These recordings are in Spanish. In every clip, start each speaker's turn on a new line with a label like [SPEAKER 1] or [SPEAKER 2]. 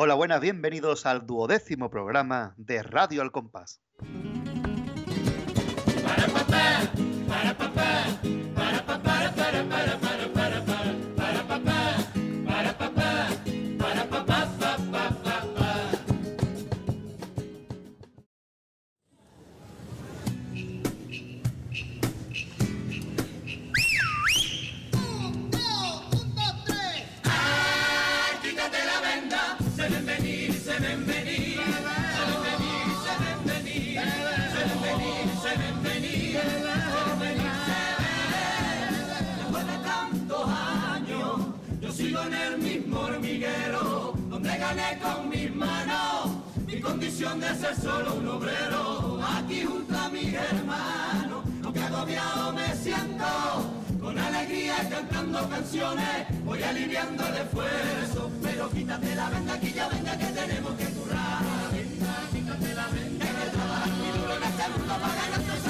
[SPEAKER 1] Hola, buenas, bienvenidos al duodécimo programa de Radio Al Compás.
[SPEAKER 2] De ser solo un obrero, aquí junto a mis hermanos, aunque agobiado me siento, con alegría cantando canciones, voy aliviando el esfuerzo, pero quítate la venda aquí ya venga que tenemos que currar, venda, quítate la venda, que trabajar muy duro en este mundo para ganar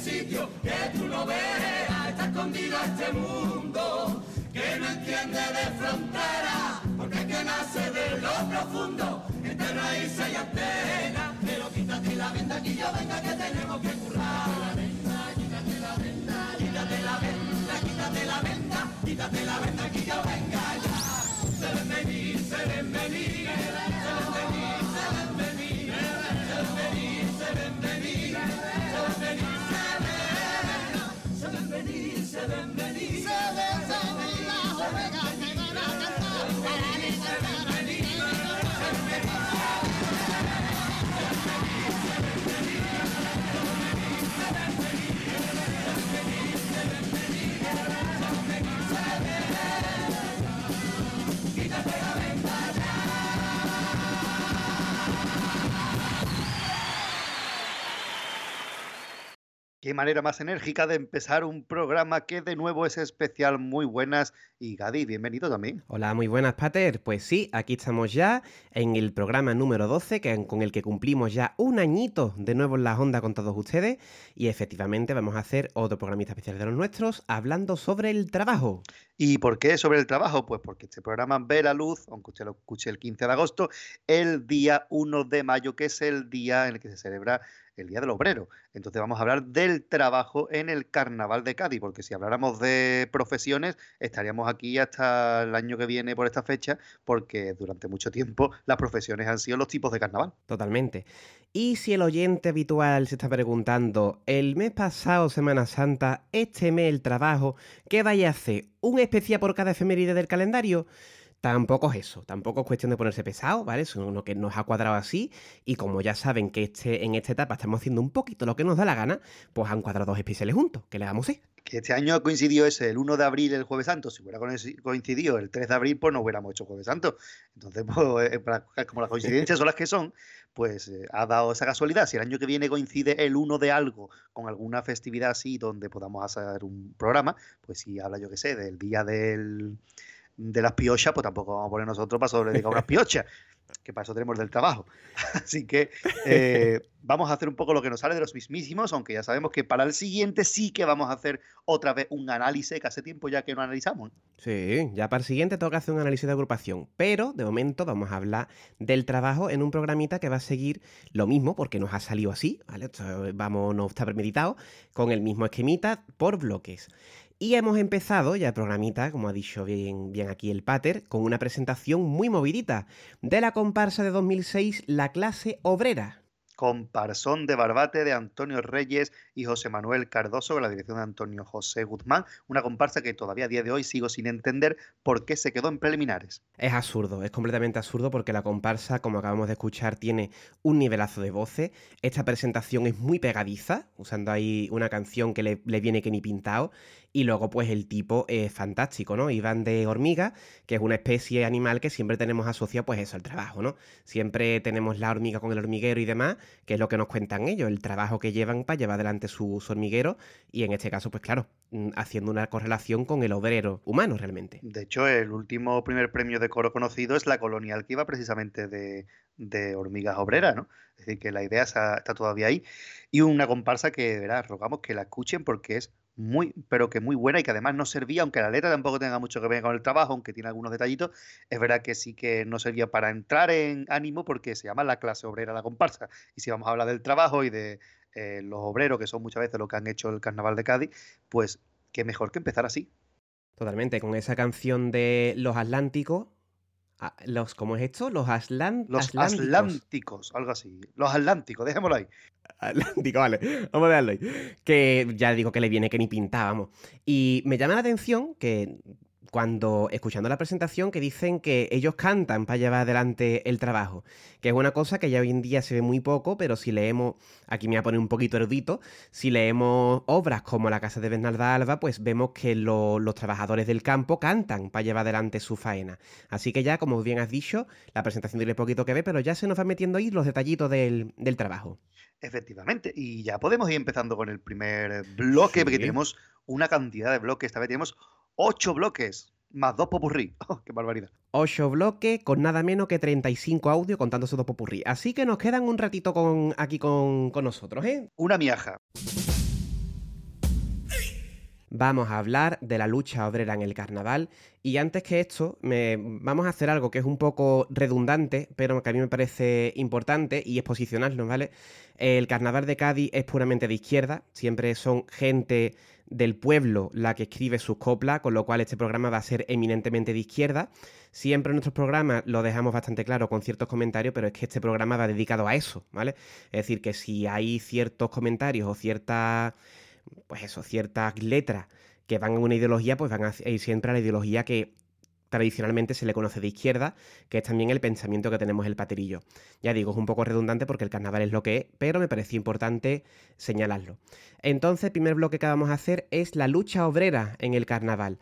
[SPEAKER 2] sitio que tú no veas, está escondido este mundo que no entiende de frontera, porque es que nace de lo profundo, entre raíces y antenas, pero quítate la venda aquí yo venga que tenemos que currar. La venda, quítate la venda, quítate la venda, quítate la venda, quítate la venda aquí yo venga ya. Se ven venir, se ven venir,
[SPEAKER 1] Qué manera más enérgica de empezar un programa que de nuevo es especial. Muy buenas. Y Gadi, bienvenido también.
[SPEAKER 3] Hola, muy buenas, Pater. Pues sí, aquí estamos ya en el programa número 12, que, con el que cumplimos ya un añito de nuevo en la onda con todos ustedes. Y efectivamente vamos a hacer otro programita especial de los nuestros, hablando sobre el trabajo.
[SPEAKER 1] ¿Y por qué sobre el trabajo? Pues porque este programa ve la luz, aunque usted lo escuche el 15 de agosto, el día 1 de mayo, que es el día en el que se celebra el Día del Obrero. Entonces vamos a hablar del trabajo en el Carnaval de Cádiz, porque si habláramos de profesiones, estaríamos aquí hasta el año que viene por esta fecha, porque durante mucho tiempo las profesiones han sido los tipos de carnaval.
[SPEAKER 3] Totalmente. Y si el oyente habitual se está preguntando, el mes pasado, Semana Santa, este mes el trabajo, ¿qué vaya a hacer? ¿Un especial por cada efeméride del calendario? Tampoco es eso, tampoco es cuestión de ponerse pesado, ¿vale? Es uno que nos ha cuadrado así y como ya saben que este, en esta etapa estamos haciendo un poquito lo que nos da la gana, pues han cuadrado dos especiales juntos, ¿qué le damos así?
[SPEAKER 1] Que este año coincidió ese, el 1 de abril, el Jueves Santo. Si hubiera coincidido el 3 de abril, pues no hubiéramos hecho Jueves Santo. Entonces, pues, como las coincidencias son las que son, pues eh, ha dado esa casualidad. Si el año que viene coincide el 1 de algo con alguna festividad así donde podamos hacer un programa, pues si habla, yo que sé, del día del de las piochas, pues tampoco vamos a poner nosotros para sobredicar unas piochas, que para eso tenemos del trabajo. Así que eh, vamos a hacer un poco lo que nos sale de los mismísimos, aunque ya sabemos que para el siguiente sí que vamos a hacer otra vez un análisis, que hace tiempo ya que no analizamos.
[SPEAKER 3] Sí, ya para el siguiente toca hacer un análisis de agrupación, pero de momento vamos a hablar del trabajo en un programita que va a seguir lo mismo, porque nos ha salido así, ¿vale? vamos, no está premeditado, con el mismo esquemita por bloques. Y hemos empezado ya el programita, como ha dicho bien, bien aquí el Pater, con una presentación muy movidita de la comparsa de 2006 La clase obrera.
[SPEAKER 1] Comparsón de Barbate de Antonio Reyes y José Manuel Cardoso, con la dirección de Antonio José Guzmán. Una comparsa que todavía a día de hoy sigo sin entender por qué se quedó en preliminares.
[SPEAKER 3] Es absurdo, es completamente absurdo porque la comparsa, como acabamos de escuchar, tiene un nivelazo de voces. Esta presentación es muy pegadiza, usando ahí una canción que le, le viene que ni pintado. Y luego, pues el tipo es fantástico, ¿no? Iván de hormiga, que es una especie animal que siempre tenemos asociado, pues eso, al trabajo, ¿no? Siempre tenemos la hormiga con el hormiguero y demás, que es lo que nos cuentan ellos, el trabajo que llevan para llevar adelante su, su hormiguero y en este caso, pues claro, mm, haciendo una correlación con el obrero humano realmente.
[SPEAKER 1] De hecho, el último primer premio de coro conocido es la colonial que iba precisamente de, de hormigas obreras, ¿no? Es decir, que la idea está, todavía ahí. Y una comparsa que, verás, rogamos que la escuchen porque es muy, pero que muy buena y que además no servía, aunque la letra tampoco tenga mucho que ver con el trabajo, aunque tiene algunos detallitos, es verdad que sí que no servía para entrar en ánimo porque se llama la clase obrera la comparsa. Y si vamos a hablar del trabajo y de eh, los obreros, que son muchas veces lo que han hecho el carnaval de Cádiz, pues qué mejor que empezar así.
[SPEAKER 3] Totalmente, con esa canción de Los Atlánticos. Los, ¿Cómo es esto? Los, aslan,
[SPEAKER 1] Los
[SPEAKER 3] Atlánticos.
[SPEAKER 1] atlánticos, algo así. Los atlánticos, dejémoslo ahí.
[SPEAKER 3] Atlántico, vale. Vamos a dejarlo ahí. Que ya digo que le viene que ni pintábamos. Y me llama la atención que cuando, escuchando la presentación, que dicen que ellos cantan para llevar adelante el trabajo. Que es una cosa que ya hoy en día se ve muy poco, pero si leemos, aquí me voy a poner un poquito erudito, si leemos obras como La Casa de Bernarda Alba, pues vemos que lo- los trabajadores del campo cantan para llevar adelante su faena. Así que ya, como bien has dicho, la presentación tiene poquito que ver, pero ya se nos va metiendo ahí los detallitos del, del trabajo.
[SPEAKER 1] Efectivamente. Y ya podemos ir empezando con el primer bloque,
[SPEAKER 3] Sí.
[SPEAKER 1] porque tenemos una cantidad de bloques. Esta vez tenemos ocho bloques, más dos popurrí. ¡Oh, ¡Qué barbaridad!
[SPEAKER 3] 8 bloques con nada menos que 35 audios contando esos dos popurrí. Así que nos quedan un ratito con, aquí con, con nosotros, ¿eh?
[SPEAKER 1] Una miaja.
[SPEAKER 3] Vamos a hablar de la lucha obrera en el carnaval. Y antes que esto, me- vamos a hacer algo que es un poco redundante, pero que a mí me parece importante y es posicionarnos, ¿vale? El carnaval de Cádiz es puramente de izquierda, siempre son gente del pueblo la que escribe sus coplas, con lo cual este programa va a ser eminentemente de izquierda. Siempre en nuestros programas lo dejamos bastante claro con ciertos comentarios, pero es que este programa va dedicado a eso, ¿vale? Es decir, que si hay ciertos comentarios o ciertas pues eso, ciertas letras que van a una ideología, pues van a ir siempre a la ideología que tradicionalmente se le conoce de izquierda, que es también el pensamiento que tenemos el paterillo. Ya digo, es un poco redundante porque el carnaval es lo que es, pero me pareció importante señalarlo. Entonces, el primer bloque que vamos a hacer es la lucha obrera en el carnaval.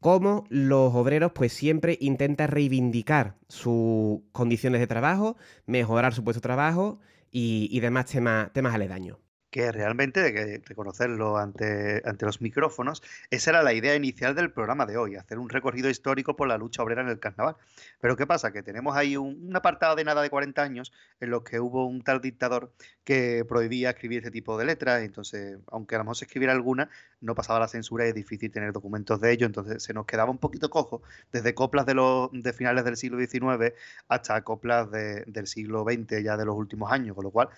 [SPEAKER 3] Cómo los obreros pues siempre intentan reivindicar sus condiciones de trabajo, mejorar su puesto de trabajo y, demás temas, temas aledaños.
[SPEAKER 1] Que realmente hay que reconocerlo ante, ante los micrófonos, esa era la idea inicial del programa de hoy, hacer un recorrido histórico por la lucha obrera en el carnaval. Pero ¿qué pasa? Que tenemos ahí un, un apartado de nada de 40 años en los que hubo un tal dictador que prohibía escribir este tipo de letras, entonces, aunque a lo mejor se escribiera alguna, no pasaba la censura y es difícil tener documentos de ello, entonces se nos quedaba un poquito cojo, desde coplas de, los, de finales del siglo XIX hasta coplas de- del siglo XX, ya de los últimos años, con lo cual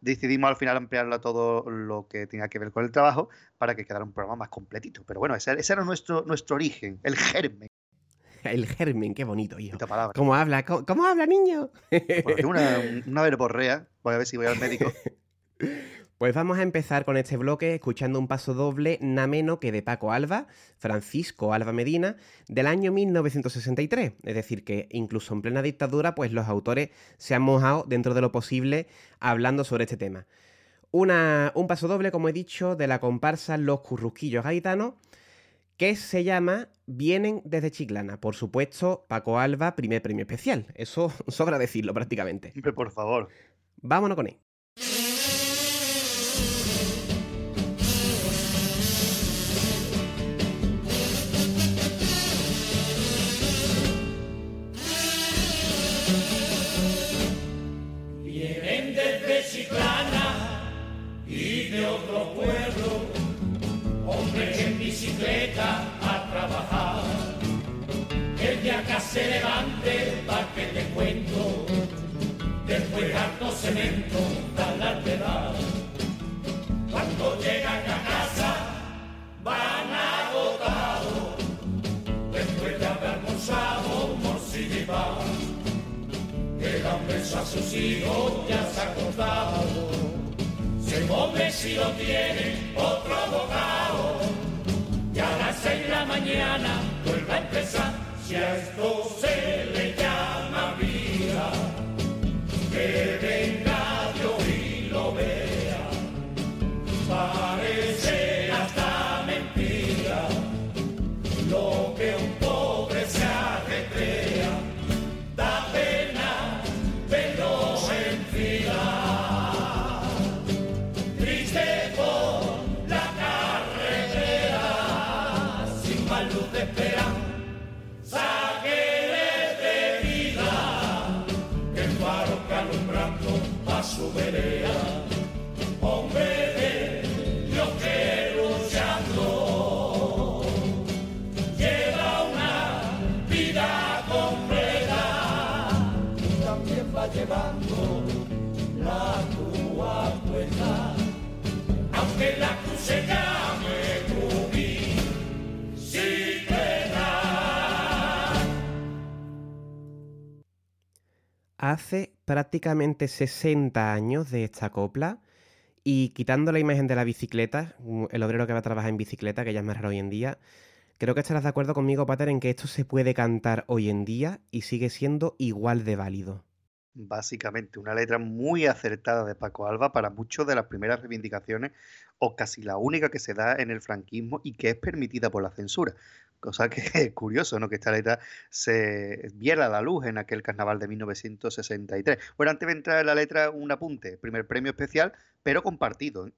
[SPEAKER 1] decidimos al final ampliarlo a todo lo que tenga que ver con el trabajo para que quedara un programa más completito. Pero bueno, ese, ese era nuestro, nuestro origen, el germen,
[SPEAKER 3] El germen, qué bonito, hijo.
[SPEAKER 1] palabra.
[SPEAKER 3] ¿Cómo habla? ¿Cómo, cómo habla, niño?
[SPEAKER 1] Bueno, tengo una, una verborrea, voy a ver si voy al médico.
[SPEAKER 3] Pues vamos a empezar con este bloque escuchando un paso doble nada menos que de Paco Alba, Francisco Alba Medina, del año 1963. Es decir, que incluso en plena dictadura, pues los autores se han mojado dentro de lo posible hablando sobre este tema. Una- un paso doble, como he dicho, de la comparsa Los Currusquillos Gaitanos, que se llama Vienen desde Chiclana. Por supuesto, Paco Alba, primer premio especial. Eso sobra decirlo prácticamente.
[SPEAKER 1] Por favor.
[SPEAKER 3] Vámonos con él.
[SPEAKER 2] Chiclana y de otro pueblo, hombres en bicicleta a trabajar. El día que se levante, pa' que te cuento, después harto cemento, da la verdad. Cuando llegan a casa, van agotados, después de haber almorzado, morcilla y pan. El hambre a sus hijos ya se ha acostado. Se come si lo tiene otro bocado. Y a las seis de la mañana vuelve a empezar. Si a esto se le llama vida, que
[SPEAKER 3] Hace prácticamente 60 años de esta copla y quitando la imagen de la bicicleta, mm, el obrero que va a trabajar en bicicleta, que ya es más raro hoy en día, creo que estarás de acuerdo conmigo, Pater, en que esto se puede cantar hoy en día y sigue siendo igual de válido.
[SPEAKER 1] Básicamente, una letra muy acertada de Paco Alba para muchas de las primeras reivindicaciones, o casi la única que se da en el franquismo y que es permitida por la censura. Cosa que es curioso, ¿no? Que esta letra se viera a la luz en aquel carnaval de 1963. Bueno, antes de entrar en la letra, un apunte. Primer premio especial, pero compartido. ¿eh?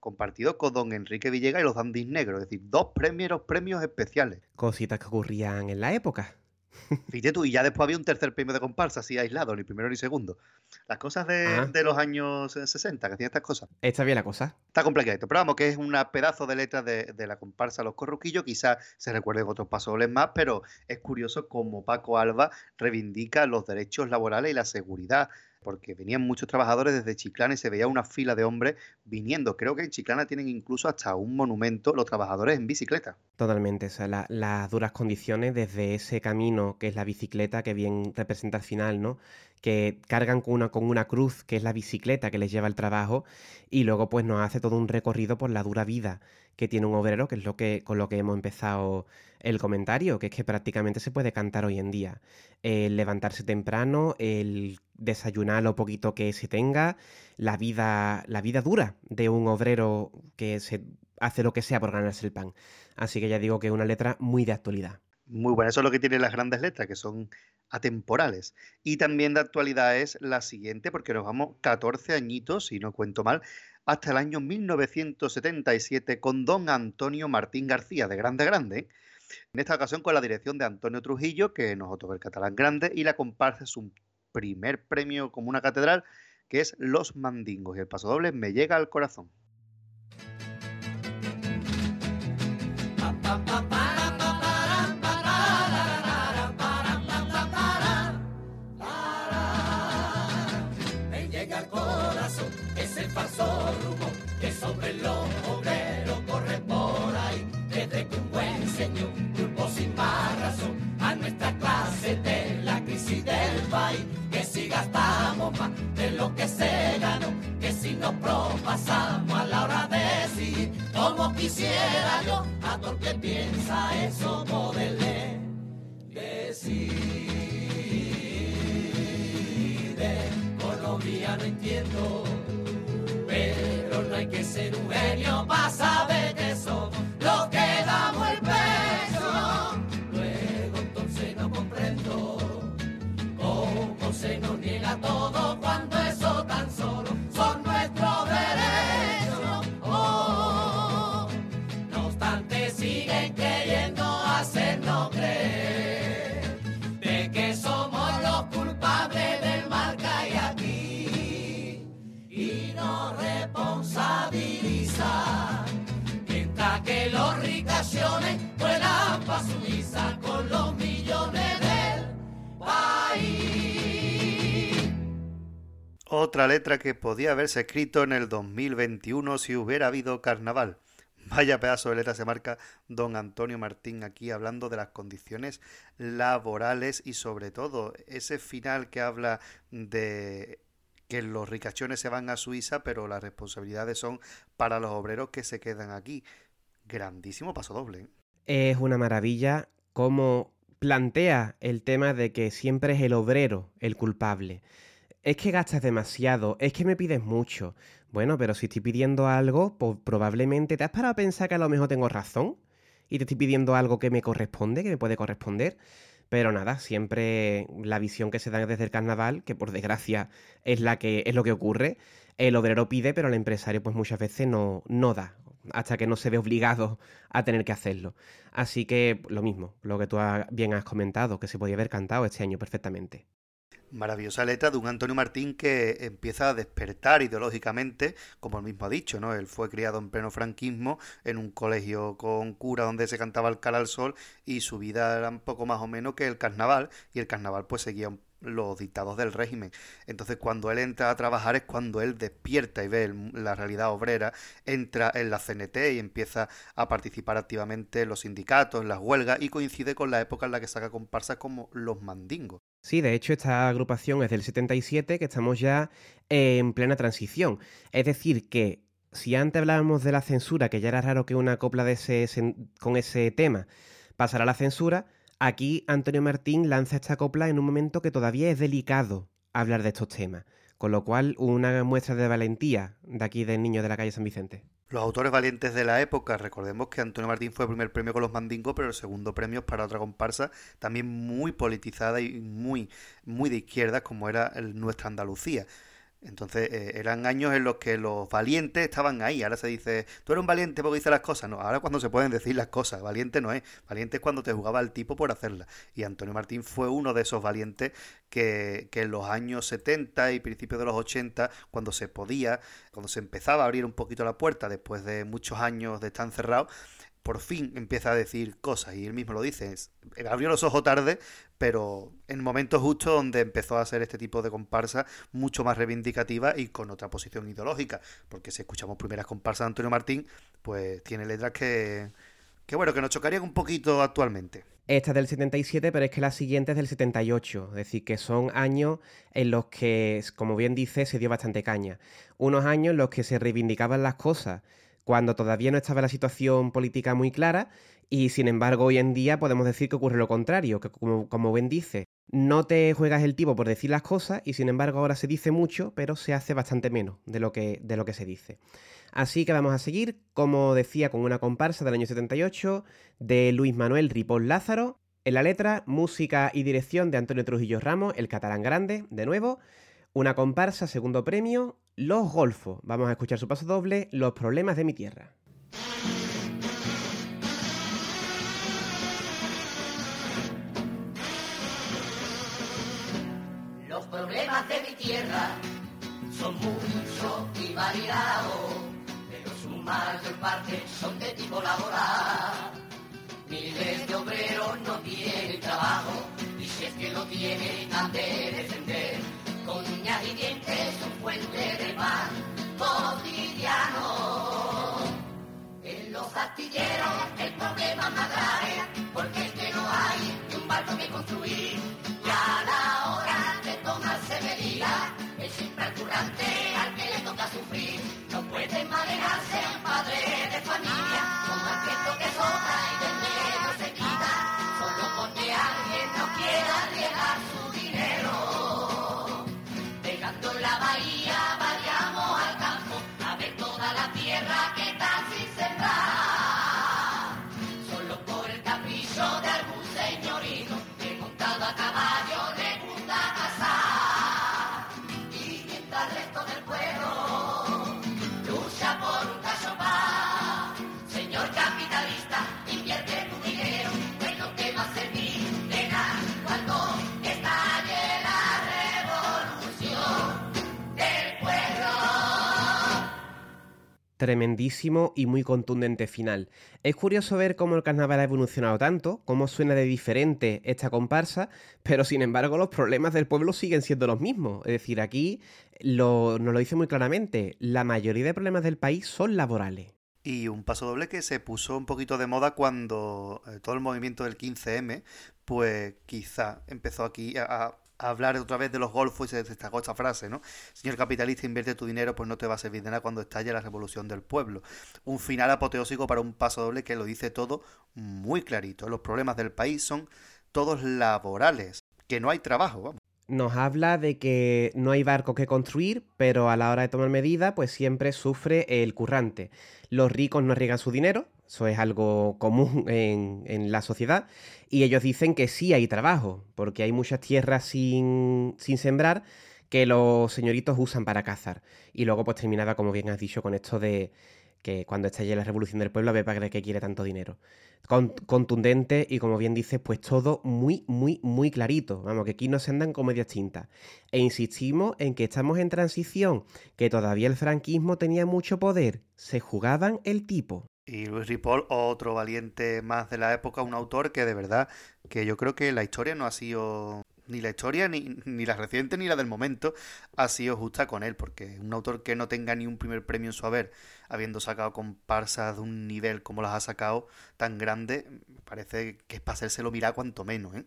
[SPEAKER 1] Compartido con don Enrique Villegas y los Dandis Negros. Es decir, dos primeros premios especiales.
[SPEAKER 3] Cositas que ocurrían en la época.
[SPEAKER 1] Fíjate tú, y ya después había un tercer premio de comparsa, así aislado, ni primero ni segundo. Las cosas de,
[SPEAKER 3] Ah.
[SPEAKER 1] de los años eh, 60, que hacían estas cosas.
[SPEAKER 3] Está bien la cosa.
[SPEAKER 1] Está complicadito, pero vamos, que es un pedazo de letra de, de la comparsa Los Corruquillos. Quizás se recuerden otros pasodobles más, pero es curioso cómo Paco Alba reivindica los derechos laborales y la seguridad. Porque venían muchos trabajadores desde Chiclana y se veía una fila de hombres viniendo. Creo que en Chiclana tienen incluso hasta un monumento los trabajadores en bicicleta.
[SPEAKER 3] Totalmente, o sea, la- las duras condiciones desde ese camino que es la bicicleta, que bien representa al final, ¿no? Que cargan con una, con una cruz, que es la bicicleta que les lleva al trabajo, y luego pues nos hace todo un recorrido por la dura vida que tiene un obrero, que es lo que, con lo que hemos empezado el comentario, que es que prácticamente se puede cantar hoy en día. El levantarse temprano, el desayunar lo poquito que se tenga, la vida, la vida dura de un obrero que se hace lo que sea por ganarse el pan. Así que ya digo que es una letra muy de actualidad.
[SPEAKER 1] Muy buena, eso es lo que tienen las grandes letras, que son atemporales. Y también de actualidad es la siguiente, porque nos vamos 14 añitos, si no cuento mal, hasta el año 1977 con don Antonio Martín García, de Grande Grande. En esta ocasión con la dirección de Antonio Trujillo, que nos otorga el catalán grande, y la comparsa es un primer premio como una catedral, que es Los Mandingos. Y el paso doble me llega al corazón.
[SPEAKER 4] Que sobre los obreros corre por ahí. Desde que un buen señor culpó sin más razón a nuestra clase de la crisis del país. Que si gastamos más de lo que se ganó, que si nos propasamos a la hora de decidir, como quisiera yo, a todo el piensa eso poderle decir de economía no entiendo, hay que ser un genio para saber que somos los que damos el peso. Luego entonces no comprendo cómo se nos niega todo cuando Suiza con los millones del país.
[SPEAKER 1] Otra letra que podía haberse escrito en el 2021 si hubiera habido carnaval. Vaya pedazo de letra se marca don Antonio Martín aquí hablando de las condiciones laborales y sobre todo ese final que habla de que los ricachones se van a Suiza pero las responsabilidades son para los obreros que se quedan aquí. Grandísimo paso doble.
[SPEAKER 3] Es una maravilla cómo plantea el tema de que siempre es el obrero el culpable. Es que gastas demasiado, es que me pides mucho. Bueno, pero si estoy pidiendo algo, pues probablemente te has parado a pensar que a lo mejor tengo razón y te estoy pidiendo algo que me corresponde, que me puede corresponder. Pero nada, siempre la visión que se da desde el carnaval, que por desgracia es la que es lo que ocurre, el obrero pide, pero el empresario pues muchas veces no, no da. Hasta que no se ve obligado a tener que hacerlo. Así que lo mismo, lo que tú bien has comentado, que se podía haber cantado este año perfectamente.
[SPEAKER 1] Maravillosa letra de un Antonio Martín que empieza a despertar ideológicamente, como él mismo ha dicho, ¿no? Él fue criado en pleno franquismo, en un colegio con cura donde se cantaba el cal al sol y su vida era un poco más o menos que el carnaval y el carnaval pues seguía los dictados del régimen. Entonces cuando él entra a trabajar es cuando él despierta y ve la realidad obrera, entra en la CNT y empieza a participar activamente en los sindicatos, en las huelgas y coincide con la época en la que saca comparsas como los mandingos.
[SPEAKER 3] Sí, de hecho esta agrupación es del 77, que estamos ya en plena transición. Es decir, que si antes hablábamos de la censura, que ya era raro que una copla de ese, con ese tema pasara a la censura, aquí Antonio Martín lanza esta copla en un momento que todavía es delicado hablar de estos temas. Con lo cual, una muestra de valentía de aquí del niño de la calle San Vicente.
[SPEAKER 1] Los autores valientes de la época, recordemos que Antonio Martín fue el primer premio con los mandingos, pero el segundo premio es para otra comparsa también muy politizada y muy, muy de izquierda, como era nuestra Andalucía. Entonces eh, eran años en los que los valientes estaban ahí. Ahora se dice, tú eres un valiente porque dices las cosas. No, ahora cuando se pueden decir las cosas. Valiente no es. Valiente es cuando te jugaba el tipo por hacerlas. Y Antonio Martín fue uno de esos valientes que, que en los años 70 y principios de los 80, cuando se podía, cuando se empezaba a abrir un poquito la puerta después de muchos años de estar encerrado, por fin empieza a decir cosas y él mismo lo dice. abrió los ojos tarde, pero en momentos justo donde empezó a hacer este tipo de comparsa mucho más reivindicativa y con otra posición ideológica. Porque si escuchamos primeras comparsas de Antonio Martín, pues tiene letras que, que bueno, que nos chocarían un poquito actualmente.
[SPEAKER 3] Esta es del 77, pero es que la siguiente es del 78, es decir, que son años en los que, como bien dice, se dio bastante caña. Unos años en los que se reivindicaban las cosas cuando todavía no estaba la situación política muy clara y sin embargo hoy en día podemos decir que ocurre lo contrario, que como, como Ben dice, no te juegas el tipo por decir las cosas y sin embargo ahora se dice mucho, pero se hace bastante menos de lo que, de lo que se dice. Así que vamos a seguir, como decía, con una comparsa del año 78 de Luis Manuel Ripoll Lázaro. En la letra, música y dirección de Antonio Trujillo Ramos, el catalán grande, de nuevo. Una comparsa, segundo premio, Los Golfos. Vamos a escuchar su paso doble, Los problemas de mi tierra.
[SPEAKER 4] Los problemas de mi tierra son muchos y variados, pero su mayor parte son de tipo laboral. Miles de obreros no tienen trabajo y si es que lo tienen han de defender con uñas y dientes su fuente de pan cotidiano. En los astilleros el problema más grave, porque es que no hay un barco que construir. Y a la hora de tomarse medidas, es siempre al currante al que le toca sufrir. No puede manejarse un padre de familia, con tiempo que sobra
[SPEAKER 3] Tremendísimo y muy contundente final. Es curioso ver cómo el carnaval ha evolucionado tanto, cómo suena de diferente esta comparsa, pero sin embargo los problemas del pueblo siguen siendo los mismos. Es decir, aquí lo, nos lo dice muy claramente, la mayoría de problemas del país son laborales.
[SPEAKER 1] Y un paso doble que se puso un poquito de moda cuando eh, todo el movimiento del 15M, pues quizá empezó aquí a, a hablar otra vez de los golfos y se destacó esta frase, ¿no? Señor capitalista, invierte tu dinero, pues no te va a servir de nada cuando estalle la revolución del pueblo. Un final apoteósico para un paso doble que lo dice todo muy clarito. Los problemas del país son todos laborales, que no hay trabajo.
[SPEAKER 3] Nos habla de que no hay barco que construir, pero a la hora de tomar medidas, pues siempre sufre el currante. Los ricos no arriesgan su dinero, eso es algo común en, en, la sociedad. Y ellos dicen que sí hay trabajo, porque hay muchas tierras sin, sin, sembrar que los señoritos usan para cazar. Y luego pues terminaba, como bien has dicho, con esto de que cuando estalle la revolución del pueblo a para qué quiere tanto dinero. Con- contundente y como bien dices, pues todo muy, muy, muy clarito. Vamos, que aquí no se andan con medias tintas. E insistimos en que estamos en transición, que todavía el franquismo tenía mucho poder. Se jugaban el tipo.
[SPEAKER 1] Y Luis Ripoll, otro valiente más de la época, un autor que de verdad, que yo creo que la historia no ha sido, ni la historia, ni, ni la reciente, ni la del momento, ha sido justa con él, porque un autor que no tenga ni un primer premio en su haber, habiendo sacado comparsas de un nivel como las ha sacado, tan grande, parece que es para hacérselo mirar cuanto menos, ¿eh?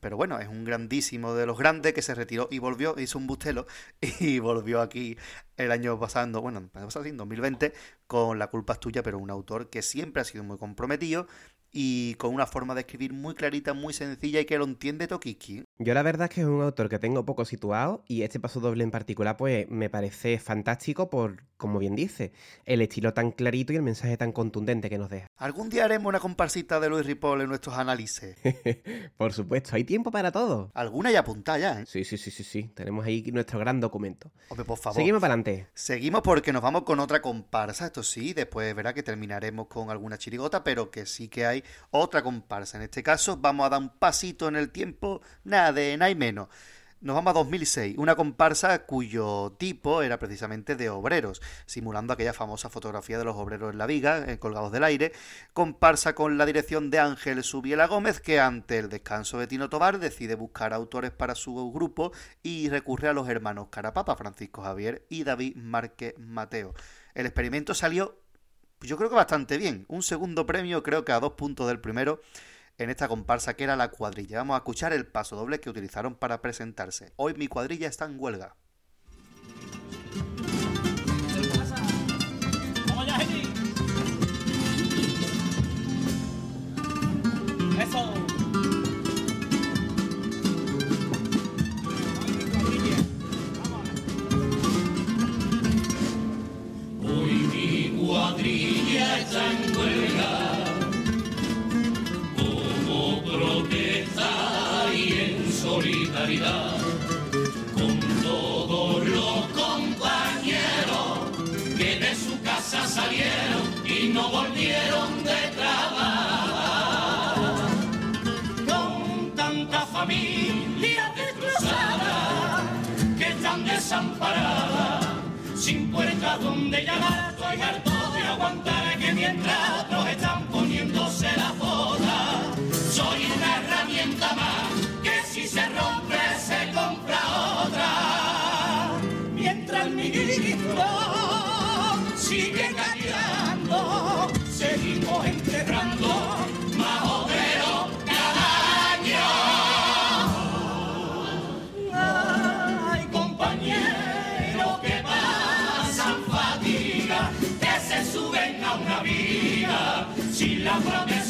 [SPEAKER 1] Pero bueno, es un grandísimo de los grandes que se retiró y volvió, hizo un bustelo y volvió aquí el año pasado, bueno, pasado en 2020, con La culpa es tuya, pero un autor que siempre ha sido muy comprometido y con una forma de escribir muy clarita, muy sencilla y que lo entiende Tokiski.
[SPEAKER 3] Yo la verdad es que es un autor que tengo poco situado y este paso doble en particular pues me parece fantástico por, como bien dice, el estilo tan clarito y el mensaje tan contundente que nos deja.
[SPEAKER 1] Algún día haremos una comparsita de Luis Ripoll en nuestros análisis.
[SPEAKER 3] por supuesto, hay tiempo para todo.
[SPEAKER 1] Alguna ya apuntada ya, ¿eh?
[SPEAKER 3] Sí, sí, sí, sí, sí. Tenemos ahí nuestro gran documento.
[SPEAKER 1] Hombre, por favor.
[SPEAKER 3] Seguimos para adelante.
[SPEAKER 1] Seguimos porque nos vamos con otra comparsa, esto sí, después verá que terminaremos con alguna chirigota, pero que sí que hay otra comparsa. En este caso vamos a dar un pasito en el tiempo, nada de nada y menos. Nos vamos a 2006, una comparsa cuyo tipo era precisamente de obreros, simulando aquella famosa fotografía de los obreros en la viga, eh, colgados del aire, comparsa con la dirección de Ángel Subiela Gómez, que ante el descanso de Tino Tobar decide buscar autores para su grupo y recurre a los hermanos Carapapa, Francisco Javier y David Márquez Mateo. El experimento salió, pues yo creo que bastante bien, un segundo premio, creo que a dos puntos del primero en esta comparsa que era la cuadrilla. Vamos a escuchar el paso doble que utilizaron para presentarse. Hoy mi cuadrilla está en huelga.
[SPEAKER 5] ¡Eso!
[SPEAKER 2] Con todos los compañeros que de su casa salieron y no volvieron de trabajar. Con tanta familia destrozada que están desamparadas sin puerta donde llamar, estoy harto aguantar que mientras otros están poniéndose la bota, soy una herramienta más sin la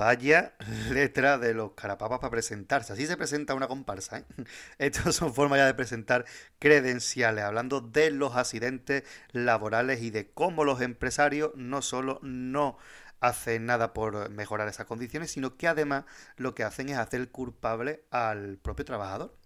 [SPEAKER 1] Vaya letra de los carapapas para presentarse. Así se presenta una comparsa. ¿eh? Estas son formas ya de presentar credenciales, hablando de los accidentes laborales y de cómo los empresarios no solo no hacen nada por mejorar esas condiciones, sino que además lo que hacen es hacer culpable al propio trabajador.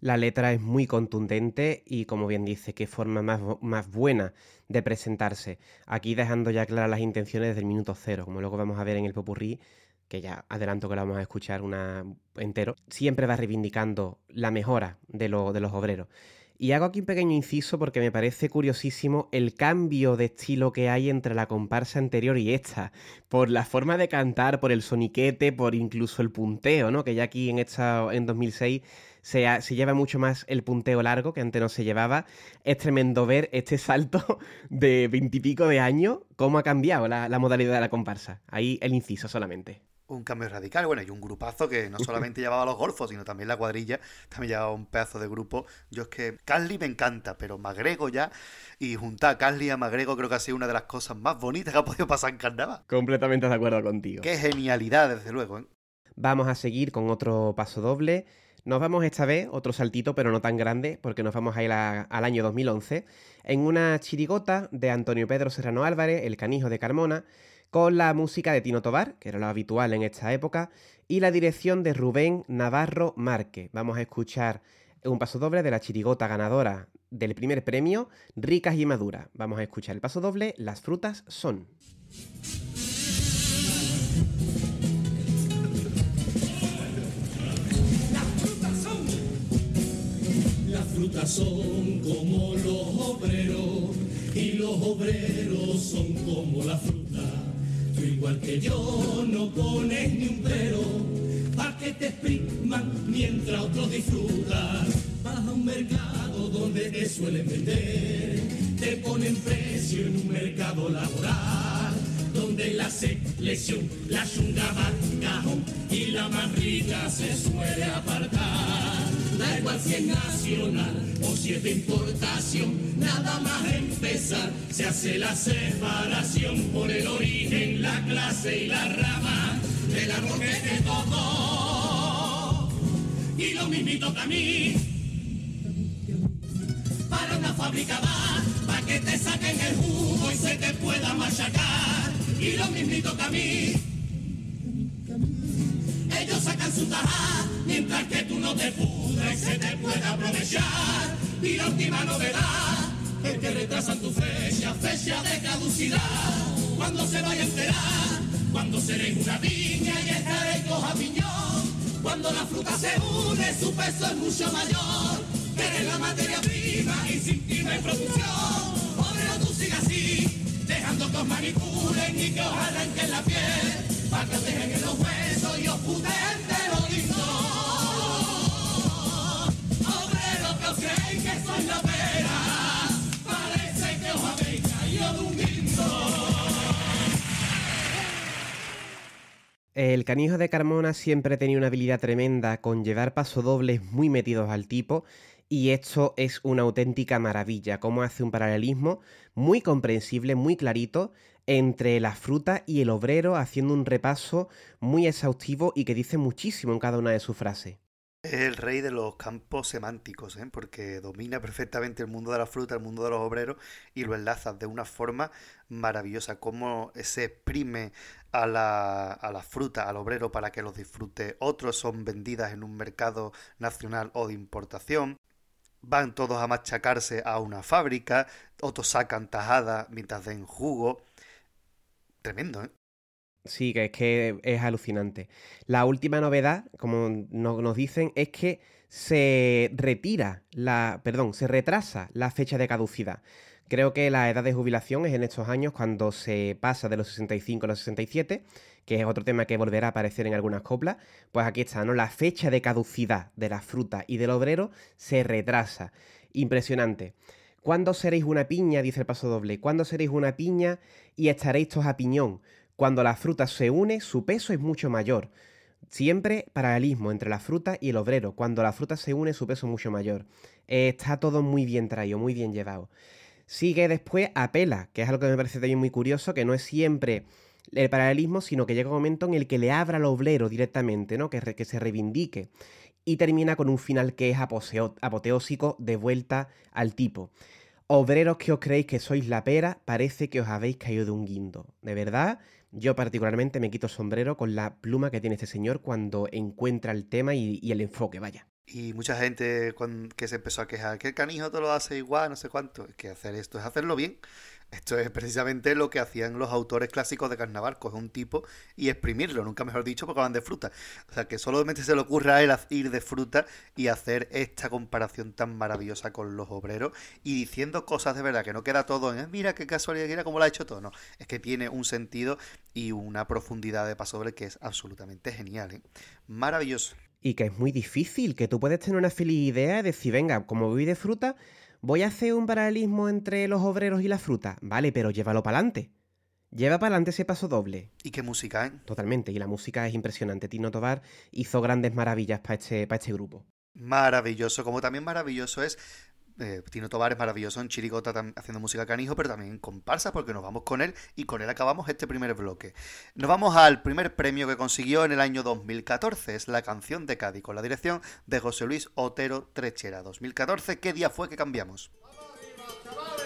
[SPEAKER 3] La letra es muy contundente y, como bien dice, qué forma más, más buena de presentarse. Aquí dejando ya claras las intenciones desde el minuto cero, como luego vamos a ver en el popurrí, que ya adelanto que la vamos a escuchar una entero. Siempre va reivindicando la mejora de, lo- de los obreros. Y hago aquí un pequeño inciso porque me parece curiosísimo el cambio de estilo que hay entre la comparsa anterior y esta. Por la forma de cantar, por el soniquete, por incluso el punteo, ¿no? Que ya aquí en esta, en 2006 se, se lleva mucho más el punteo largo, que antes no se llevaba. Es tremendo ver este salto de veintipico de años, cómo ha cambiado la modalidad de la comparsa. Ahí el inciso solamente.
[SPEAKER 1] Un cambio radical. Bueno, y un grupazo que no solamente llevaba los golfos, sino también la cuadrilla, también llevaba un pedazo de grupo. Yo es que Carly me encanta, pero Magrego ya, y juntar a Carly a Magrego creo que ha sido una de las cosas más bonitas que ha podido pasar en carnaval.
[SPEAKER 3] Completamente de acuerdo contigo.
[SPEAKER 1] Qué genialidad, desde luego. ¿eh?
[SPEAKER 3] Vamos a seguir con otro paso doble. Nos vamos esta vez, otro saltito, pero no tan grande, porque nos vamos a ir a- al año 2011, en una chirigota de Antonio Pedro Serrano Álvarez, el canijo de Carmona, con la música de Tino Tobar, que era lo habitual en esta época, y la dirección de Rubén Navarro Márquez. Vamos a escuchar un paso doble de la chirigota ganadora del primer premio, Ricas y Maduras. Vamos a escuchar el paso doble, Las frutas son.
[SPEAKER 2] Las frutas son como los obreros y los obreros son como la fruta. Igual que yo no pones ni un pero pa' que te expriman mientras otros disfrutan. Vas a un mercado donde te suelen vender, te ponen precio en un mercado laboral donde la selección, la chunga cajón y la más rica se suele apartar. Da igual si es nacional o si es de importación, nada más empezar se hace la separación por el origen, la clase y la rama del árbol que te tocó. Y lo mismito que a mí, para una fábrica va, para que te saquen el jugo y se te pueda machacar. Y lo mismito que a mí. Ellos sacan su taja, mientras que tú no te pudres se te pueda aprovechar. Y la última novedad es que retrasan tu fecha, fecha de caducidad. Cuando se vaya a enterar, cuando seréis una viña y estaréis coja piñón. Cuando la fruta se une, su peso es mucho mayor. Eres la materia prima y sin ti no hay producción. Obrero, tú sigas así, dejando que os manipulen y que os arranquen la piel.
[SPEAKER 3] El canijo de Carmona siempre tenía una habilidad tremenda con llevar pasodobles muy metidos al tipo y esto es una auténtica maravilla, cómo hace un paralelismo muy comprensible, muy clarito entre la fruta y el obrero, haciendo un repaso muy exhaustivo y que dice muchísimo en cada una de sus frases.
[SPEAKER 1] Es el rey de los campos semánticos, ¿eh? porque domina perfectamente el mundo de la fruta, el mundo de los obreros y lo enlaza de una forma maravillosa. Cómo se exprime a la, a fruta, al obrero para que los disfrute. Otros son vendidas en un mercado nacional o de importación. Van todos a machacarse a una fábrica, otros sacan tajada mientras den jugo. Tremendo, ¿eh?
[SPEAKER 3] Sí, que es que es alucinante. La última novedad, como no- nos dicen, es que se retira la, perdón, se retrasa la fecha de caducidad. Creo que la edad de jubilación es en estos años cuando se pasa de los 65 a los 67, que es otro tema que volverá a aparecer en algunas coplas. Pues aquí está, ¿no? La fecha de caducidad de la fruta y del obrero se retrasa. Impresionante. ¿Cuándo seréis una piña? Dice el paso doble. ¿Cuándo seréis una piña y estaréis todos a piñón? Cuando la fruta se une, su peso es mucho mayor. Siempre paralelismo entre la fruta y el obrero. Cuando la fruta se une, su peso es mucho mayor. Está todo muy bien traído, muy bien llevado. Sigue después apela, que es algo que me parece también muy curioso, que no es siempre el paralelismo, sino que llega un momento en el que le abra al obrero directamente, ¿no? Que se reivindique. Y termina con un final que es apoteósico de vuelta al tipo. Obreros que os creéis que sois la pera, parece que os habéis caído de un guindo. De verdad, yo particularmente me quito sombrero con la pluma que tiene este señor cuando encuentra el tema y, y el enfoque, vaya.
[SPEAKER 1] Y mucha gente que se empezó a quejar, que el canijo te lo hace igual, no sé cuánto. Es que hacer esto es hacerlo bien. Esto es precisamente lo que hacían los autores clásicos de carnaval, coger un tipo y exprimirlo, nunca mejor dicho, porque van de fruta. O sea, que solamente se le ocurre a él ir de fruta y hacer esta comparación tan maravillosa con los obreros y diciendo cosas de verdad, que no queda todo en, "Eh, mira qué casualidad, mira cómo lo ha hecho todo. No, es que tiene un sentido y una profundidad de paso doble que es absolutamente genial, ¿eh? Maravilloso.
[SPEAKER 3] Y que es muy difícil, que tú puedes tener una feliz idea y decir, venga, como voy de fruta, voy a hacer un paralelismo entre los obreros y la fruta. Vale, pero llévalo para adelante. Lleva para adelante ese paso doble.
[SPEAKER 1] Y qué música, ¿eh?
[SPEAKER 3] Totalmente, y la música es impresionante. Tino Tobar hizo grandes maravillas para este, para este grupo.
[SPEAKER 1] Maravilloso, como también maravilloso es eh, Tino Tobar es maravilloso en Chirigota haciendo música canijo, pero también comparsa, porque nos vamos con él y con él acabamos este primer bloque. Nos vamos al primer premio que consiguió en el año 2014, es la canción de Cádiz, con la dirección de José Luis Otero Trechera. 2014, ¿qué día fue que cambiamos?
[SPEAKER 2] ¿Qué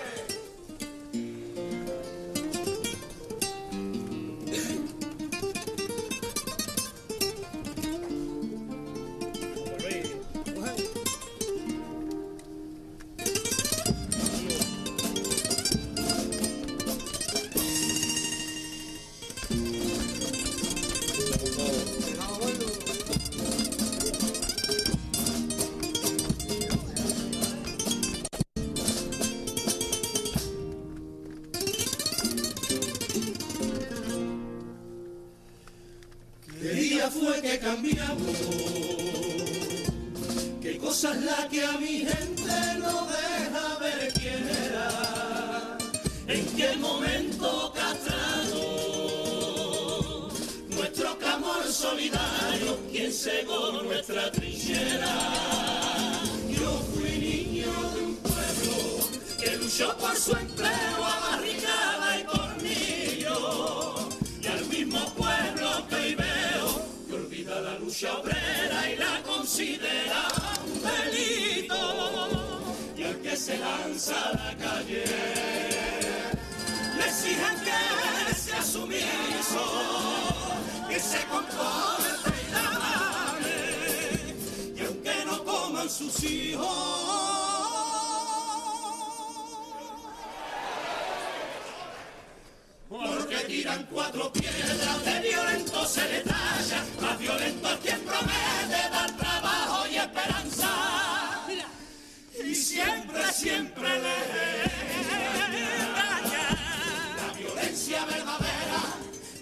[SPEAKER 2] que cambiamos? ¿Qué cosa es la que a mi gente no deja ver quién era? ¿En qué momento castrado? Nuestro clamor solidario, quien cegó nuestra trinchera. Yo fui niño de un pueblo que luchó por su lucha obrera y la considera un delito. Y al que se lanza a la calle le exigen que sea sumiso que se comporte y la amable y aunque no coman sus hijos porque tiran cuatro piedras, de violento se le talla, más violento es quien promete dar trabajo y esperanza. Y siempre, siempre le engaña. La violencia verdadera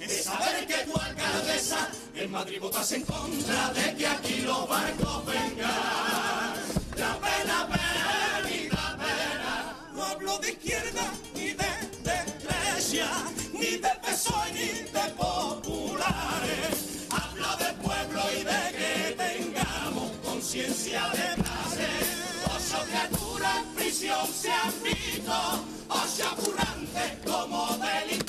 [SPEAKER 2] es saber que tu alcaldesa en Madrid votas en contra de que aquí los barcos vengan. La pena, pena, pena, no hablo de izquierda ni de PSOE ni de populares. Hablo del pueblo y de que tengamos conciencia de clase. Ocho criaturas en prisión se han visto, ocho apurantes como delincuentes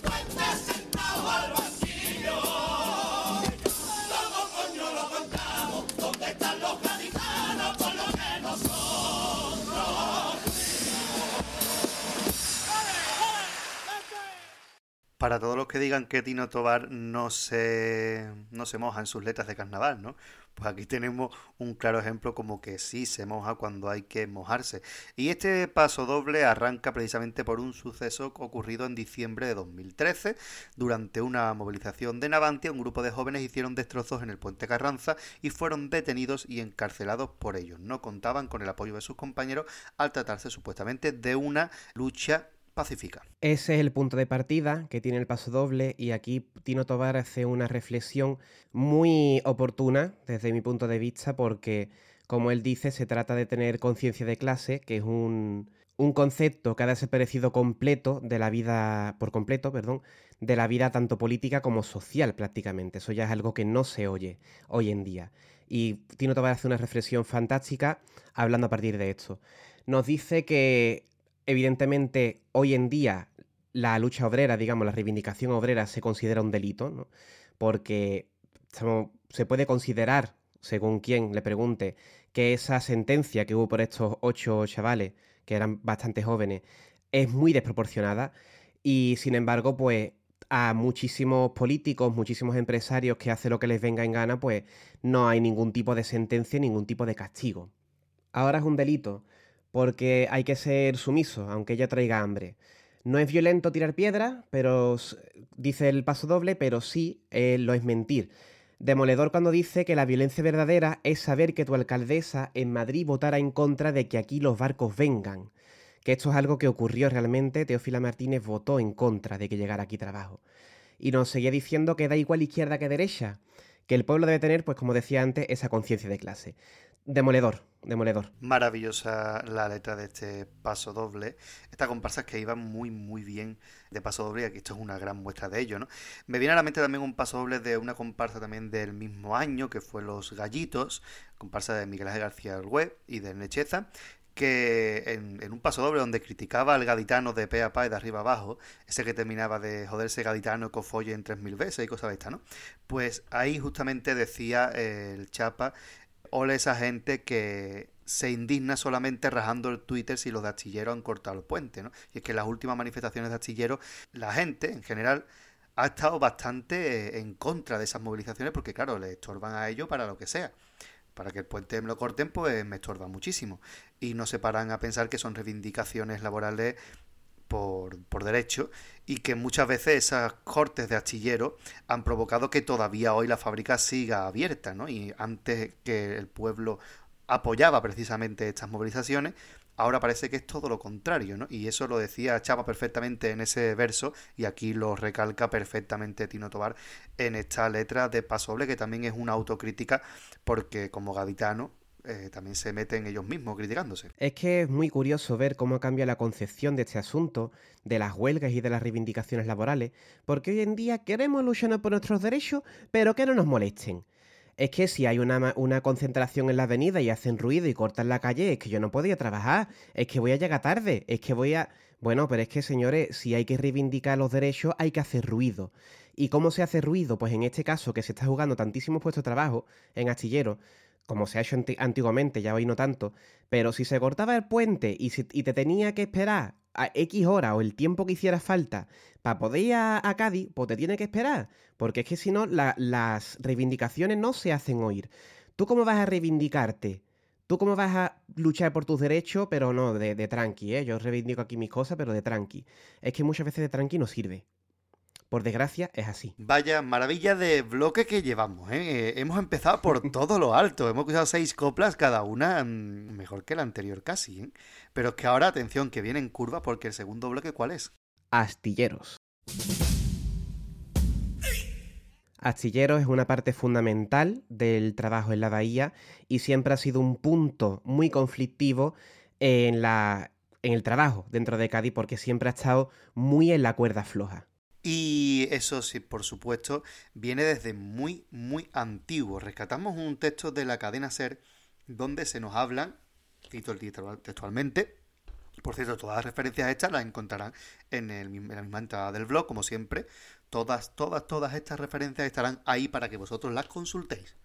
[SPEAKER 1] Para todos los que digan que Tino Tobar no se, no se moja en sus letras de carnaval, ¿no? Pues aquí tenemos un claro ejemplo como que sí se moja cuando hay que mojarse. Y este paso doble arranca precisamente por un suceso ocurrido en diciembre de 2013. Durante una movilización de Navantia, un grupo de jóvenes hicieron destrozos en el puente Carranza y fueron detenidos y encarcelados por ellos. No contaban con el apoyo de sus compañeros al tratarse supuestamente de una lucha pacífica.
[SPEAKER 3] Ese es el punto de partida que tiene el paso doble y aquí Tino Tobar hace una reflexión muy oportuna desde mi punto de vista porque, como él dice, se trata de tener conciencia de clase, que es un, un concepto que ha desaparecido completo de la vida, por completo, perdón, de la vida tanto política como social prácticamente. Eso ya es algo que no se oye hoy en día. Y Tino Tobar hace una reflexión fantástica hablando a partir de esto. Nos dice que evidentemente hoy en día la lucha obrera, digamos, la reivindicación obrera se considera un delito, ¿no? Porque se puede considerar, según quien le pregunte, que esa sentencia que hubo por estos ocho chavales, que eran bastante jóvenes, es muy desproporcionada y sin embargo, pues a muchísimos políticos, muchísimos empresarios que hacen lo que les venga en gana, pues no hay ningún tipo de sentencia, ningún tipo de castigo. Ahora es un delito porque hay que ser sumiso, aunque ella traiga hambre. No es violento tirar piedras, pero dice el paso doble, pero sí eh, lo es mentir. Demoledor cuando dice que la violencia verdadera es saber que tu alcaldesa en Madrid votara en contra de que aquí los barcos vengan. Que esto es algo que ocurrió realmente, Teófila Martínez votó en contra de que llegara aquí trabajo. Y nos seguía diciendo que da igual izquierda que derecha, que el pueblo debe tener, pues como decía antes, esa conciencia de clase. Demoledor, demoledor.
[SPEAKER 1] Maravillosa la letra de este paso doble. Esta comparsa es que iba muy, muy bien de paso doble y aquí esto es una gran muestra de ello, ¿no? Me viene a la mente también un paso doble de una comparsa también del mismo año, que fue Los Gallitos, comparsa de Miguel Ángel García Web y de Necheza, que en, un paso doble donde criticaba al gaditano de pe a pa de arriba abajo, ese que terminaba de joderse gaditano con folle en 3.000 veces y cosas de esta, ¿no? Pues ahí justamente decía el Chapa, ole esa gente que se indigna solamente rajando el Twitter si los de Astillero han cortado el puente, ¿no? Y es que en las últimas manifestaciones de Astillero, la gente en general ha estado bastante en contra de esas movilizaciones porque, claro, le estorban a ellos para lo que sea para que el puente me lo corten, pues me estorba muchísimo. Y no se paran a pensar que son reivindicaciones laborales por, derecho y que muchas veces esas cortes de astillero han provocado que todavía hoy la fábrica siga abierta, ¿no? Y antes que el pueblo apoyaba precisamente estas movilizaciones, ahora parece que es todo lo contrario, ¿no? Y eso lo decía Chapa perfectamente en ese verso y aquí lo recalca perfectamente Tino Tobar en esta letra de Pasoble, que también es una autocrítica porque como gaditano eh, también se meten ellos mismos criticándose.
[SPEAKER 3] Es que es muy curioso ver cómo cambia la concepción de este asunto, de las huelgas y de las reivindicaciones laborales, porque hoy en día queremos luchar por nuestros derechos, pero que no nos molesten es que si hay una, concentración en la avenida y hacen ruido y cortan la calle, es que yo no podía trabajar, es que voy a llegar tarde, es que voy a... Bueno, pero es que señores, si hay que reivindicar los derechos, hay que hacer ruido. ¿Y cómo se hace ruido? Pues en este caso, que se está jugando tantísimos puestos de trabajo en astillero, como se ha hecho antiguamente, ya hoy no tanto, pero si se cortaba el puente y, y te tenía que esperar a X hora o el tiempo que hiciera falta para poder ir a, Cádiz, pues te tiene que esperar. Porque es que si no, las reivindicaciones no se hacen oír. ¿Tú cómo vas a reivindicarte? ¿Tú cómo vas a luchar por tus derechos? Pero no, de, de tranqui, ¿eh? Yo reivindico aquí mis cosas, pero de tranqui. Es que muchas veces de tranqui no sirve. Por desgracia, es así.
[SPEAKER 1] Vaya maravilla de bloque que llevamos, ¿eh? eh hemos empezado por todo lo alto. Hemos usado seis coplas, cada una mm, mejor que la anterior casi, ¿eh? Pero es que ahora, atención, que viene en curva porque el segundo bloque, ¿cuál es?
[SPEAKER 3] Astilleros. Astilleros es una parte fundamental del trabajo en la bahía y siempre ha sido un punto muy conflictivo en, la, en el trabajo dentro de Cádiz porque siempre ha estado muy en la cuerda floja.
[SPEAKER 1] Y eso sí, por supuesto, viene desde muy, muy antiguo. Rescatamos un texto de la cadena Ser donde se nos habla, cito textualmente, por cierto, todas las referencias estas las encontrarán en, el, en la misma entrada del blog, como siempre. Todas, todas, todas estas referencias estarán ahí para que vosotros las consultéis.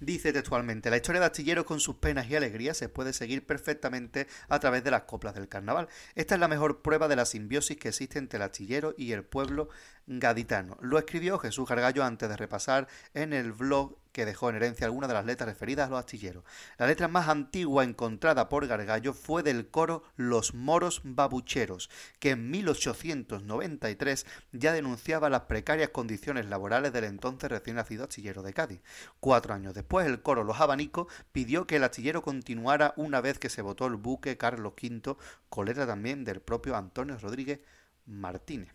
[SPEAKER 1] Dice textualmente, la historia de Astillero con sus penas y alegrías se puede seguir perfectamente a través de las coplas del carnaval. Esta es la mejor prueba de la simbiosis que existe entre el astillero y el pueblo gaditano. Lo escribió Jesús Gargallo antes de repasar en el blog que dejó en herencia algunas de las letras referidas a los astilleros. La letra más antigua encontrada por Gargallo fue del coro Los Moros Babucheros, que en 1893 ya denunciaba las precarias condiciones laborales del entonces recién nacido astillero de Cádiz. Cuatro años después, el coro Los Abanicos pidió que el astillero continuara una vez que se votó el buque Carlos V, con letra también del propio Antonio Rodríguez Martínez.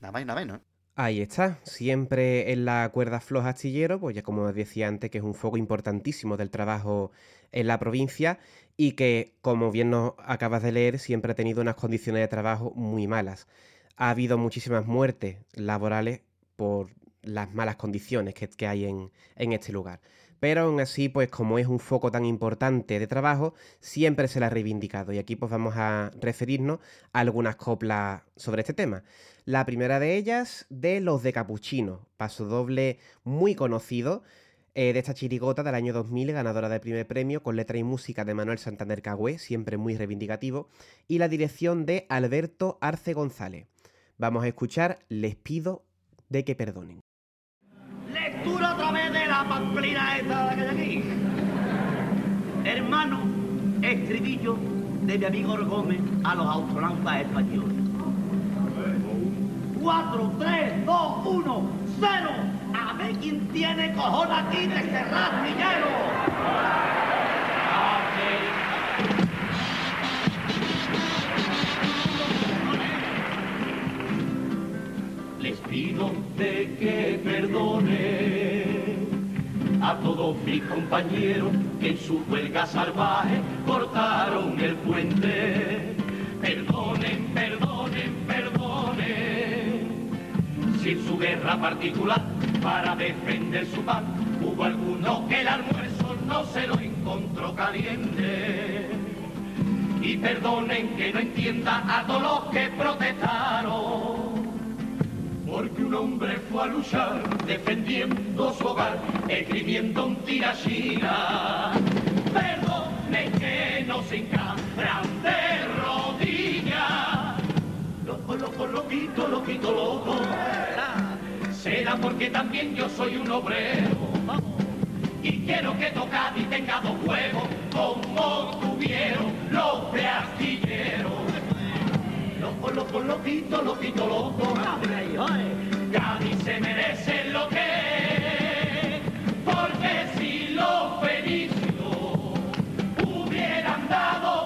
[SPEAKER 1] Nada más y nada menos. ¿eh?
[SPEAKER 3] Ahí está, siempre en la cuerda floja astillero, pues ya como decía antes, que es un foco importantísimo del trabajo en la provincia y que, como bien nos acabas de leer, siempre ha tenido unas condiciones de trabajo muy malas. Ha habido muchísimas muertes laborales por las malas condiciones que, hay en, en este lugar. Pero aún así, pues como es un foco tan importante de trabajo, siempre se la ha reivindicado. Y aquí pues vamos a referirnos a algunas coplas sobre este tema. La primera de ellas, de Los de Capuchino, paso doble muy conocido, eh, de esta chirigota del año 2000, ganadora del primer premio, con letra y música de Manuel Santander Cagüe, siempre muy reivindicativo, y la dirección de Alberto Arce González. Vamos a escuchar Les pido de que perdonen.
[SPEAKER 6] Lectura otra vez de la pamplina esta hay aquí. Hermano, estribillo de mi amigo Gómez a los autolanzas españoles. 4, 3, 2, 1, 0. A ver quién tiene cojón aquí de cerrar dinero. Les pido de que perdone a
[SPEAKER 4] todos mis compañeros que en su huelga salvaje cortaron el puente. Perdonen, perdonen, perdonen. Si en su guerra particular para defender su paz hubo alguno que el almuerzo no se lo encontró caliente. Y perdonen que no entienda a todos los que protestaron porque un hombre fue a luchar defendiendo su hogar, escribiendo un tirachina. Perdone que no se encabran. Loco, loco, loquito, loquito, loco. Será porque también yo soy un obrero. Y quiero que tocad y tenga dos huevos como tuvieron los de astilleros. Loco, loco, loquito, loquito, loco. Cádiz se merece lo que porque si los fenicios hubieran dado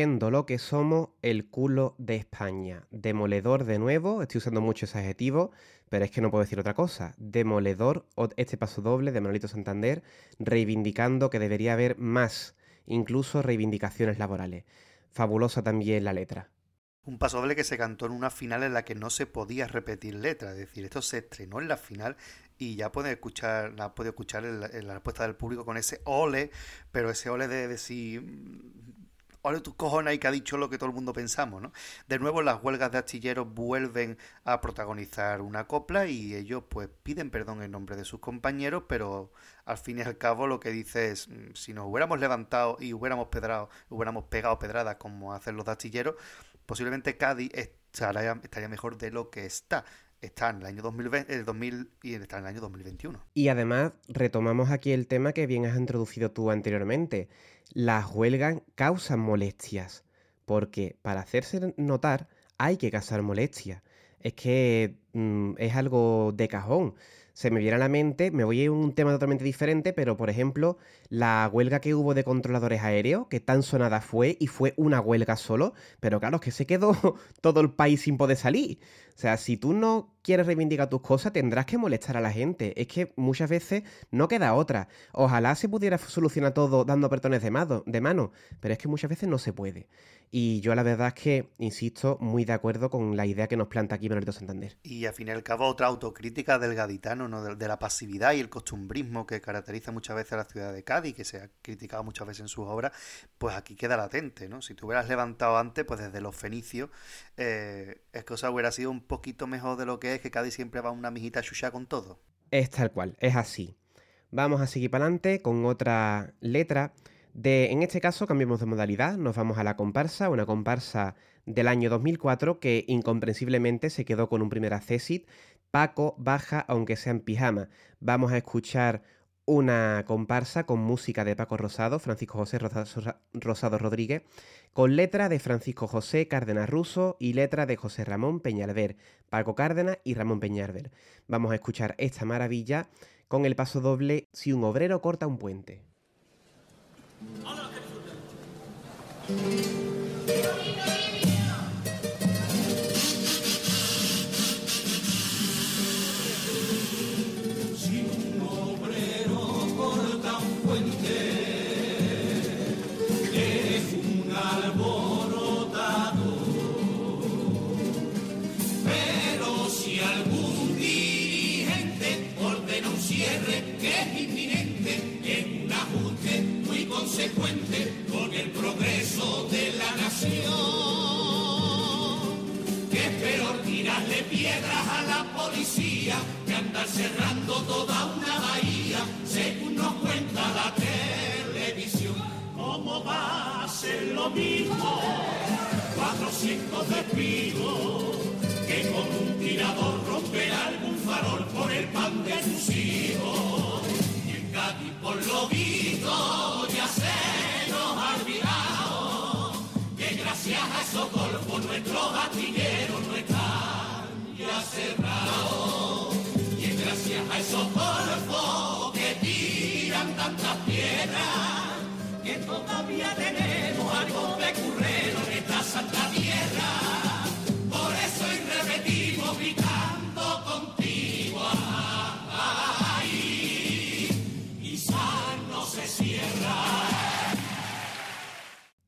[SPEAKER 4] lo que somos el culo de España.
[SPEAKER 3] Demoledor de nuevo, estoy usando mucho ese adjetivo, pero es que no puedo decir otra cosa. Demoledor, este paso doble de Manolito Santander, reivindicando que debería haber más, incluso reivindicaciones laborales. Fabulosa también la letra.
[SPEAKER 1] Un paso doble que se cantó en una final en la que no se podía repetir letra. Es decir, esto se estrenó en la final y ya puede escuchar, la puede escuchar la respuesta del público con ese ole, pero ese ole de decir. Ole tus cojones y que ha dicho lo que todo el mundo pensamos, ¿no? De nuevo las huelgas de astilleros vuelven a protagonizar una copla y ellos pues piden perdón en nombre de sus compañeros, pero al fin y al cabo lo que dice es mm, si nos hubiéramos levantado y hubiéramos pedrado, hubiéramos pegado pedradas como hacen los de astilleros, posiblemente Cádiz estaría, mejor de lo que está. Está en el año 2020, el 2000 y está en el año 2021.
[SPEAKER 3] Y además retomamos aquí el tema que bien has introducido tú anteriormente. Las huelgas causan molestias, porque para hacerse notar hay que causar molestias. Es que mm, es algo de cajón. Se me viene a la mente, me voy a a un tema totalmente diferente, pero por ejemplo, la huelga que hubo de controladores aéreos, que tan sonada fue y fue una huelga solo, pero claro, es que se quedó todo el país sin poder salir. O sea, si tú no quieres reivindicar tus cosas, tendrás que molestar a la gente. Es que muchas veces no queda otra. Ojalá se pudiera solucionar todo dando apretones de mano, de mano, pero es que muchas veces no se puede. Y yo la verdad es que, insisto, muy de acuerdo con la idea que nos planta aquí Manolito Santander.
[SPEAKER 1] Y al fin y al cabo otra autocrítica del gaditano, ¿no? de, de la pasividad y el costumbrismo que caracteriza muchas veces a la ciudad de Cádiz, que se ha criticado muchas veces en sus obras, pues aquí queda latente, ¿no? Si te hubieras levantado antes, pues desde los fenicios, eh, es cosa hubiera sido un poquito mejor de lo que es, que Cádiz siempre va una mijita chucha con todo.
[SPEAKER 3] Es tal cual, es así. Vamos a seguir para adelante con otra letra. De, en este caso cambiamos de modalidad, nos vamos a la comparsa, una comparsa del año 2004 que incomprensiblemente se quedó con un primer accesit. Paco baja aunque sea en pijama. Vamos a escuchar una comparsa con música de Paco Rosado, Francisco José Rosa- Rosado Rodríguez, con letra de Francisco José Cárdenas Russo y letra de José Ramón Peñalver, Paco Cárdenas y Ramón Peñalver. Vamos a escuchar esta maravilla con el paso doble Si un obrero corta un puente.
[SPEAKER 2] Si consecuente con el progreso de la nación que es peor tirarle piedras a la policía que andar cerrando toda una bahía, según nos cuenta la televisión. ¿Cómo va a ser lo mismo? 400 despidos que con un tirador romper algún farol por el pan de sus hijos. Y en Cádiz, por lo visto, ya se gracias a esos golpes nuestros astilleros no están ya cerrados. Y es gracias a esos que tiran tantas piedras que todavía tenemos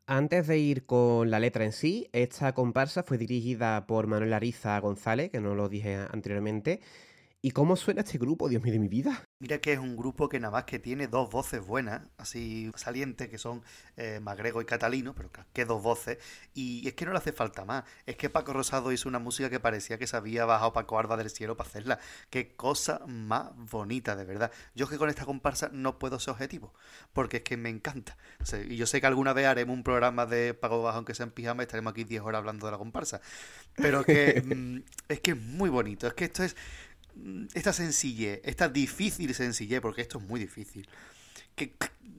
[SPEAKER 3] Antes de ir con la letra en sí, esta comparsa fue dirigida por Manuel Ariza González, que no lo dije anteriormente. ¿Y cómo suena este grupo, Dios mío de mi vida?
[SPEAKER 1] Mira que es un grupo que nada más que tiene dos voces buenas, así salientes, que son eh, Magrego y Catalino, pero que dos voces. Y es que no le hace falta más. Es que Paco Rosado hizo una música que parecía que se había bajado Paco Arba del cielo para hacerla. Qué cosa más bonita, de verdad. Yo que con esta comparsa no puedo ser objetivo, porque es que me encanta. O sea, y yo sé que alguna vez haremos un programa de Paco Bajo, aunque sea en pijama, y estaremos aquí 10 horas hablando de la comparsa. Pero que mm, es que es muy bonito. Es que esto es esta sencillez, esta difícil sencillez, porque esto es muy difícil. Que,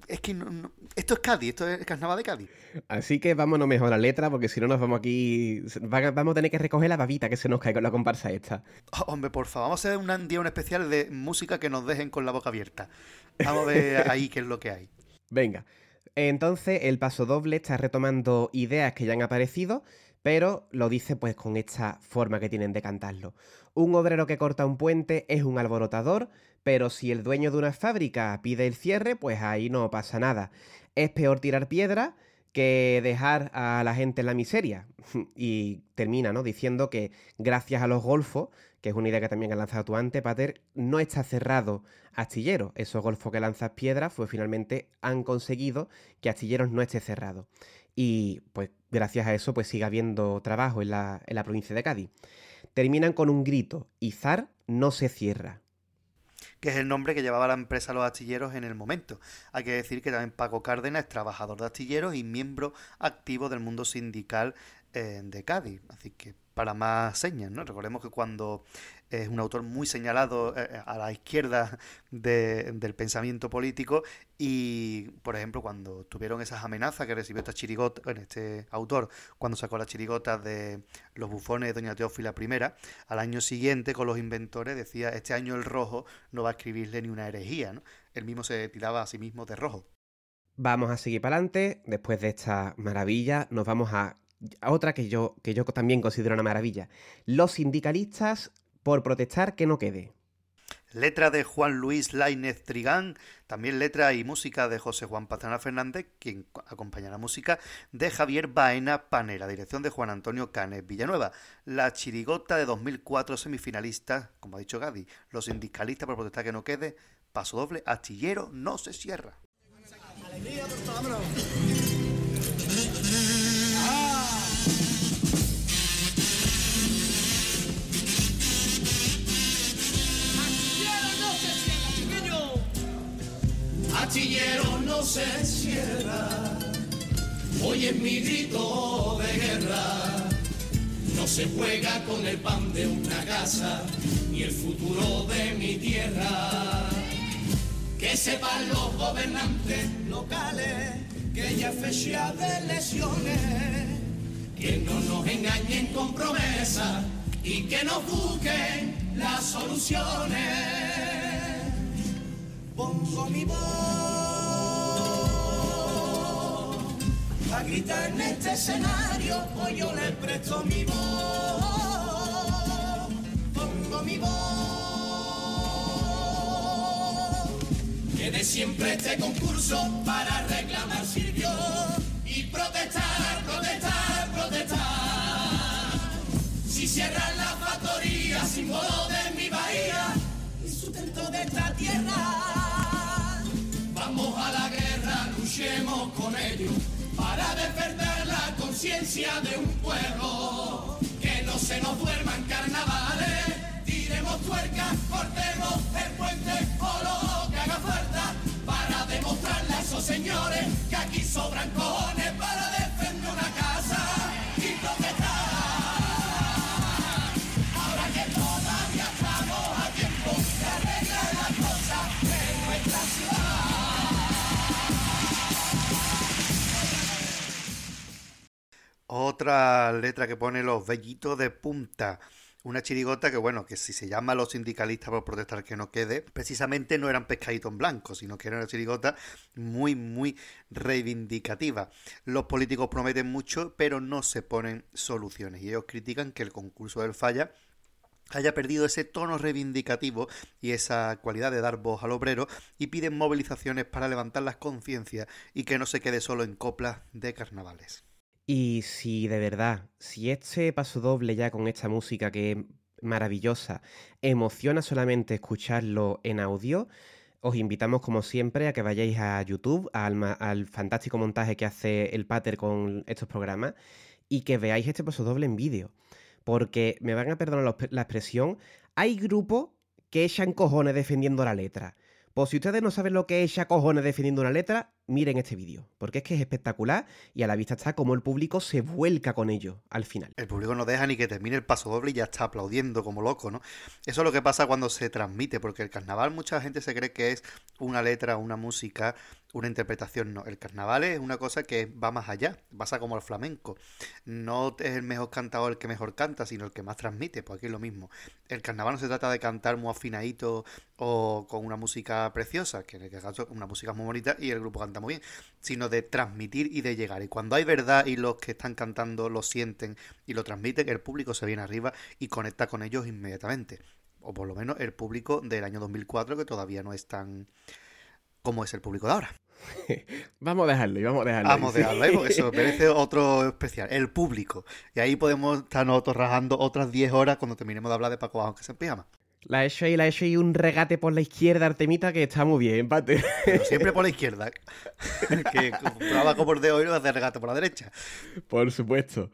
[SPEAKER 1] es que no- no- esto es Cádiz, esto es carnaval de Cádiz.
[SPEAKER 3] Así que vámonos mejor a la letra, porque si no nos vamos aquí. va- Vamos a tener que recoger la babita que se nos cae con la comparsa esta.
[SPEAKER 1] Oh, hombre, por favor, vamos a hacer un día un especial de música que nos dejen con la boca abierta. Vamos a ver ahí qué es lo que hay.
[SPEAKER 3] Venga. Entonces, el paso doble está retomando ideas que ya han aparecido, pero lo dice pues con esta forma que tienen de cantarlo. Un obrero que corta un puente es un alborotador, pero si el dueño de una fábrica pide el cierre, pues ahí no pasa nada. Es peor tirar piedra que dejar a la gente en la miseria. Y termina, ¿no? Diciendo que gracias a los golfos, que es una idea que también has lanzado tú antes, Pater, no está cerrado Astillero. Esos golfos que lanzas piedras, pues finalmente han conseguido que Astilleros no esté cerrado. Y pues gracias a eso, pues sigue habiendo trabajo en la, en la provincia de Cádiz. Terminan con un grito, Izar no se cierra.
[SPEAKER 1] que es el nombre que llevaba la empresa Los Astilleros en el momento. Hay que decir que también Paco Cárdenas es trabajador de astilleros y miembro activo del mundo sindical eh, de Cádiz. Así que para más señas, ¿no? Recordemos que cuando es un autor muy señalado eh, a la izquierda de- del pensamiento político y, por ejemplo, cuando tuvieron esas amenazas que recibió esta chirigota, bueno, este autor, cuando sacó las chirigotas de los bufones de Doña Teófila I, al año siguiente con los inventores decía, este año el rojo no va a escribirle ni una herejía, ¿no? Él mismo se tiraba a sí mismo de rojo.
[SPEAKER 3] Vamos a seguir para adelante. Después de esta maravilla, nos vamos a, a otra que yo, que yo también considero una maravilla. Los sindicalistas por protestar que no quede.
[SPEAKER 1] Letra de Juan Luis Lainez Trigán, también letra y música de José Juan Pastrana Fernández, quien acompaña la música de Javier Baena Panera, dirección de Juan Antonio Canes Villanueva. La chirigota de 2004 semifinalista, como ha dicho Gadi, los sindicalistas por protestar que no quede, paso doble, astillero no se cierra.
[SPEAKER 2] Astillero no se cierra, hoy es mi grito de guerra. No se juega con el pan de una casa, ni el futuro de mi tierra. Que sepan los gobernantes locales que ya es fecha de elecciones, que no nos engañen con promesas y que nos busquen las soluciones pongo mi voz a gritar en este escenario, hoy yo le presto mi voz, pongo mi voz, que de siempre este concurso para reclamar sirvió y protestar, protestar, protestar. Si cierran la factoría, símbolo de mi bahía y sustento de esta tierra. A la guerra, luchemos con ellos para despertar la conciencia de un pueblo. Que no se nos duerman carnavales, tiremos tuercas, cortemos el puente o lo que haga falta para demostrarle a esos señores que aquí sobran cojones para
[SPEAKER 1] Otra letra que pone los vellitos de punta. Una chirigota que, bueno, que si se llama a los sindicalistas por protestar que no quede, precisamente no eran pescaditos en blanco, sino que era una chirigota muy, muy reivindicativa. Los políticos prometen mucho, pero no se ponen soluciones. Y ellos critican que el concurso del falla haya perdido ese tono reivindicativo y esa cualidad de dar voz al obrero y piden movilizaciones para levantar las conciencias y que no se quede solo en coplas de carnavales.
[SPEAKER 3] Y si de verdad, si este paso doble ya con esta música que es maravillosa, emociona solamente escucharlo en audio, os invitamos como siempre a que vayáis a YouTube, al, al fantástico montaje que hace el Pater con estos programas y que veáis este paso doble en vídeo. Porque me van a perdonar la expresión, hay grupos que echan cojones defendiendo la letra. Pues si ustedes no saben lo que es echa cojones defendiendo una letra, miren este vídeo, porque es que es espectacular y a la vista está como el público se vuelca con ello al final.
[SPEAKER 1] El público no deja ni que termine el paso doble y ya está aplaudiendo como loco, ¿no? Eso es lo que pasa cuando se transmite, porque el carnaval mucha gente se cree que es una letra, una música una interpretación no. El carnaval es una cosa que va más allá, pasa como el flamenco. No es el mejor cantador el que mejor canta, sino el que más transmite, pues aquí es lo mismo. El carnaval no se trata de cantar muy afinadito o con una música preciosa, que en el caso una música muy bonita y el grupo canta muy bien, sino de transmitir y de llegar. Y cuando hay verdad y los que están cantando lo sienten y lo transmiten, el público se viene arriba y conecta con ellos inmediatamente. O por lo menos el público del año 2004 que todavía no es tan como es el público de ahora.
[SPEAKER 3] vamos a dejarlo y vamos a dejarlo.
[SPEAKER 1] Vamos a dejarlo, ¿eh? porque eso merece otro especial. El público. Y ahí podemos estar nosotros rajando otras 10 horas cuando terminemos de hablar de Paco Bajo que se en pijama.
[SPEAKER 3] La he hecho ahí, la he hecho ahí un regate por la izquierda, Artemita, que está muy bien, empate.
[SPEAKER 1] Pero siempre por la izquierda. que trabajo por de hoy no hace regate por la derecha.
[SPEAKER 3] Por supuesto.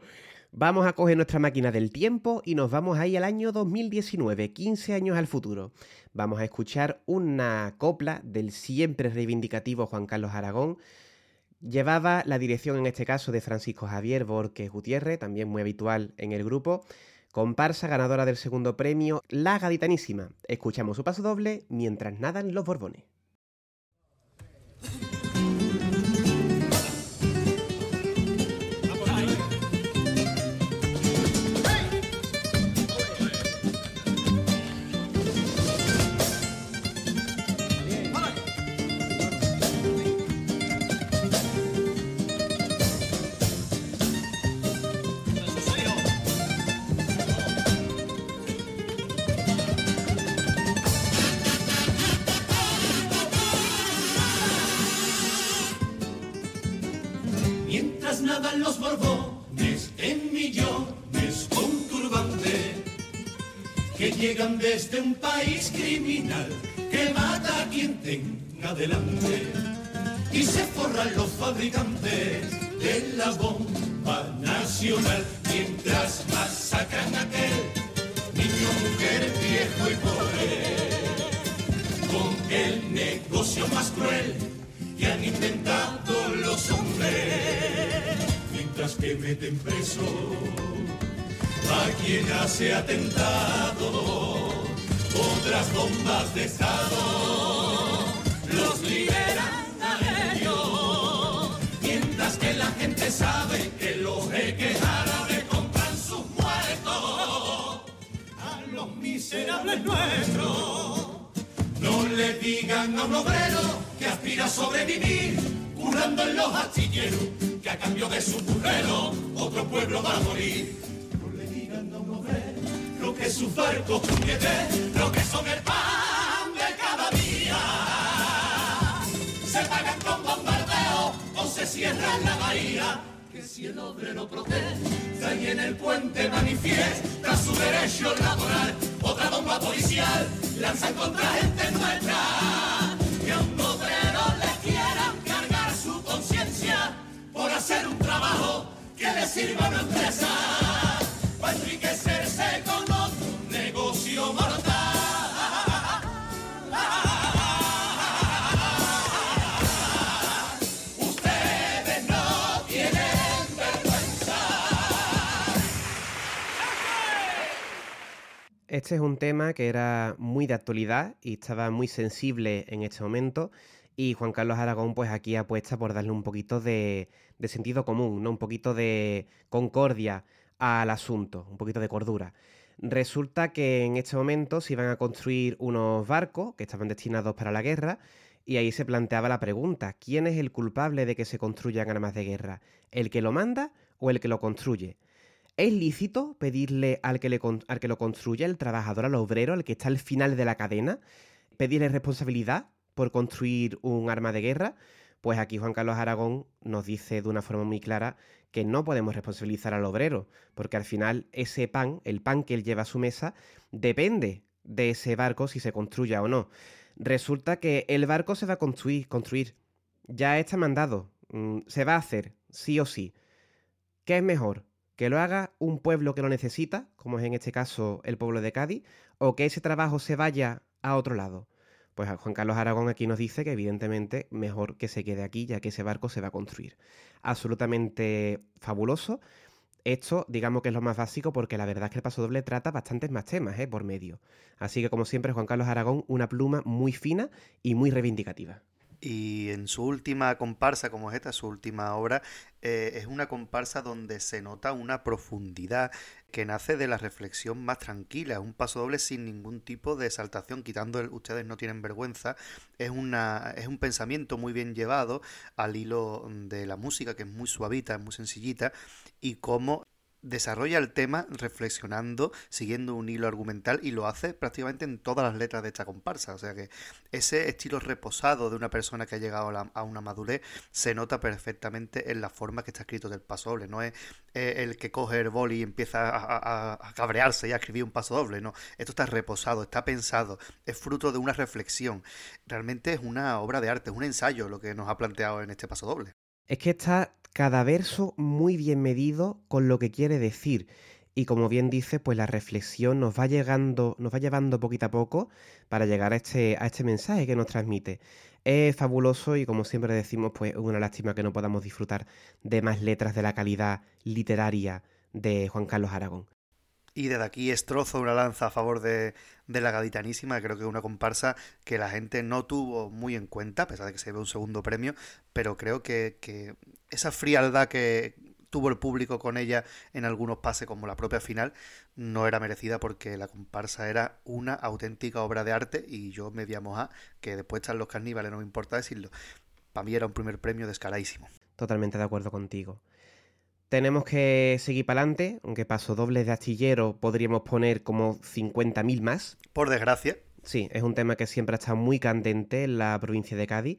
[SPEAKER 3] Vamos a coger nuestra máquina del tiempo y nos vamos ahí al año 2019, 15 años al futuro. Vamos a escuchar una copla del siempre reivindicativo Juan Carlos Aragón. Llevaba la dirección en este caso de Francisco Javier Borges Gutiérrez, también muy habitual en el grupo. Comparsa ganadora del segundo premio, La Gaditanísima. Escuchamos su paso doble mientras nadan los Borbones.
[SPEAKER 2] Los borbones en millones con turbante que llegan desde un país criminal que mata a quien tenga delante y se forran los fabricantes de la bomba nacional mientras masacran a aquel niño, mujer, viejo y pobre con el negocio más cruel que han inventado los hombres meten preso a quien hace atentado otras bombas de Estado. Los liberan a ellos, mientras que la gente sabe que los jeques compran sus muertos a los miserables nuestros. No le digan a un obrero que aspira a sobrevivir curando en los astilleros que a cambio de su burrero otro pueblo va a morir. No le digan a un obrero lo que sus barcos juguetes, lo que son el pan de cada día. Se pagan con bombardeo o se cierran la bahía. Que si el obrero protesta y en el puente manifiesta su derecho laboral, otra bomba policial lanzan contra gente nuestra. Hacer un trabajo que le sirva a la empresa, para enriquecerse con otro negocio mortal.
[SPEAKER 3] Este es un tema que era muy de actualidad y estaba muy sensible en este momento. Y Juan Carlos Aragón, pues aquí apuesta por darle un poquito de, sentido común, ¿no? Un poquito de concordia al asunto, un poquito de cordura. Resulta que en este momento se iban a construir unos barcos que estaban destinados para la guerra y ahí se planteaba la pregunta, ¿quién es el culpable de que se construyan armas de guerra? ¿El que lo manda o el que lo construye? ¿Es lícito pedirle al que, al que lo construye, el trabajador, al obrero, al que está al final de la cadena, pedirle responsabilidad por construir un arma de guerra? Pues aquí Juan Carlos Aragón nos dice de una forma muy clara que no podemos responsabilizar al obrero, porque al final ese pan, el pan que él lleva a su mesa, depende de ese barco si se construya o no. Resulta que el barco se va a construir, construir. Ya está mandado, mm, se va a hacer, sí o sí. ¿Qué es mejor? ¿Que lo haga un pueblo que lo necesita, como es en este caso el pueblo de Cádiz, o que ese trabajo se vaya a otro lado? Pues Juan Carlos Aragón aquí nos dice que evidentemente mejor que se quede aquí ya que ese barco se va a construir. Absolutamente fabuloso. Esto, digamos que es lo más básico porque la verdad es que el paso doble trata bastantes más temas ¿eh? por medio. Así que como siempre, Juan Carlos Aragón, una pluma muy fina y muy reivindicativa.
[SPEAKER 1] Y en su última comparsa, como es esta, su última obra, eh, es una comparsa donde se nota una profundidad que nace de la reflexión más tranquila, un paso doble sin ningún tipo de exaltación, quitando el ustedes no tienen vergüenza, es, una, es un pensamiento muy bien llevado al hilo de la música, que es muy suavita, muy sencillita, y cómo desarrolla el tema reflexionando, siguiendo un hilo argumental y lo hace prácticamente en todas las letras de esta comparsa. O sea que ese estilo reposado de una persona que ha llegado a, una madurez se nota perfectamente en la forma que está escrito del paso doble. No es eh, el que coge el boli y empieza a, cabrearse y a escribir un paso doble. No, esto está reposado, está pensado, es fruto de una reflexión. Realmente es una obra de arte, es un ensayo lo que nos ha planteado en este paso doble.
[SPEAKER 3] Es que está cada verso muy bien medido con lo que quiere decir. Y como bien dice, pues la reflexión nos va llegando, nos va llevando poquito a poco para llegar a este, a este mensaje que nos transmite. Es fabuloso y como siempre decimos, pues es una lástima que no podamos disfrutar de más letras de la calidad literaria de Juan Carlos Aragón.
[SPEAKER 1] Y desde aquí estrozo una lanza a favor de, de, la gaditanísima, creo que es una comparsa que la gente no tuvo muy en cuenta, a pesar de que se ve un segundo premio, pero creo que, que esa frialdad que tuvo el público con ella en algunos pases, como la propia final, no era merecida porque la comparsa era una auténtica obra de arte y yo me voy a que después están los caníbales, no me importa decirlo. Para mí era un primer premio descaradísimo.
[SPEAKER 3] Totalmente de acuerdo contigo. Tenemos que seguir para adelante, aunque paso doble de astillero podríamos poner como 50.000 más.
[SPEAKER 1] Por desgracia.
[SPEAKER 3] Sí, es un tema que siempre ha estado muy candente en la provincia de Cádiz.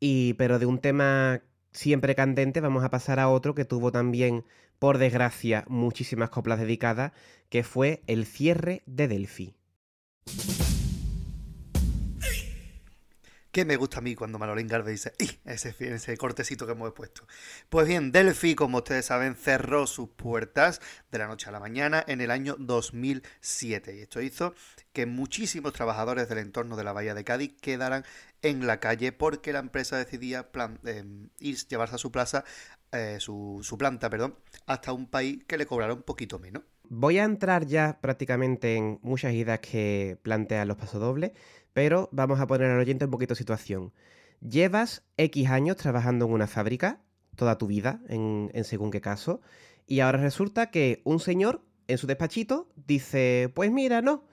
[SPEAKER 3] Y, pero de un tema siempre candente vamos a pasar a otro que tuvo también, por desgracia, muchísimas coplas dedicadas, que fue el cierre de Delphi.
[SPEAKER 1] Que me gusta a mí cuando Manolín Garde dice ese, ese cortecito que hemos puesto. Pues bien, Delphi, como ustedes saben, cerró sus puertas de la noche a la mañana en el año 2007 y esto hizo que muchísimos trabajadores del entorno de la bahía de Cádiz quedaran en la calle porque la empresa decidía eh, ir, llevarse a su plaza eh, su, su, planta, perdón, hasta un país que le cobrara un poquito menos.
[SPEAKER 3] Voy a entrar ya prácticamente en muchas ideas que plantean los pasodobles, pero vamos a poner al oyente un poquito de situación. Llevas X años trabajando en una fábrica, toda tu vida, en, según qué caso, y ahora resulta que un señor en su despachito dice, pues mira, no,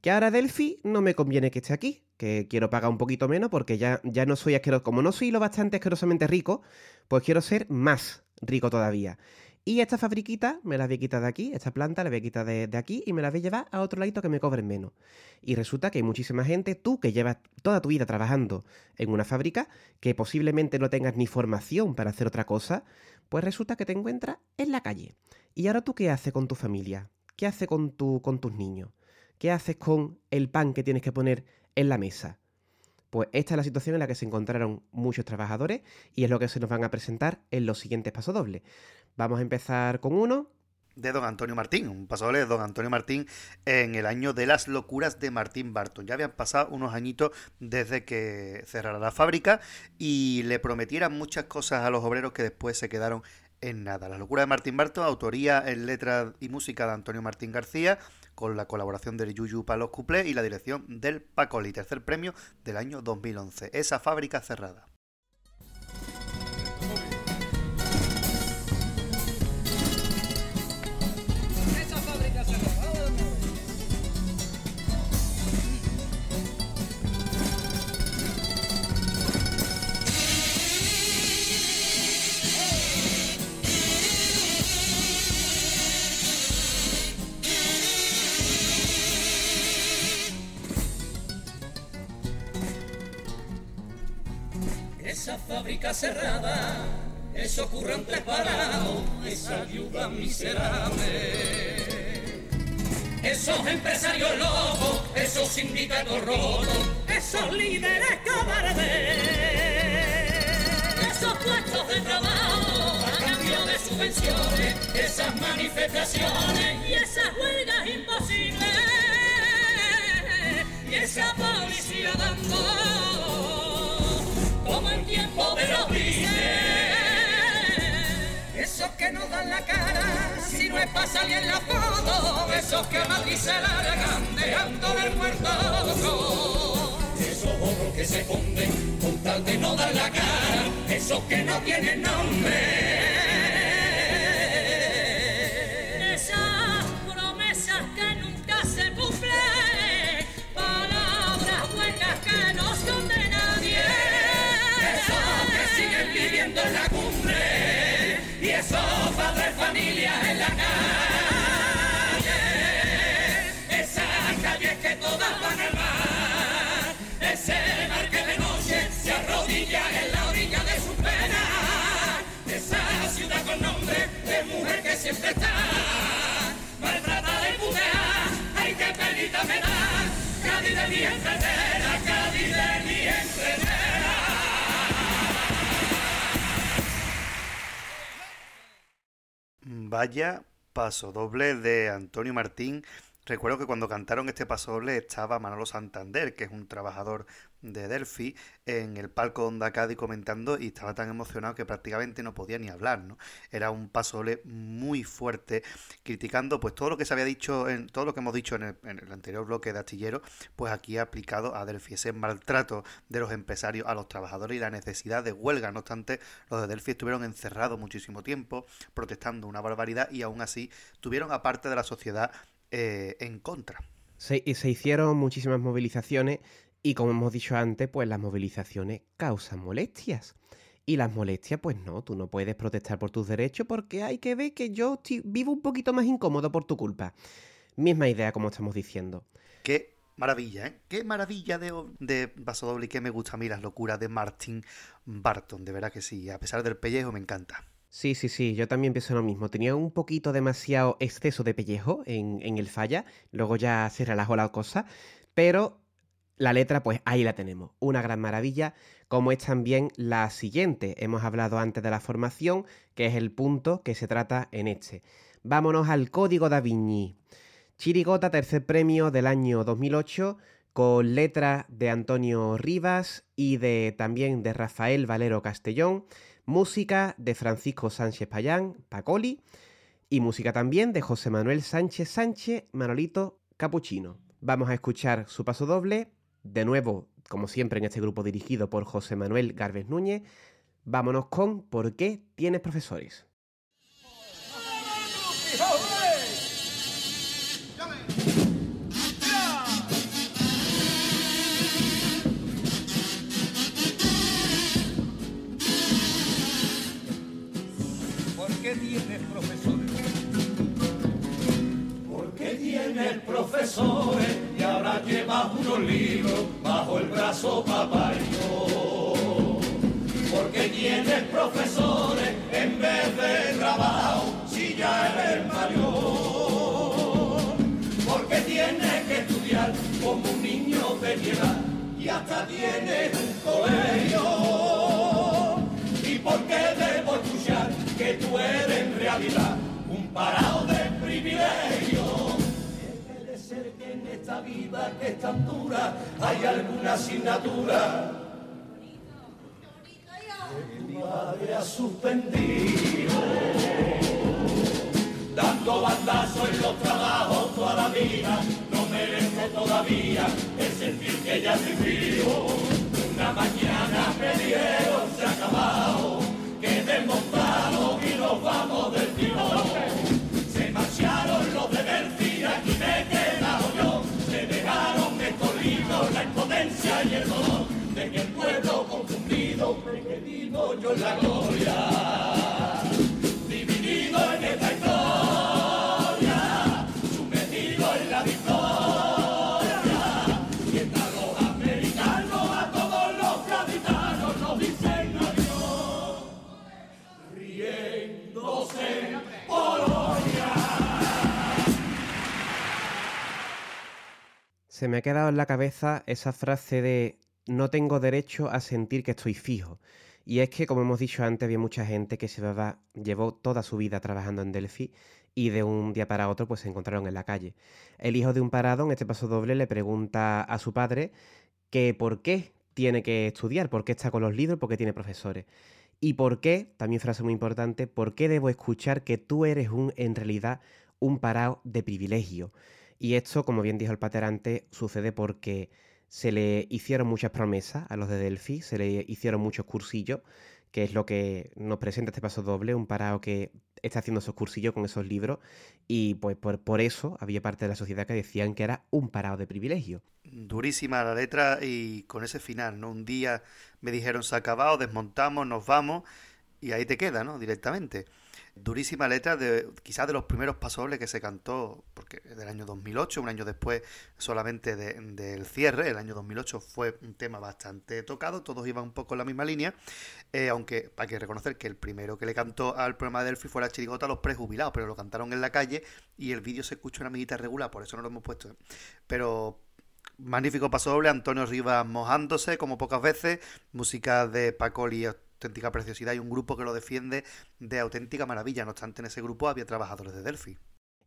[SPEAKER 3] que ahora Delphi no me conviene que esté aquí, que quiero pagar un poquito menos porque ya, ya no soy asqueroso, como no soy lo bastante asquerosamente rico, pues quiero ser más rico todavía. Y esta fabriquita me la voy a quitar de aquí, esta planta la voy a quitar de, aquí y me la voy a llevar a otro ladito que me cobren menos. Y resulta que hay muchísima gente, tú que llevas toda tu vida trabajando en una fábrica, que posiblemente no tengas ni formación para hacer otra cosa, pues resulta que te encuentras en la calle. ¿Y ahora tú qué haces con tu familia? ¿Qué haces con, tu, con tus niños? ¿Qué haces con el pan que tienes que poner en la mesa? Pues esta es la situación en la que se encontraron muchos trabajadores y es lo que se nos van a presentar en los siguientes pasodobles. Vamos a empezar con uno.
[SPEAKER 1] De don Antonio Martín, un pasodoble de don Antonio Martín en el año de las locuras de Martín Barton. Ya habían pasado unos añitos desde que cerrara la fábrica y le prometieran muchas cosas a los obreros que después se quedaron en nada. La locura de Martín Barton, autoría en letra y música de Antonio Martín García, con la colaboración del Yuyu para los cuplés y la dirección del Pacoli, tercer premio del año 2011. Esa fábrica cerrada.
[SPEAKER 7] Esa fábrica cerrada.
[SPEAKER 2] Fábrica cerrada, esos currantes parados, esa viuda miserable. Esos empresarios locos, esos sindicatos rotos, esos líderes cobardes, esos puestos de trabajo a cambio de subvenciones, esas manifestaciones y esas huelgas imposibles, y esa policía dando como en tiempo de los. Esos que no dan la cara si no es para salir en la foto. Esos que a Madrid se largan dejando del muerto. Esos otros que se esconden con tal de no dar la cara. Esos que no tienen nombre. Siempre está maltratada y puteada. Ay, qué penita me da. Cádiz de mi entretera, Cádiz de mi entretera.
[SPEAKER 1] Vaya paso doble de Antonio Martín. Recuerdo que cuando cantaron este paso doble estaba Manolo Santander, que es un trabajador de Delphi, en el palco Onda Cádiz comentando y estaba tan emocionado que prácticamente no podía ni hablar, ¿no? Era un paso doble muy fuerte, criticando pues todo lo que se había dicho, en todo lo que hemos dicho en el, anterior bloque de Astillero, pues aquí aplicado a Delphi, ese maltrato de los empresarios a los trabajadores y la necesidad de huelga. No obstante, los de Delphi estuvieron encerrados muchísimo tiempo, protestando una barbaridad y aún así tuvieron a parte de la sociedad eh, en contra.
[SPEAKER 3] Se, se hicieron muchísimas movilizaciones y como hemos dicho antes, pues las movilizaciones causan molestias. Y las molestias, pues no, tú no puedes protestar por tus derechos porque hay que ver que yo vivo un poquito más incómodo por tu culpa. Misma idea como estamos diciendo.
[SPEAKER 1] Qué maravilla, ¿eh? Qué maravilla de, de Paso Doble y qué me gusta a mí las locuras de Martin Barton. De verdad que sí, a pesar del pellejo me encanta.
[SPEAKER 3] Sí, sí, sí, yo también pienso lo mismo. Tenía un poquito demasiado exceso de pellejo en, en el falla, luego ya se relajó la cosa, pero la letra, pues ahí la tenemos. Una gran maravilla, como es también la siguiente. Hemos hablado antes de la formación, que es el punto que se trata en este. Vámonos al Código da. Chirigota, tercer premio del año 2008, con letra de Antonio Rivas y de también de Rafael Valero Castellón, música de Francisco Sánchez Payán, Pacoli, y música también de José Manuel Sánchez Sánchez, Manolito Capuchino. Vamos a escuchar su paso doble, de nuevo, como siempre en este grupo dirigido por José Manuel Garbes Núñez. Vámonos con ¿Por qué tienes profesores?
[SPEAKER 2] ¿Por qué tienes profesores? Qué tienes profesores y ahora llevas unos libros bajo el brazo papá y yo? ¿Por qué tienes profesores en vez de trabajo si ya eres mayor? ¿Por qué tienes que estudiar como un niño de mi edad y hasta tienes un colegio? ¿Y por qué debo escuchar que tú eres en realidad un parado de privilegio? Vida que es tan dura hay alguna asignatura que mi madre ha suspendido. Dando bandazos en los trabajos toda la vida, no merezco todavía el sentir que ya vivido. Una mañana me dieron dividido, yo en la gloria, dividido en esta historia, sumergido en la victoria. Mientras los americanos a todos los capitanos nos dicen adiós, riéndose Polonia.
[SPEAKER 3] Se me ha quedado en la cabeza esa frase de no tengo derecho a sentir que estoy fijo. Y es que, como hemos dicho antes, había mucha gente que se llevó toda su vida trabajando en Delphi y de un día para otro pues se encontraron en la calle. El hijo de un parado en este paso doble le pregunta a su padre que por qué tiene que estudiar, por qué está con los libros, por qué tiene profesores. Y por qué, también frase muy importante, por qué debo escuchar que tú eres un, en realidad, un parado de privilegio. Y esto, como bien dijo el pater antes, sucede porque se le hicieron muchas promesas a los de Delphi, se le hicieron muchos cursillos, que es lo que nos presenta este paso doble, un parado que está haciendo esos cursillos con esos libros, y pues por, por eso había parte de la sociedad que decían que era un parado de privilegio.
[SPEAKER 2] Durísima la letra y con ese final, ¿no? Un día me dijeron se ha acabado, desmontamos, nos vamos, y ahí te queda, ¿no? Directamente durísima letra de quizás de los primeros pasobles que se cantó, porque del año 2008, un año después solamente del cierre, el año 2008 fue un tema bastante tocado, todos iban un poco en la misma línea, eh, aunque hay que reconocer que el primero que le cantó al programa de Delphi fue la chirigota Los Prejubilados, pero lo cantaron en la calle y el vídeo se escucha una medita regular, por eso no lo hemos puesto. Pero magnífico pasoble, Antonio Rivas mojándose como pocas veces, música de Pacoli auténtica preciosidad y un grupo que lo defiende de auténtica maravilla. No obstante, en ese grupo había trabajadores de Delphi.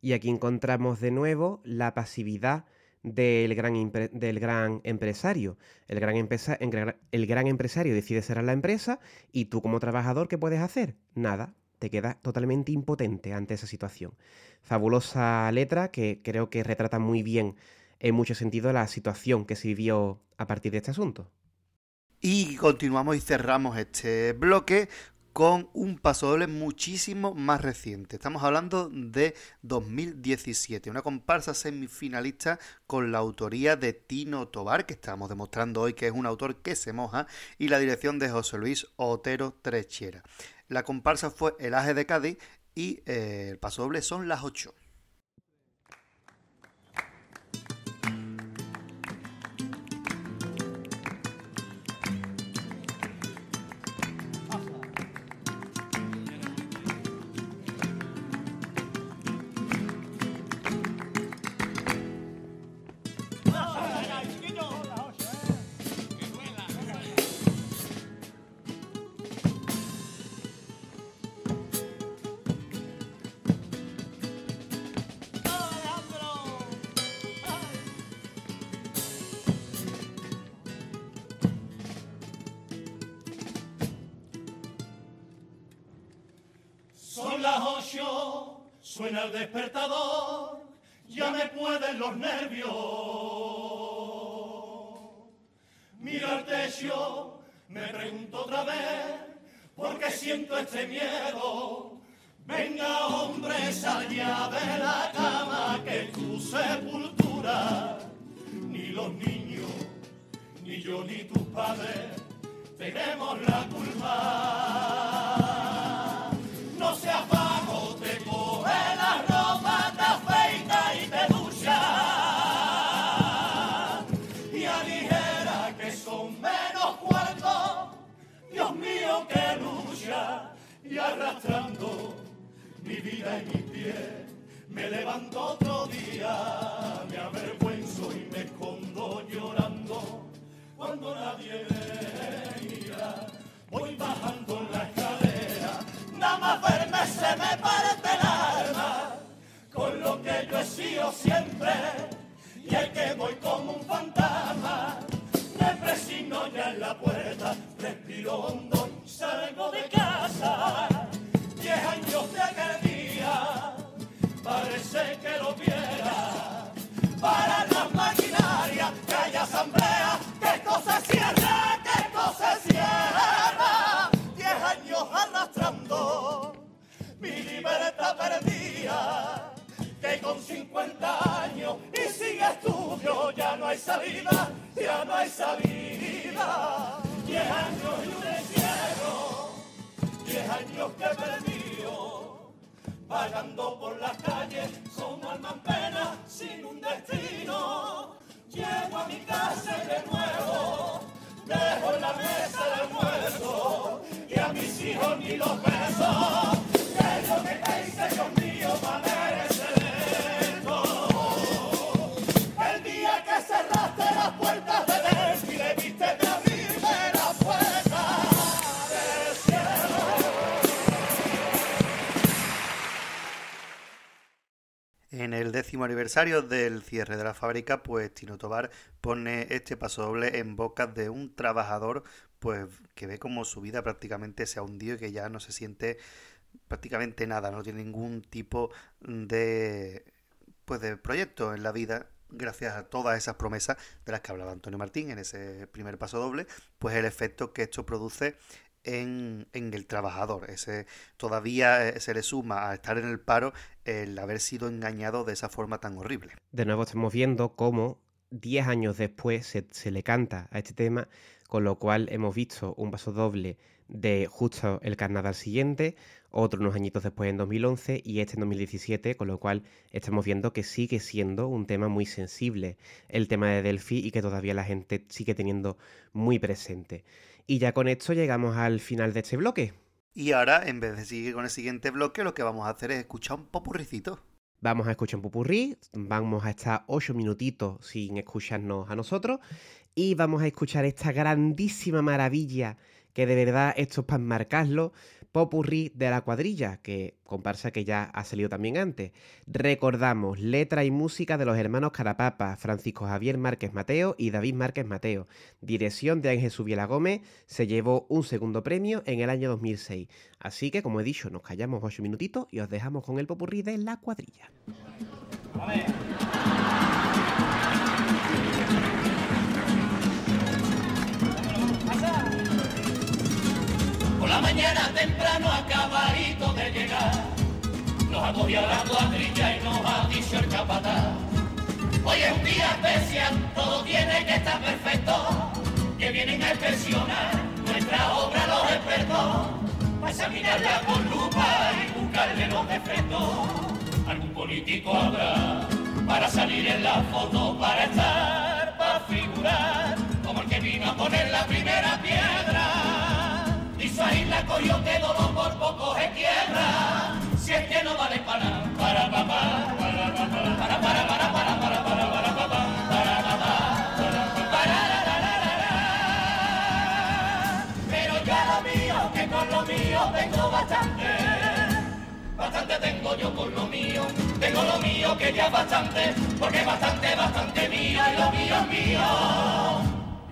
[SPEAKER 3] Y aquí encontramos de nuevo la pasividad del gran, del gran empresario. El gran, empresario decide cerrar la empresa y tú como trabajador, ¿qué puedes hacer? Nada, te quedas totalmente impotente ante esa situación. Fabulosa letra que creo que retrata muy bien en mucho sentido la situación que se vivió a partir de este asunto.
[SPEAKER 2] Y continuamos y cerramos este bloque con un pasodoble muchísimo más reciente. Estamos hablando de 2017, una comparsa semifinalista con la autoría de Tino Tobar, que estamos demostrando hoy que es un autor que se moja, y la dirección de José Luis Otero Trechera. La comparsa fue El Aje de Cádiz y eh, el pasodoble son las 8.
[SPEAKER 8] La mesa el almuerzo y a mis hijos ni los besos.
[SPEAKER 1] En el décimo aniversario del cierre de la fábrica, pues Tino Tobar pone este paso doble en boca de un trabajador pues que ve como su vida prácticamente se ha hundido y que ya no se siente prácticamente nada, no tiene ningún tipo de pues de proyecto en la vida gracias a todas esas promesas de las que hablaba Antonio Martín en ese primer paso doble, pues el efecto que esto produce en, el trabajador. Ese todavía eh, se le suma a estar en el paro el haber sido engañado de esa forma tan horrible.
[SPEAKER 3] De nuevo estamos viendo cómo 10 años después se, le canta a este tema, con lo cual hemos visto un paso doble de justo el carnaval siguiente, otro unos añitos después en 2011 y este en 2017, con lo cual estamos viendo que sigue siendo un tema muy sensible el tema de Delphi y que todavía la gente sigue teniendo muy presente. Y ya con esto llegamos al final de este bloque.
[SPEAKER 1] Y ahora, en vez de seguir con el siguiente bloque, lo que vamos a hacer es escuchar un popurricito.
[SPEAKER 3] Vamos a escuchar un popurrí, vamos a estar ocho minutitos sin escucharnos a nosotros y vamos a escuchar esta grandísima maravilla que de verdad esto es para enmarcarlo, Popurrí de la cuadrilla, que comparsa que ya ha salido también antes. Recordamos, letra y música de los hermanos Carapapa, Francisco Javier Márquez Mateo y David Márquez Mateo. Dirección de Ángel Subiela Gómez, se llevó un segundo premio en el año 2006. Así que, como he dicho, nos callamos ocho minutitos y os dejamos con el Popurrí de la cuadrilla.
[SPEAKER 4] Mañana temprano acabadito de llegar, nos agobia la cuadrilla y nos ha dicho el capataz. Hoy es un día especial, todo tiene que estar perfecto, que vienen a inspeccionar nuestra obra los expertos, para examinarla con lupa y buscarle los defectos. Algún político habrá para salir en la foto, para estar, para figurar, como el que vino a poner la primera piedra. Y ahí la cogió que dolor por poco se quiebra. Si es que no vale para para papá, para papá, para para para para para para para papá, para papá, para Pero ya lo mío, que con lo mío tengo bastante. Bastante tengo yo con lo mío, tengo lo mío que ya es bastante, porque bastante, bastante mío y lo mío es mío.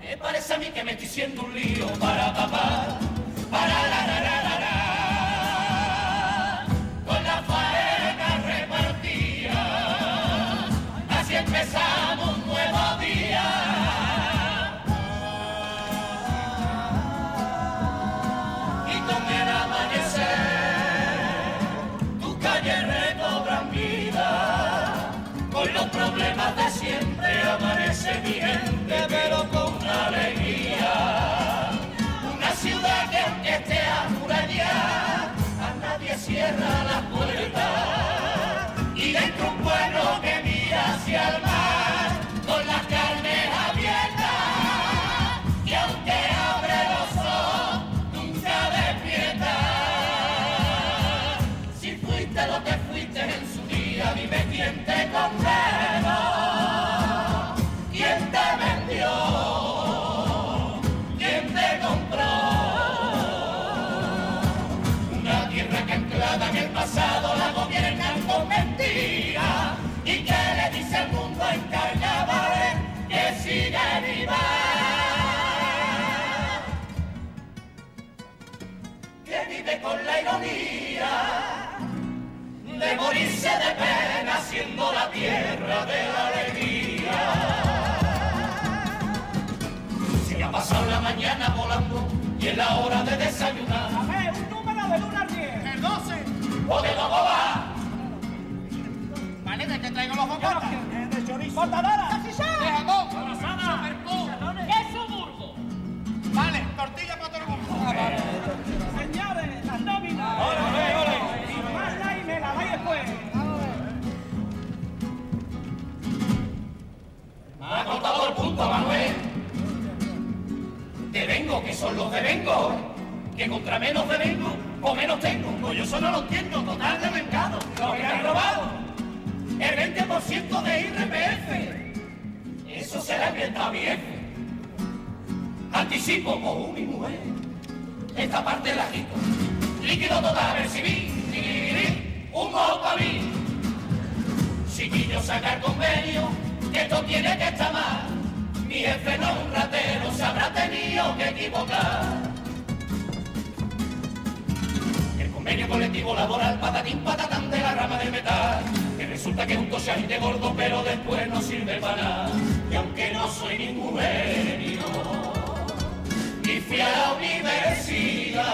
[SPEAKER 4] Me parece a mí que me estoy siendo un lío para papá. Para la, la, la, la, la, con la faena repartida, así empezamos un nuevo día. Y con el amanecer, tus calles recobran vida, con los problemas de siempre amanece mi nadie cierra la con la ironía de morirse de pena siendo la tierra de la alegría. Se ha pasado la mañana volando y es la hora de desayunar.
[SPEAKER 2] A ver, un número del 1 al 10. El 12.
[SPEAKER 4] ¿O de dónde va?
[SPEAKER 2] Vale, ¿de qué traigo los bocotas? De chorizo. ¡Botadora! ¡De jamón! ¡Es su burgo! Vale, tortilla para todo el mundo.
[SPEAKER 4] Ha cortado el punto, Manuel. De vengo, que son los de vengo. Que contra menos de vengo, o menos tengo. Pues yo eso no lo entiendo, total de mercado. Lo que han robado. El 20% de IRPF. Eso será que está bien. Anticipo como mi mujer. Esta parte la quito. Líquido total, recibí. Un ojo para mí. Si
[SPEAKER 2] chiquillos sacar convenio, que esto tiene que estar mal. Mi jefe un ratero, se habrá tenido que equivocar. El convenio colectivo laboral patatín patatán de la rama del metal. Que resulta que es un de gordo, pero después no sirve para nada. Y aunque no soy ningún genio, ni fui a la universidad,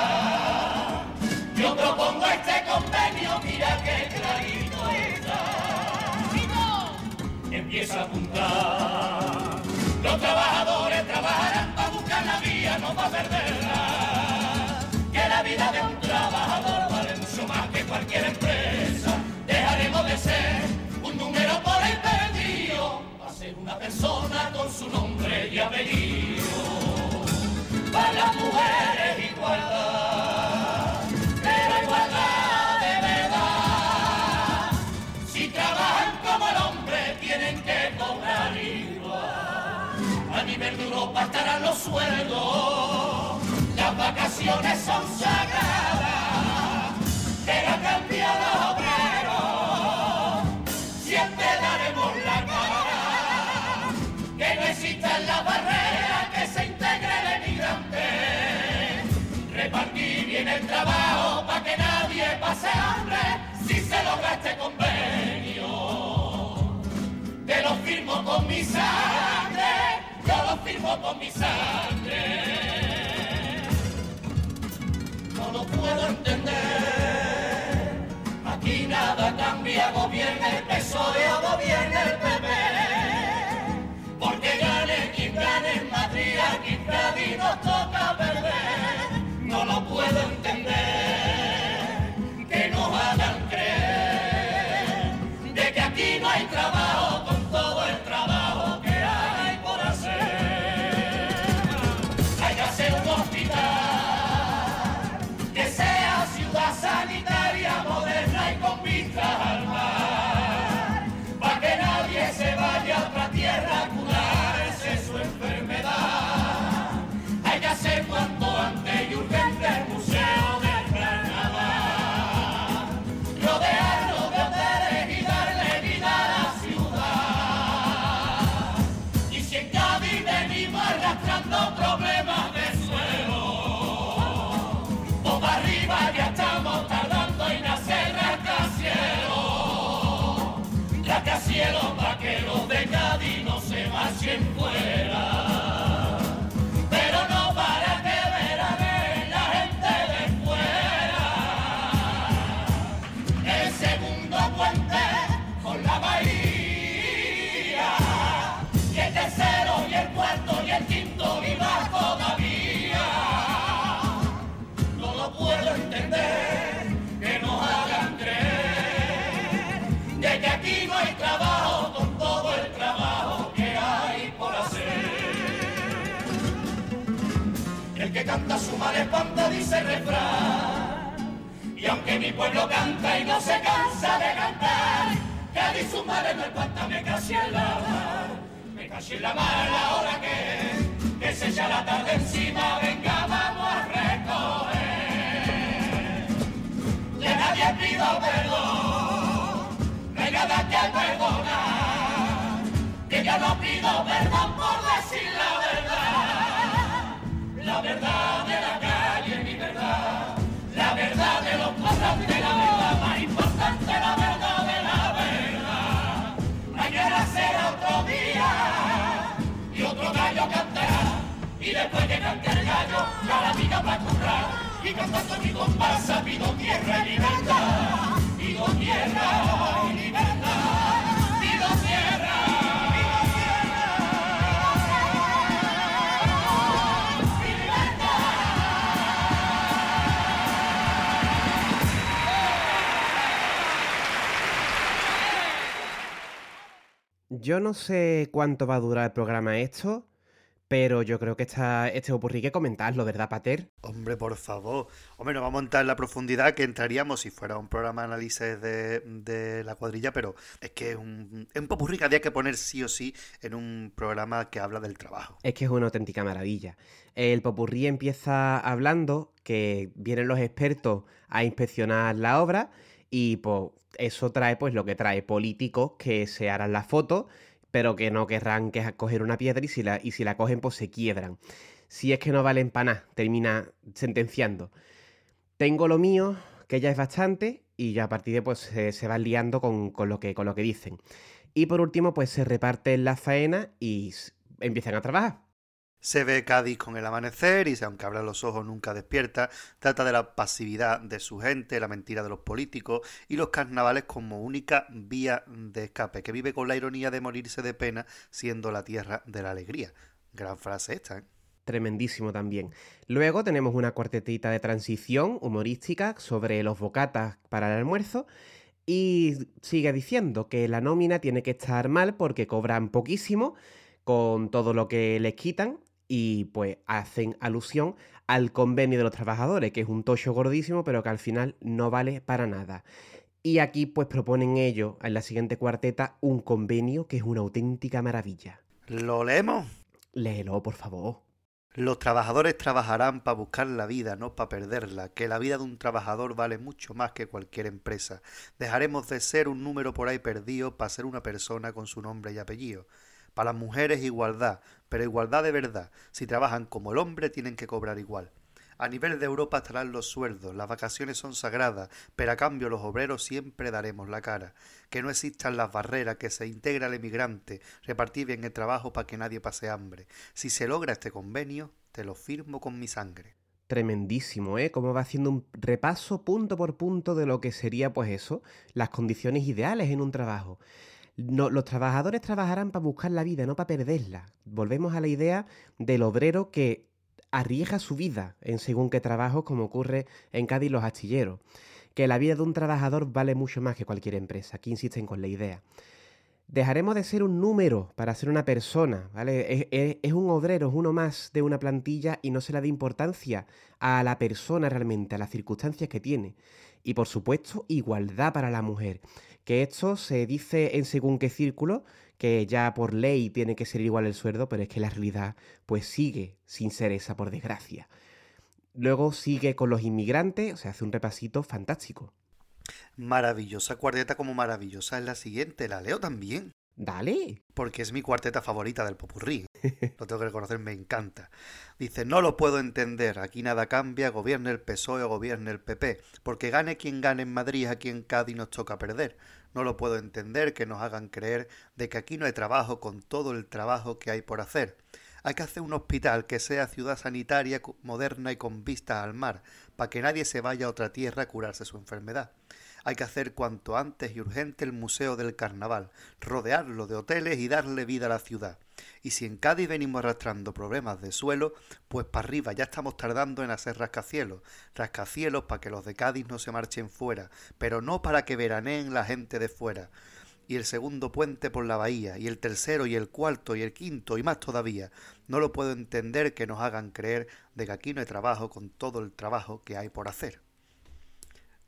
[SPEAKER 2] yo propongo este convenio, Empieza a apuntar. Los trabajadores trabajarán para buscar la vía, no para perderla. Que la vida de un trabajador vale mucho más que cualquier empresa. Dejaremos de ser un número por el perdido, a ser una persona con su nombre y apellido. Para las mujeres igualdad, Estarán los sueldos, las vacaciones son sagradas, pero a cambio los obreros. Siempre daremos la cara, que no existan las barreras, que se integre el emigrante, repartir bien el trabajo para que nadie pase hambre, si se logra este convenio, te lo firmo con mi firmo con mi sangre, no lo puedo entender. Aquí nada cambia, gobierna el PSOE o gobierna el PP. Porque gane quien gane en Madrid, aquí en Cádiz nos toca perder. No lo puedo entender, mal espanta dice el refrán, y aunque mi pueblo canta y no se cansa de cantar, Cádiz su madre no espanta, me casi en la mar, me casi en la mar la hora que, que se echa la tarde encima, venga vamos a recoger. Que nadie pido perdón, no hay nada que perdonar, que yo no pido perdón por decir la verdad, la verdad de la calle, mi verdad, la verdad de los pasantes, la verdad más importante, la verdad de la verdad, mañana será otro día y otro gallo cantará. Y después que cante el gallo, ya la vida va a currar. Y cantando mi comparsa pido tierra y libertad. Pido tierra y libertad.
[SPEAKER 3] Yo no sé cuánto va a durar el programa esto, pero yo creo que esta, este opurrí que comentarlo, ¿verdad, Pater?
[SPEAKER 1] Hombre, por favor. Hombre, no vamos a entrar en la profundidad que entraríamos si fuera un programa de análisis de, de la cuadrilla, pero es que es un, es un popurrí que había que poner sí o sí en un programa que habla del trabajo.
[SPEAKER 3] Es que es una auténtica maravilla. El popurrí empieza hablando que vienen los expertos a inspeccionar la obra y pues eso trae pues lo que trae políticos que se harán la foto, pero que no querrán que coger una piedra y si la, y si la cogen pues se quiebran. Si es que no valen para nada, termina sentenciando. Tengo lo mío, que ya es bastante, y ya a partir de pues se, se van liando con, con, lo que, con lo que dicen. Y por último, pues se reparten la faena y empiezan a trabajar.
[SPEAKER 1] Se ve Cádiz con el amanecer y, aunque abra los ojos, nunca despierta. Trata de la pasividad de su gente, la mentira de los políticos y los carnavales como única vía de escape, que vive con la ironía de morirse de pena siendo la tierra de la alegría. Gran frase esta, ¿eh?
[SPEAKER 3] Tremendísimo también. Luego tenemos una cuartetita de transición humorística sobre los bocatas para el almuerzo. Y sigue diciendo que la nómina tiene que estar mal porque cobran poquísimo con todo lo que les quitan y pues hacen alusión al convenio de los trabajadores, que es un tocho gordísimo, pero que al final no vale para nada. Y aquí pues proponen ellos en la siguiente cuarteta un convenio que es una auténtica maravilla.
[SPEAKER 1] ¿Lo leemos?
[SPEAKER 3] Léelo, por favor.
[SPEAKER 1] Los trabajadores trabajarán para buscar la vida, no para perderla, que la vida de un trabajador vale mucho más que cualquier empresa. Dejaremos de ser un número por ahí perdido para ser una persona con su nombre y apellido. Para las mujeres igualdad, pero igualdad de verdad. Si trabajan como el hombre tienen que cobrar igual. A nivel de Europa estarán los sueldos, las vacaciones son sagradas, pero a cambio los obreros siempre daremos la cara. Que no existan las barreras, que se integre al emigrante, repartir bien el trabajo para que nadie pase hambre. Si se logra este convenio, te lo firmo con mi sangre.
[SPEAKER 3] Tremendísimo, ¿eh? Como va haciendo un repaso punto por punto de lo que sería, pues eso, las condiciones ideales en un trabajo. Los trabajadores trabajarán para buscar la vida, no para perderla. Volvemos a la idea del obrero que arriesga su vida en según qué trabajo, como ocurre en Cádiz los astilleros. Que la vida de un trabajador vale mucho más que cualquier empresa. Aquí insisten con la idea. Dejaremos de ser un número para ser una persona, ¿vale? Es, es, un obrero, es uno más de una plantilla y no se le da importancia a la persona realmente, a las circunstancias que tiene. Y por supuesto, igualdad para la mujer que esto se dice en según qué círculo, que ya por ley tiene que ser igual el sueldo, pero es que la realidad pues sigue sin ser esa, por desgracia. Luego sigue con los inmigrantes, o sea, hace un repasito fantástico.
[SPEAKER 1] Maravillosa cuarteta como maravillosa es la siguiente, la leo también.
[SPEAKER 3] Dale.
[SPEAKER 1] Porque es mi cuarteta favorita del popurrí. Lo tengo que reconocer, me encanta. Dice, no lo puedo entender, aquí nada cambia, gobierne el PSOE o gobierne el PP, porque gane quien gane en Madrid, aquí en Cádiz nos toca perder. No lo puedo entender que nos hagan creer de que aquí no hay trabajo con todo el trabajo que hay por hacer. Hay que hacer un hospital que sea ciudad sanitaria moderna y con vistas al mar, para que nadie se vaya a otra tierra a curarse su enfermedad. Hay que hacer cuanto antes y urgente el Museo del Carnaval, rodearlo de hoteles y darle vida a la ciudad. Y si en Cádiz venimos arrastrando problemas de suelo, pues para arriba ya estamos tardando en hacer rascacielos. Rascacielos para que los de Cádiz no se marchen fuera, pero no para que veraneen la gente de fuera. Y el segundo puente por la bahía, y el tercero y el cuarto y el quinto y más todavía. No lo puedo entender que nos hagan creer de que aquí no hay trabajo con todo el trabajo que hay por hacer.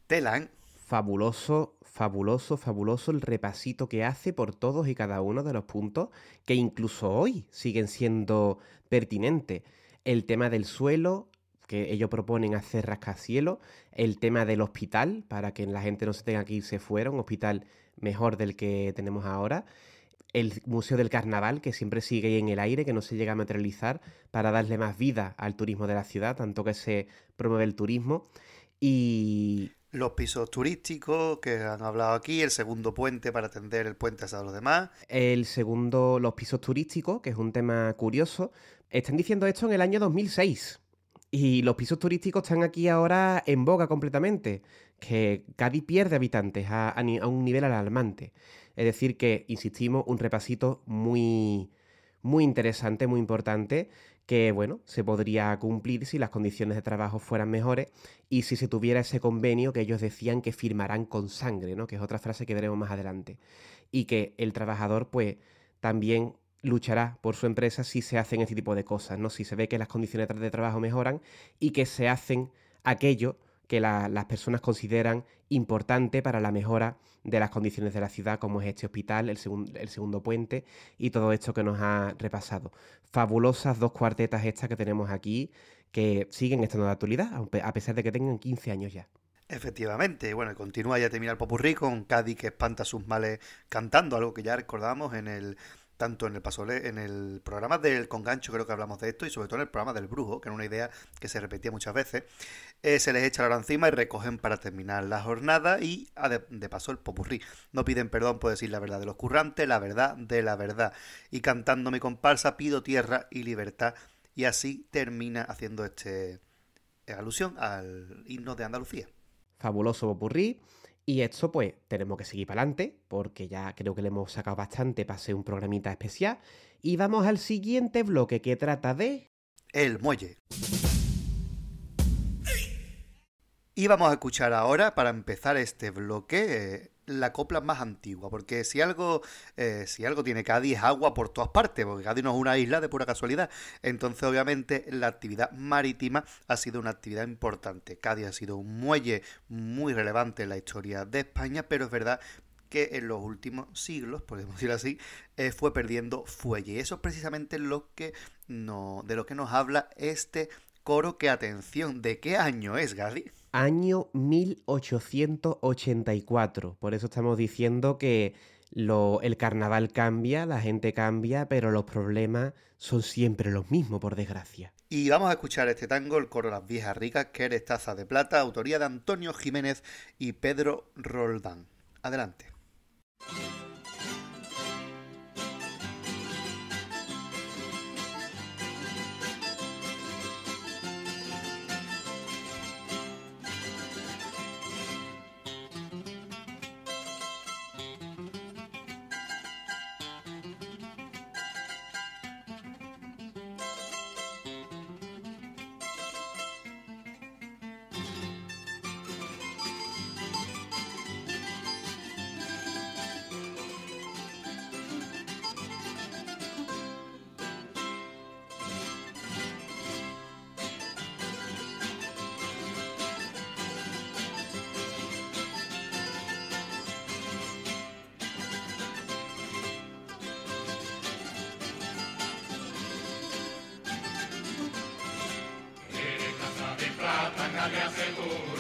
[SPEAKER 1] Telan
[SPEAKER 3] fabuloso, fabuloso, fabuloso el repasito que hace por todos y cada uno de los puntos que incluso hoy siguen siendo pertinentes. El tema del suelo, que ellos proponen hacer rascacielos, el tema del hospital, para que la gente no se tenga que irse fuera, un hospital mejor del que tenemos ahora, el Museo del Carnaval, que siempre sigue en el aire, que no se llega a materializar, para darle más vida al turismo de la ciudad, tanto que se promueve el turismo. Y
[SPEAKER 1] los pisos turísticos que han hablado aquí, el segundo puente para atender el puente a los demás.
[SPEAKER 3] El segundo, los pisos turísticos, que es un tema curioso. Están diciendo esto en el año 2006. Y los pisos turísticos están aquí ahora en boga completamente. Que Cádiz pierde habitantes a, a, a un nivel alarmante. Es decir, que, insistimos, un repasito muy, muy interesante, muy importante, que bueno, se podría cumplir si las condiciones de trabajo fueran mejores y si se tuviera ese convenio que ellos decían que firmarán con sangre, ¿no? Que es otra frase que veremos más adelante. Y que el trabajador, pues, también luchará por su empresa si se hacen este tipo de cosas, ¿no? Si se ve que las condiciones de trabajo mejoran y que se hacen aquello que la, las personas consideran importante para la mejora de las condiciones de la ciudad, como es este hospital, el, el segundo puente y todo esto que nos ha repasado. Fabulosas dos cuartetas estas que tenemos aquí, que siguen estando de actualidad, a pesar de que tengan 15 años ya.
[SPEAKER 1] Efectivamente, bueno, y continúa ya termina el popurrí con Cádiz que espanta sus males cantando, algo que ya recordamos en el tanto en el en el programa del congancho creo que hablamos de esto y sobre todo en el programa del brujo, que era una idea que se repetía muchas veces, eh, se les echa la hora encima y recogen para terminar la jornada y ah, de, de paso el popurrí. No piden perdón por decir la verdad de los currantes, la verdad de la verdad. Y cantando mi comparsa pido tierra y libertad y así termina haciendo este alusión al himno de Andalucía.
[SPEAKER 3] Fabuloso popurrí. Y esto, pues, tenemos que seguir para adelante, porque ya creo que le hemos sacado bastante para hacer un programita especial. Y vamos al siguiente bloque que trata de.
[SPEAKER 1] El muelle. Y vamos a escuchar ahora, para empezar este bloque, eh, la copla más antigua, porque si algo, eh, si algo tiene Cádiz es agua por todas partes, porque Cádiz no es una isla de pura casualidad. Entonces, obviamente, la actividad marítima ha sido una actividad importante. Cádiz ha sido un muelle muy relevante en la historia de España, pero es verdad que en los últimos siglos, podemos decir así, eh, fue perdiendo fuelle. Y eso es precisamente lo que no, de lo que nos habla este coro que, atención, ¿de qué año es, Gadi?
[SPEAKER 3] Año 1884. Por eso estamos diciendo que lo- el carnaval cambia, la gente cambia, pero los problemas son siempre los mismos, por desgracia.
[SPEAKER 1] Y vamos a escuchar este tango, el coro Las Viejas Ricas, que eres taza de plata, autoría de Antonio Jiménez y Pedro Roldán. Adelante. Italian seguro.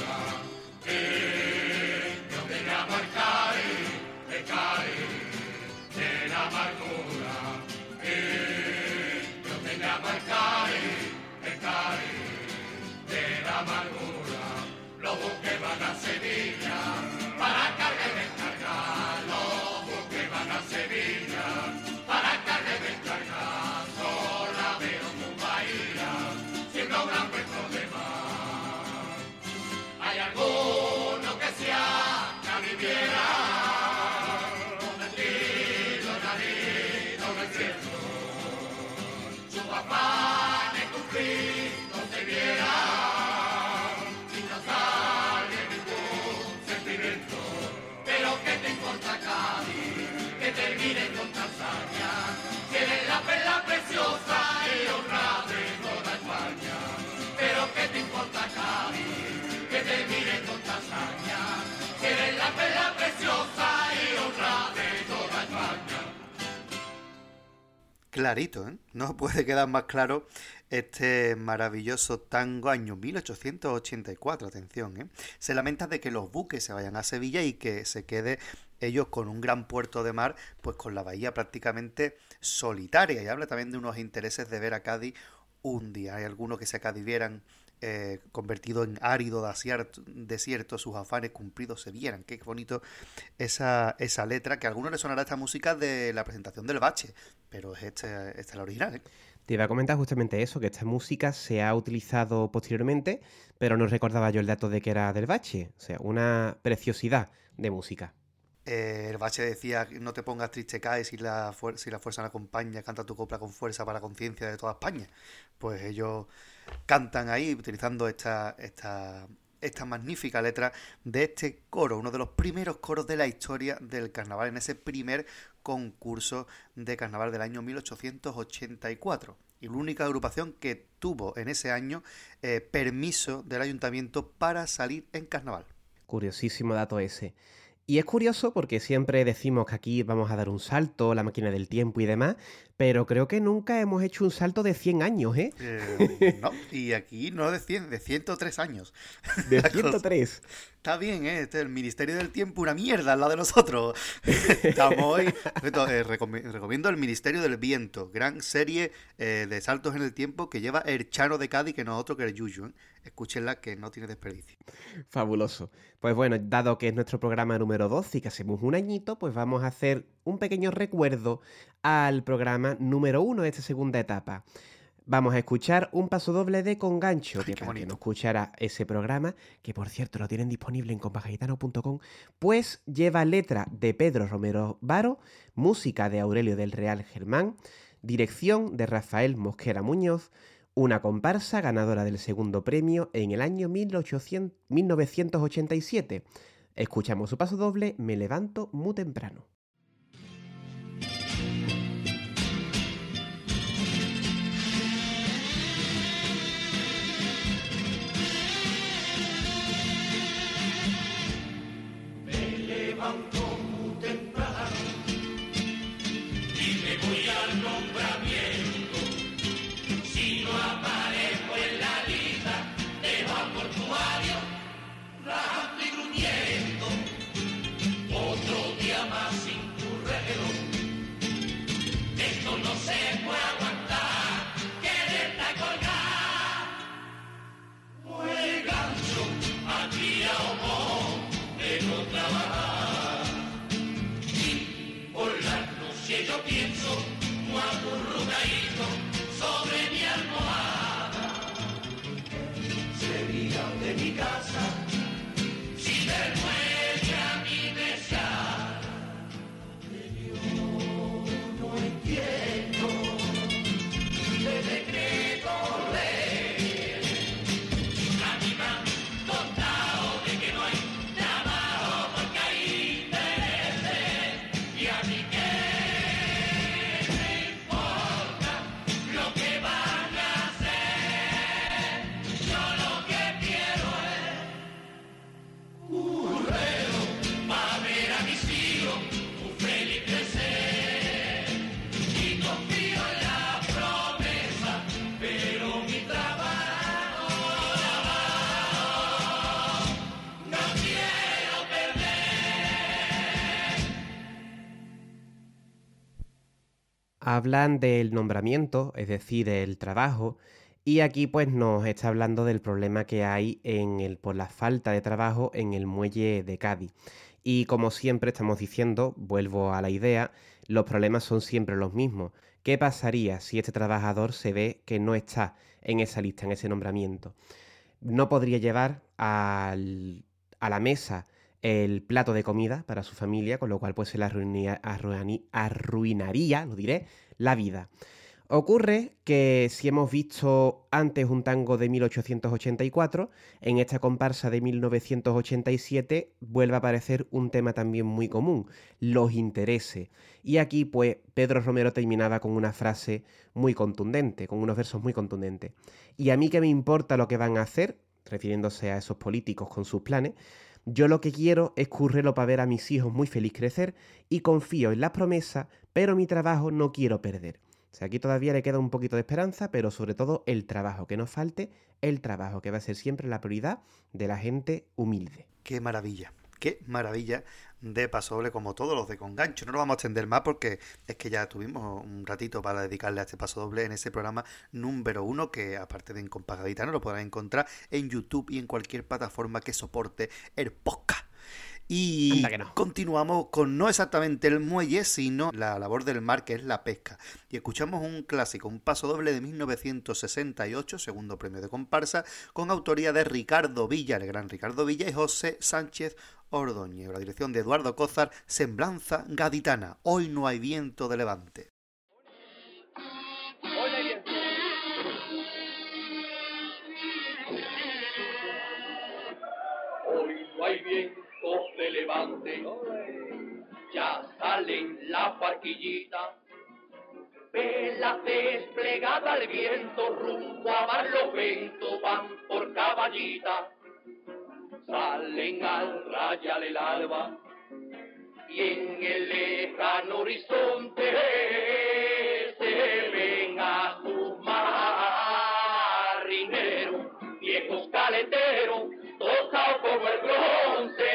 [SPEAKER 1] ¿Eh? No puede quedar más claro este maravilloso tango año 1884, atención, ¿eh? Se lamenta de que los buques se vayan a Sevilla y que se quede ellos con un gran puerto de mar, pues con la bahía prácticamente solitaria. Y habla también de unos intereses de ver a Cádiz un día. Hay algunos que se acadivieran eh, convertido en árido desierto, desierto, sus afanes cumplidos se vieran. Qué bonito esa, esa letra, que a algunos les sonará esta música de la presentación del Bache, pero es esta es la original. ¿eh?
[SPEAKER 3] Te iba a comentar justamente eso, que esta música se ha utilizado posteriormente, pero no recordaba yo el dato de que era del bache. O sea, una preciosidad de música.
[SPEAKER 1] Eh, el Bache decía, no te pongas triste, caes, si la, si la fuerza no acompaña, canta tu copla con fuerza para la conciencia de toda España. Pues ellos cantan ahí utilizando esta, esta, esta magnífica letra de este coro, uno de los primeros coros de la historia del carnaval, en ese primer concurso de carnaval del año 1884. Y la única agrupación que tuvo en ese año eh, permiso del ayuntamiento para salir en carnaval.
[SPEAKER 3] Curiosísimo dato ese. Y es curioso porque siempre decimos que aquí vamos a dar un salto, la máquina del tiempo y demás, pero creo que nunca hemos hecho un salto de 100 años, ¿eh?
[SPEAKER 1] Eh, no, y aquí no de 100, de 103 años.
[SPEAKER 3] De
[SPEAKER 1] La cosa-
[SPEAKER 3] 103.
[SPEAKER 1] Está bien, ¿eh? Este, el Ministerio del Tiempo, una mierda al lado de nosotros. Estamos hoy. Eh, recomi- recomiendo el Ministerio del Viento, gran serie eh, de saltos en el tiempo que lleva el Chano de Cádiz, que no es otro que el Yuyu. ¿eh? Escúchenla, que no tiene desperdicio.
[SPEAKER 3] Fabuloso. Pues bueno, dado que es nuestro programa número 12 y que hacemos un añito, pues vamos a hacer un pequeño recuerdo al programa número 1 de esta segunda etapa. Vamos a escuchar un paso doble de Congancho,
[SPEAKER 1] Ay,
[SPEAKER 3] que para que no escuchara ese programa, que por cierto lo tienen disponible en compagaitano.com, pues lleva letra de Pedro Romero Varo, música de Aurelio del Real Germán, dirección de Rafael Mosquera Muñoz, una comparsa ganadora del segundo premio en el año 1800 1987. Escuchamos su paso doble, Me levanto muy temprano. Hablan del nombramiento, es decir, del trabajo, y aquí pues nos está hablando del problema que hay en el, por la falta de trabajo en el muelle de Cádiz. Y como siempre estamos diciendo, vuelvo a la idea, los problemas son siempre los mismos. ¿Qué pasaría si este trabajador se ve que no está en esa lista, en ese nombramiento? No podría llevar al- a la mesa el plato de comida para su familia, con lo cual pues se le arruinaría, lo diré, la vida. Ocurre que si hemos visto antes un tango de 1884, en esta comparsa de 1987 vuelve a aparecer un tema también muy común, los intereses. Y aquí pues Pedro Romero terminaba con una frase muy contundente, con unos versos muy contundentes. Y a mí que me importa lo que van a hacer, refiriéndose a esos políticos con sus planes, yo lo que quiero es currelo para ver a mis hijos muy feliz crecer y confío en las promesas, pero mi trabajo no quiero perder. O sea, aquí todavía le queda un poquito de esperanza, pero sobre todo el trabajo, que no falte el trabajo, que va a ser siempre la prioridad de la gente humilde.
[SPEAKER 1] Qué maravilla, qué maravilla de pasodoble como todos los de Congancho. No lo vamos a extender más porque es que ya tuvimos un ratito para dedicarle a este pasodoble en ese programa número uno que aparte de en Compagadita no lo podrán encontrar en YouTube y en cualquier plataforma que soporte el podcast. Y
[SPEAKER 3] no.
[SPEAKER 1] continuamos con no exactamente el muelle, sino la labor del mar, que es la pesca. Y escuchamos un clásico, un paso doble de 1968, segundo premio de comparsa, con autoría de Ricardo Villa, el gran Ricardo Villa, y José Sánchez Ordóñez. La dirección de Eduardo Cózar, Semblanza Gaditana. Hoy no hay viento de levante.
[SPEAKER 4] Hoy no hay viento de levante, ya salen la barquillita. Vela desplegada al viento, rumbo a Barlovento, van por caballita. Salen al rayar el alba, y en el lejano horizonte se lleven a sus marineros, viejos caleteros, tocados como el bronce.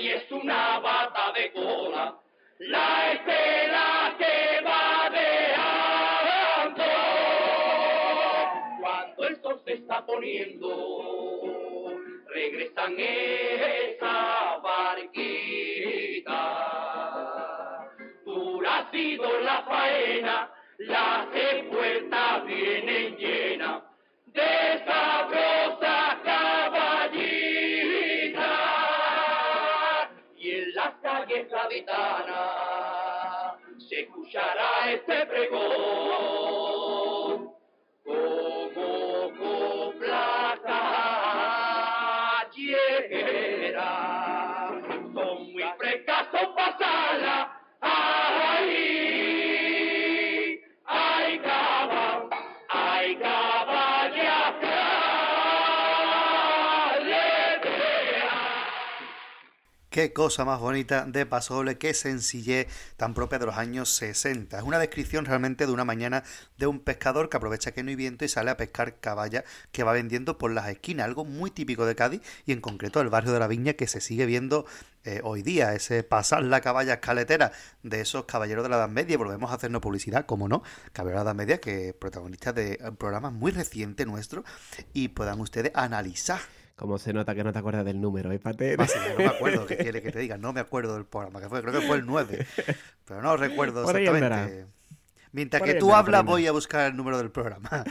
[SPEAKER 4] Y es una bata de cola. La estela que va dejando. Cuando el sol se está poniendo, regresan esa barquita. Dura ha sido la faena, las puertas vienen llenas de sabrosas se escuchará este pregón. Como copla callejera, son muy frescas pasarla. Ay,
[SPEAKER 1] Qué cosa más bonita de Paso Doble, qué sencillez tan propia de los años 60. Es una descripción realmente de una mañana de un pescador que aprovecha que no hay viento y sale a pescar caballa que va vendiendo por las esquinas, algo muy típico de Cádiz y en concreto del barrio de la Viña que se sigue viendo eh, hoy día, ese pasar la caballa escaletera de esos caballeros de la Edad Media. Volvemos a hacernos publicidad, como no, caballeros de la Edad Media, que protagonistas de un programa muy reciente nuestro y puedan ustedes analizar
[SPEAKER 3] Como se nota que no te acuerdas del número, ¿eh, Pate?
[SPEAKER 1] Allá, no me acuerdo qué quiere que te diga, no me acuerdo del programa que fue, creo que fue el 9, pero no recuerdo exactamente. Mientras que tú hablas, voy a buscar el número del programa.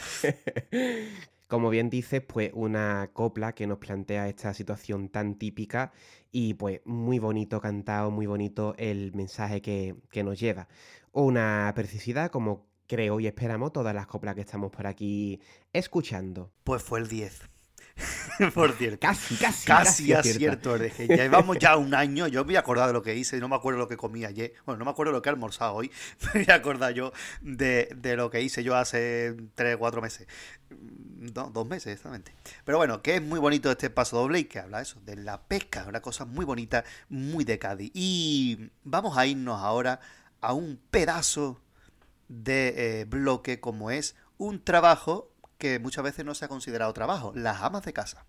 [SPEAKER 3] Como bien dices, pues una copla que nos plantea esta situación tan típica y pues muy bonito cantado, muy bonito el mensaje que, que nos lleva. Una precisidad como creo y esperamos todas las coplas que estamos por aquí escuchando.
[SPEAKER 1] Pues fue el 10. Por cierto.
[SPEAKER 3] Casi, casi,
[SPEAKER 1] Casi acierto, ya llevamos ya un año, yo me voy a acordar de lo que hice, no me acuerdo lo que comí ayer, bueno, no me acuerdo lo que he almorzado hoy, me voy a acordar yo de, de lo que hice yo hace 3, 4 meses, no, dos meses exactamente. Pero bueno, que es muy bonito este paso doble y que habla eso, de la pesca, una cosa muy bonita, muy de Cádiz. Y vamos a irnos ahora a un pedazo de eh, bloque como es un trabajo que muchas veces no se ha considerado trabajo, las amas de casa.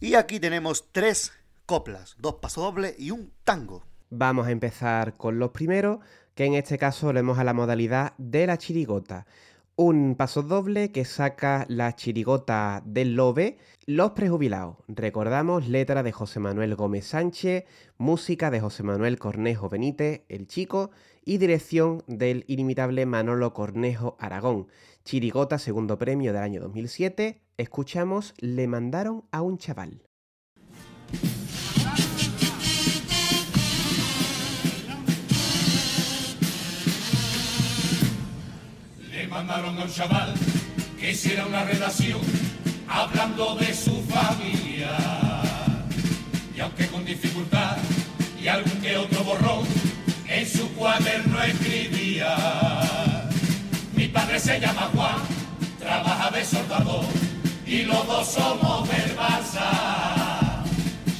[SPEAKER 1] Y aquí tenemos tres coplas, dos pasodobles y un tango.
[SPEAKER 3] Vamos a empezar con los primeros, que en este caso volvemos a la modalidad de la chirigota. Un paso doble que saca la chirigota del Lobe, Los Prejubilados. Recordamos letra de José Manuel Gómez Sánchez, música de José Manuel Cornejo Benítez, el chico, y dirección del inimitable Manolo Cornejo Aragón. Chirigota, segundo premio del año 2007. Escuchamos Le mandaron a un chaval.
[SPEAKER 2] Mandaron a un chaval que hiciera una redacción hablando de su familia. Y aunque con dificultad y algún que otro borrón, en su cuaderno escribía. Mi padre se llama Juan, trabaja de soldador y los dos somos del Barça.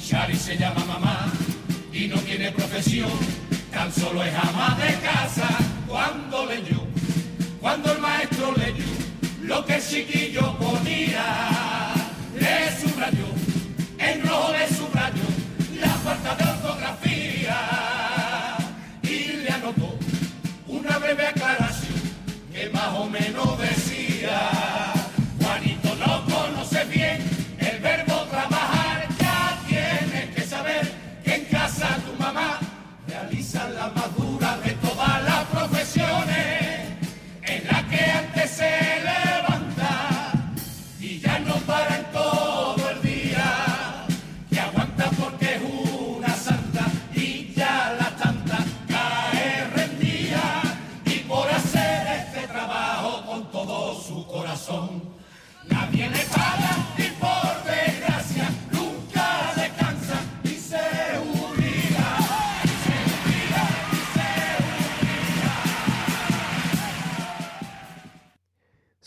[SPEAKER 2] Shari se llama mamá y no tiene profesión, tan solo es ama de casa cuando leyó cuando el maestro leyó lo que chiquillo ponía, le subrayó, en rojo le subrayó la falta de ortografía. Y le anotó una breve aclaración que más o menos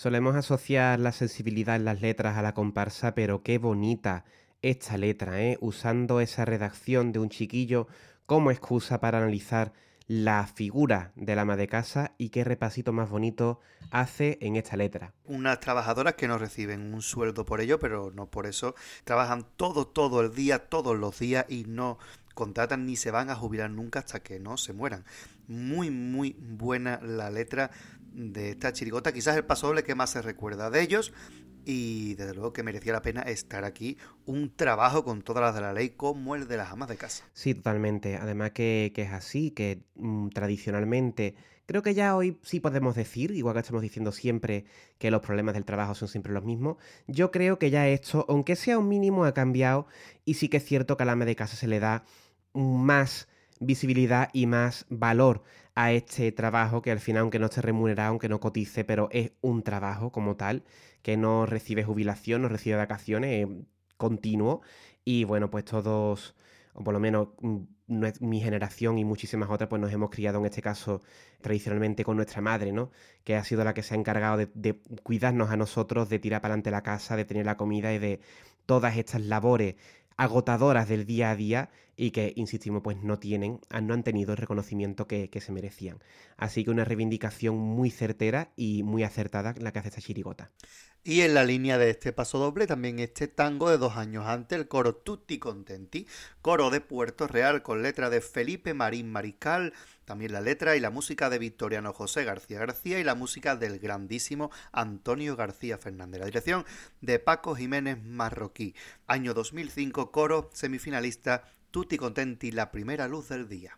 [SPEAKER 3] Solemos asociar la sensibilidad en las letras a la comparsa, pero qué bonita esta letra, ¿eh? usando esa redacción de un chiquillo como excusa para analizar la figura del ama de casa y qué repasito más bonito hace en esta letra.
[SPEAKER 1] Unas trabajadoras que no reciben un sueldo por ello, pero no por eso trabajan todo, todo el día, todos los días y no contratan ni se van a jubilar nunca hasta que no se mueran. Muy, muy buena la letra de esta chirigota, quizás el paso que más se recuerda de ellos y desde luego que merecía la pena estar aquí un trabajo con todas las de la ley como el de las amas de casa.
[SPEAKER 3] Sí, totalmente. Además que, es así, que mm, tradicionalmente creo que ya hoy sí podemos decir, igual que estamos diciendo siempre que los problemas del trabajo son siempre los mismos, yo creo que ya esto, aunque sea un mínimo, ha cambiado y sí que es cierto que al ama de casa se le da más visibilidad y más valor a este trabajo que al final, aunque no esté remunerado, aunque no cotice, pero es un trabajo como tal, que no recibe jubilación, no recibe vacaciones, es continuo. Y bueno, pues todos, o por lo menos mm, mi generación y muchísimas otras, pues nos hemos criado en este caso tradicionalmente con nuestra madre, ¿no? Que ha sido la que se ha encargado de, de cuidarnos a nosotros, de tirar para adelante la casa, de tener la comida y de todas estas labores agotadoras del día a día y que, insistimos, pues no tienen, ah, no han tenido el reconocimiento que, se merecían. Así que una reivindicación muy certera y muy acertada la que hace esta chirigota.
[SPEAKER 1] Y en la línea de este paso doble, también este tango de dos años antes, el coro Tutti Contenti, coro de Puerto Real con letra de Felipe Marín Mariscal, también la letra y la música de Victoriano José García García y la música del grandísimo Antonio García Fernández. La dirección de Paco Jiménez Marroquí. Año 2005, coro semifinalista Tutti Contenti, la primera luz del día.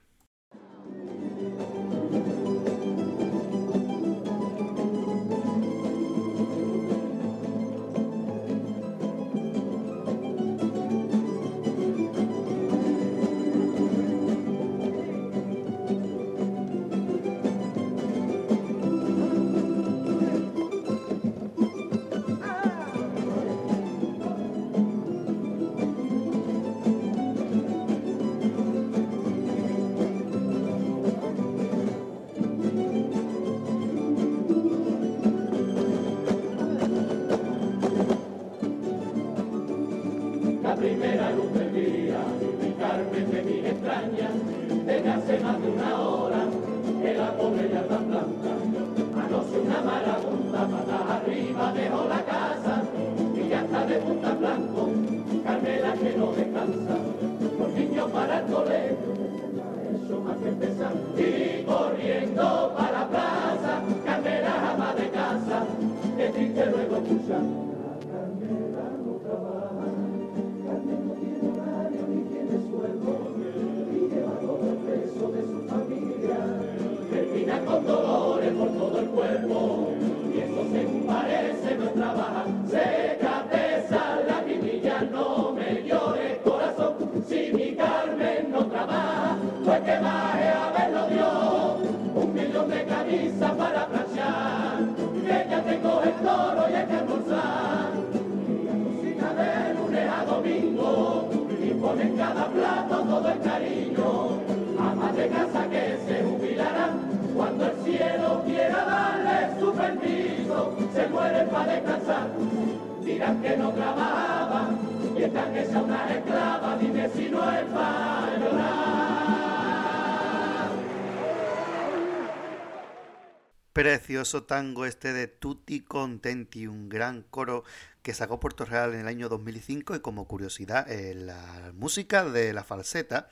[SPEAKER 1] Tango este de Tutti Contenti, un gran coro que sacó Puerto Real en el año 2005 y como curiosidad, eh, la música de la falseta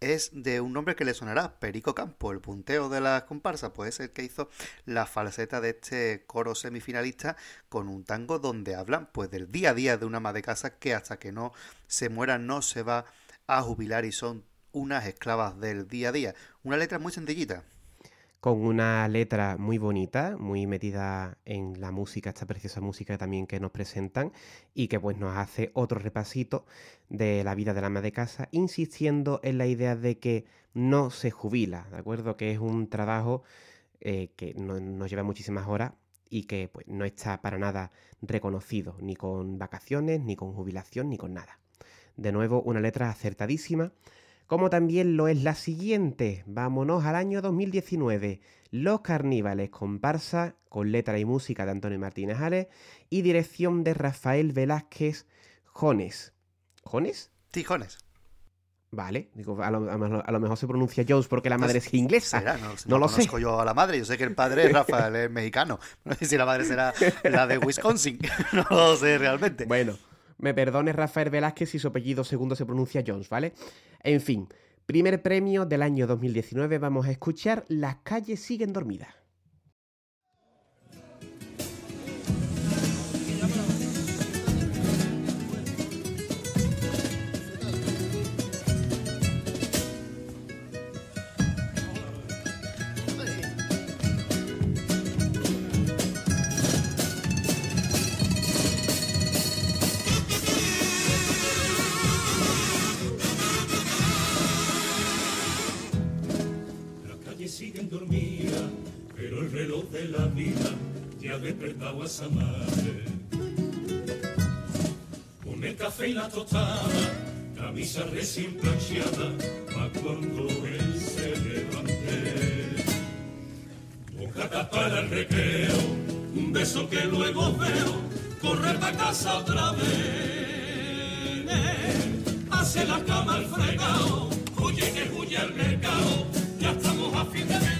[SPEAKER 1] es de un nombre que le sonará, Perico Campo, el punteo de las comparsas, puede ser que hizo la falseta de este coro semifinalista con un tango donde hablan pues del día a día de una ama de casa que hasta que no se muera no se va a jubilar y son unas esclavas del día a día. Una letra muy sencillita
[SPEAKER 3] con una letra muy bonita, muy metida en la música, esta preciosa música también que nos presentan y que pues nos hace otro repasito de la vida de la ama de casa, insistiendo en la idea de que no se jubila, ¿de acuerdo? Que es un trabajo eh, que nos lleva muchísimas horas y que pues, no está para nada reconocido, ni con vacaciones, ni con jubilación, ni con nada. De nuevo, una letra acertadísima como también lo es la siguiente. Vámonos al año 2019. Los Carníbales, comparsa con letra y música de Antonio Martínez Ares y dirección de Rafael Velázquez Jones. ¿Jones?
[SPEAKER 1] Tijones.
[SPEAKER 3] Vale, digo, a, lo, a mejor se pronuncia Jones porque la madre es inglesa.
[SPEAKER 1] Será, no,
[SPEAKER 3] No lo sé.
[SPEAKER 1] conozco yo a la madre. Yo sé que el padre es Rafael, es mexicano. No sé si la madre será la de Wisconsin. No lo sé realmente.
[SPEAKER 3] Bueno, me perdone Rafael Velázquez si su apellido segundo se pronuncia Jones, ¿vale? En fin, primer premio del año 2019, vamos a escuchar Las calles siguen dormidas.
[SPEAKER 2] Dormidas, pero el reloj de la vida ya ha despertado a esa madre. Con el café y la tostada, camisa recién plancheada, pa' cuando él se levante. Boca para el recreo, un beso que luego veo, corre pa' casa otra vez. Hace la cama al fregado, huye que huye al mercado, ya estamos a fin de mes.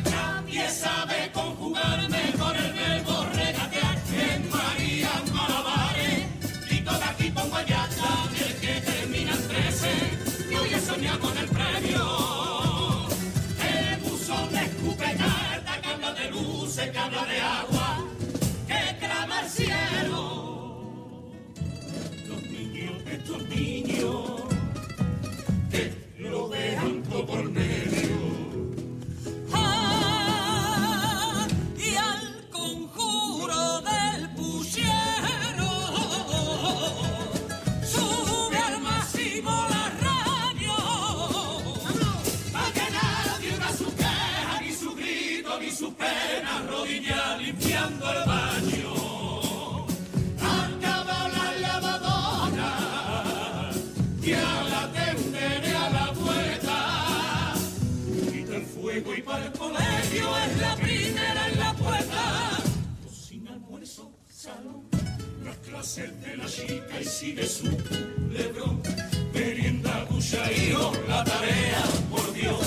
[SPEAKER 2] Niños, que lo dejan por medio. Las clases de la chica y sigue su lebrón. Merienda, ducha, hijo, la tarea, por Dios,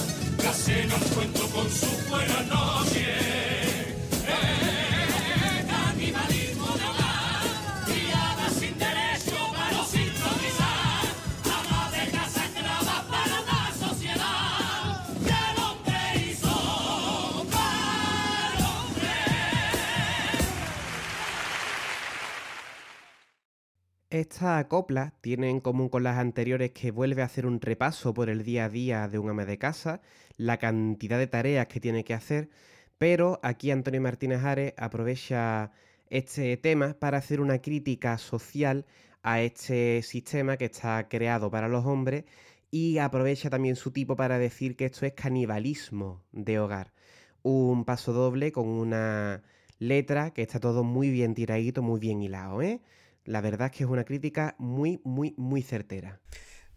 [SPEAKER 2] la cena, un cuento con su buena noche.
[SPEAKER 3] Esta copla tiene en común con las anteriores que vuelve a hacer un repaso por el día a día de un ama de casa, la cantidad de tareas que tiene que hacer, pero aquí Antonio Martínez Ares aprovecha este tema para hacer una crítica social a este sistema que está creado para los hombres y aprovecha también su tipo para decir que esto es canibalismo de hogar. Un paso doble con una letra que está todo muy bien tiradito, muy bien hilado, ¿eh? La verdad es que es una crítica muy, muy, muy certera.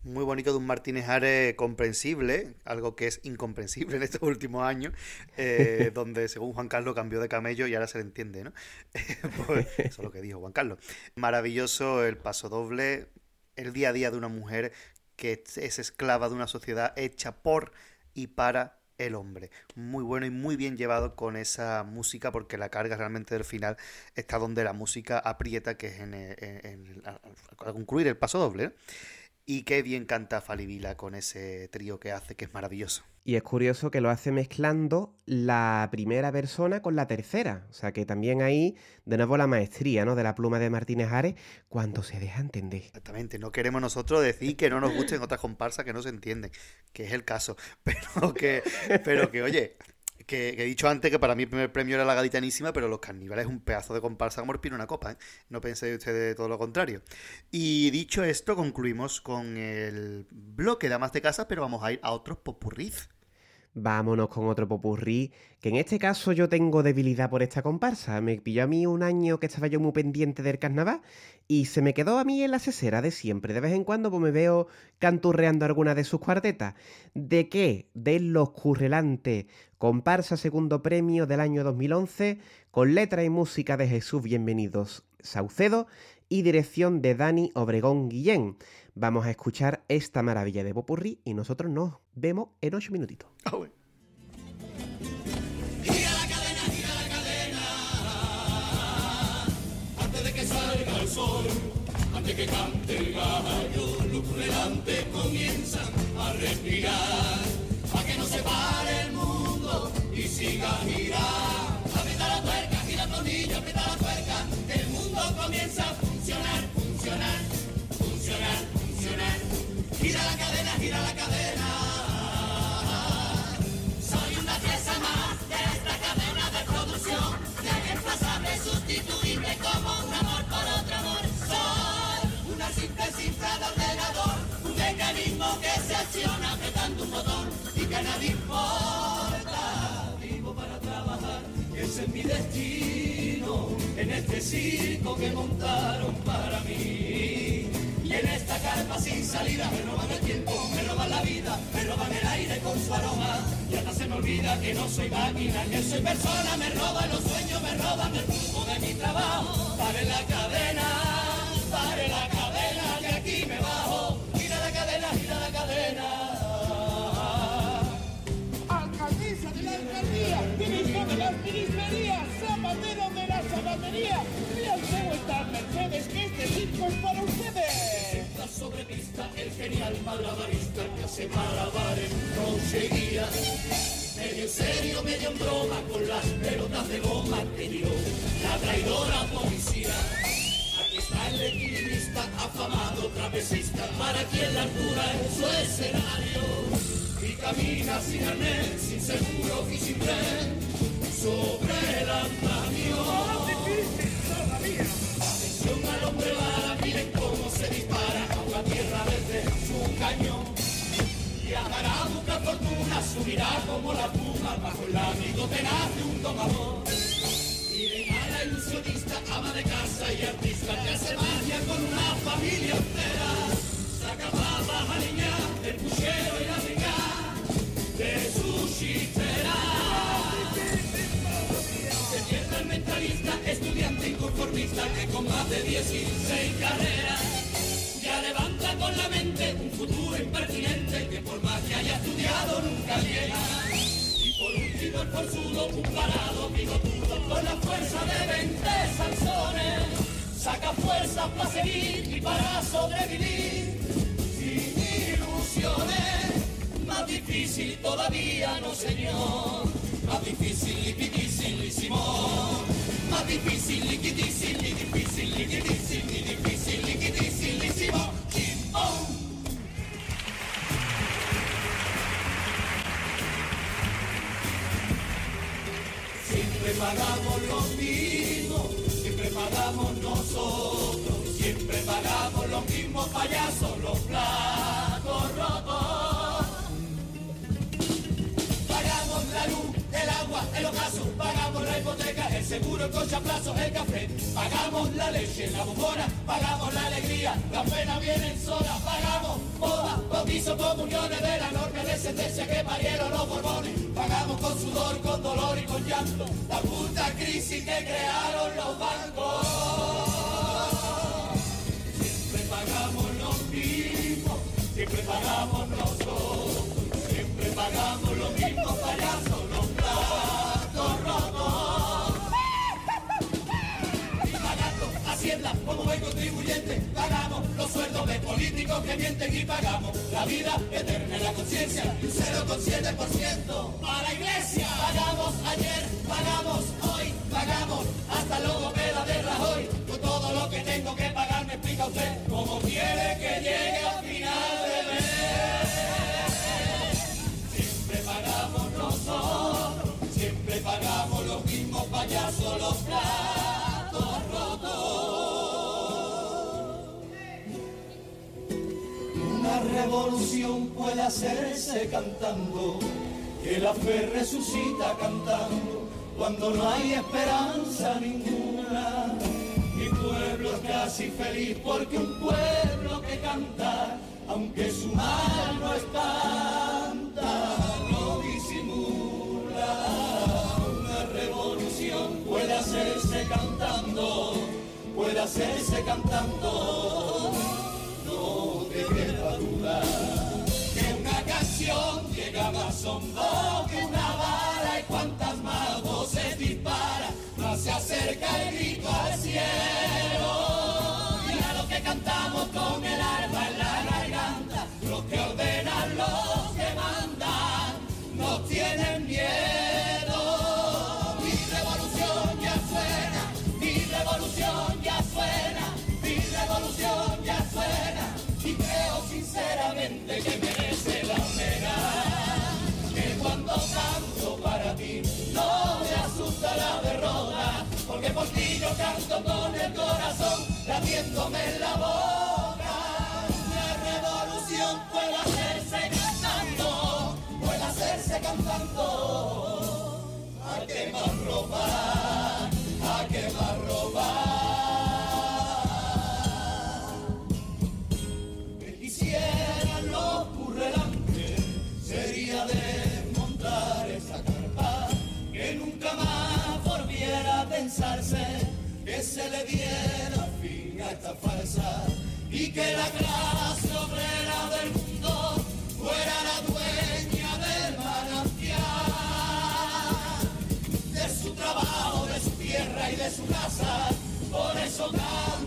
[SPEAKER 1] Muy bonito de un Martínez Ares comprensible, algo que es incomprensible en estos últimos años, eh, donde según Juan Carlos cambió de camello y ahora se le entiende, ¿no? Pues eso es lo que dijo Juan Carlos. Maravilloso el paso doble, el día a día de una mujer que es esclava de una sociedad hecha por y para el hombre. Muy bueno y muy bien llevado con esa música porque la carga realmente del final está donde la música aprieta, que es en, al concluir el paso doble. Y qué bien canta Falivila con ese trío que hace, que es maravilloso.
[SPEAKER 3] Y es curioso que lo hace mezclando la primera persona con la tercera. O sea que también ahí, de nuevo, la maestría, ¿no? De la pluma de Martínez Ares, cuando se deja entender.
[SPEAKER 1] Exactamente, no queremos nosotros decir que no nos gusten otras comparsas que no se entienden, que es el caso. Pero que, pero que oye, que, he dicho antes que para mí el primer premio era la gaditanísima, pero los carníbales es un pedazo de comparsa como el pino una copa, ¿eh? No penséis ustedes todo lo contrario. Y dicho esto, concluimos con el bloque de amas de casa, pero vamos a ir a otros popurriz.
[SPEAKER 3] Vámonos con otro popurrí, que en este caso yo tengo debilidad por esta comparsa. Me pilló a mí un año que estaba yo muy pendiente del carnaval y se me quedó a mí en la cesera de siempre. De vez en cuando pues me veo canturreando alguna de sus cuartetas. ¿De qué? De los currelantes. Comparsa segundo premio del año 2011 con letra y música de Jesús Bienvenidos Saucedo y dirección de Dani Obregón Guillén. Vamos a escuchar esta maravilla de Popurrí y nosotros nos vemos en ocho minutitos.
[SPEAKER 2] Gira la cadena, gira la cadena. Antes de que salga el sol, antes que cante el gallo, los comienzan a respirar. Que se acciona apretando un botón y que nadie importa. Vivo para trabajar, ese es mi destino, en este circo que montaron para mí. Y en esta carpa sin salida me roban el tiempo, me roban la vida, me roban el aire con su aroma. Y hasta se me olvida que no soy máquina, que soy persona, me roban los sueños, me roban el flujo de mi trabajo. Pare la cadena,
[SPEAKER 6] zapatería, le usted vuestras mercedes que este circo es para ustedes.
[SPEAKER 2] La sobrevista, el genial malabarista que hace malabares día. Medio en serio, medio en broma, con las pelotas de goma que tiró la traidora policía. Aquí está el equilibrista, afamado trapecista, para quien la altura es su escenario. Y camina sin arnés, sin seguro y sin tren, sobre el andamio. Atención al hombre bala, miren cómo se dispara a la tierra desde su cañón. Viajará a buscar fortuna, subirá como la puma bajo el amigo tenaz de un domador. Miren a la ilusionista, ama de casa y artista que hace magia con una familia entera. Saca papas a niña, el puchero y la rica de su mentalista, estudiante inconformista que con más de 16 carreras ya levanta con la mente un futuro impertinente que por más que haya estudiado nunca llega. Y por último el forzudo, un parado bigotudo con la fuerza de 20 salsones. Saca fuerzas para seguir y para sobrevivir sin ilusiones. Más difícil todavía, no señor. Más difícil, liquidísimo. Más difícil, liquidísimo, difícil, liquidísimo, difícil, liquidísimo. Chimpón. Siempre pagamos lo mismo, siempre pagamos nosotros, siempre pagamos los mismos payasos, los platos el el café, pagamos la leche, la bombona, pagamos la alegría, la pena viene sola, pagamos boda, bautizo, comuniones de la enorme descendencia que parieron los borbones, pagamos con sudor, con dolor y con llanto, la puta crisis que crearon los bancos. Siempre pagamos lo mismo, siempre pagamos nosotros, siempre pagamos los mismos como buen contribuyente, pagamos los sueldos de políticos que mienten y pagamos la vida eterna en la conciencia un 0,7% a la iglesia. Pagamos ayer, pagamos hoy, pagamos hasta el logopeda de Rajoy. Con todo lo que tengo que pagar, me explica usted cómo quiere que llegue a final de mes. Siempre pagamos nosotros, siempre pagamos los mismos payasos, los platos Una revolución puede hacerse cantando que la fe resucita cantando cuando no hay esperanza ninguna. Mi pueblo es casi feliz porque un pueblo que canta, aunque su mal no es tanta, no disimula. Una revolución puede hacerse cantando, puede hacerse cantando, canción llega más hondo que una bala y cuantas más voces dispara, más se acerca el grito al cielo. Y a lo que cantamos con el alma canto con el corazón latiéndome en la boca. La revolución puede hacerse cantando, puede hacerse cantando. A quemar ropa, que la clase obrera del mundo fuera la dueña del manantial de su trabajo, de su tierra y de su casa. Por eso canto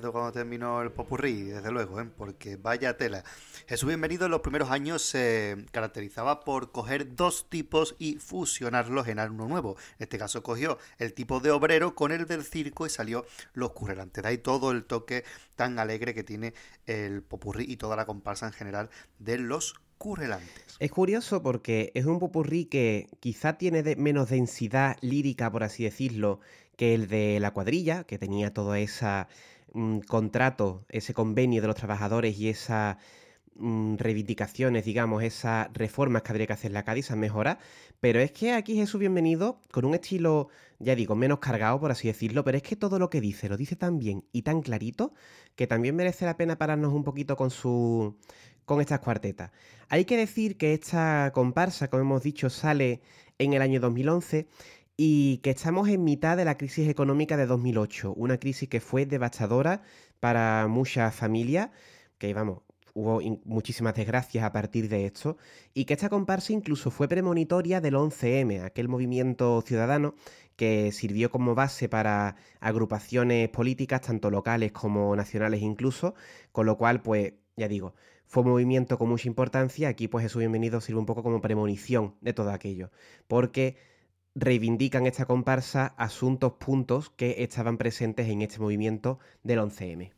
[SPEAKER 1] Cuando terminó el popurrí, desde luego, ¿eh? porque vaya tela. Jesús Bienvenido en los primeros años se caracterizaba por coger dos tipos y fusionarlos en uno nuevo. En este caso cogió el tipo de obrero con el del circo y salió Los Currelantes. De ahí todo el toque tan alegre que tiene el popurrí y toda la comparsa en general de Los Currelantes.
[SPEAKER 3] Es curioso porque es un popurrí que quizá tiene menos densidad lírica, por así decirlo, que el de la cuadrilla, que tenía todo ese contrato, ese convenio de los trabajadores y esas mm, reivindicaciones, digamos, esas reformas que habría que hacer la Cádiz, esas mejoras. Pero es que aquí Jesús Bienvenido, con un estilo, ya digo, menos cargado, por así decirlo, pero es que todo lo que dice lo dice tan bien y tan clarito que también merece la pena pararnos un poquito con su con estas cuartetas. Hay que decir que esta comparsa, como hemos dicho, sale en el año 2011 y que estamos en mitad de la crisis económica de 2008, una crisis que fue devastadora para muchas familias, que vamos, hubo muchísimas desgracias a partir de esto, y que esta comparsa incluso fue premonitoria del 11M, aquel movimiento ciudadano que sirvió como base para agrupaciones políticas, tanto locales como nacionales incluso, con lo cual, pues, ya digo, fue un movimiento con mucha importancia, aquí pues Jesús Bienvenido sirve un poco como premonición de todo aquello, porque reivindican esta comparsa asuntos, puntos que estaban presentes en este movimiento del 11M.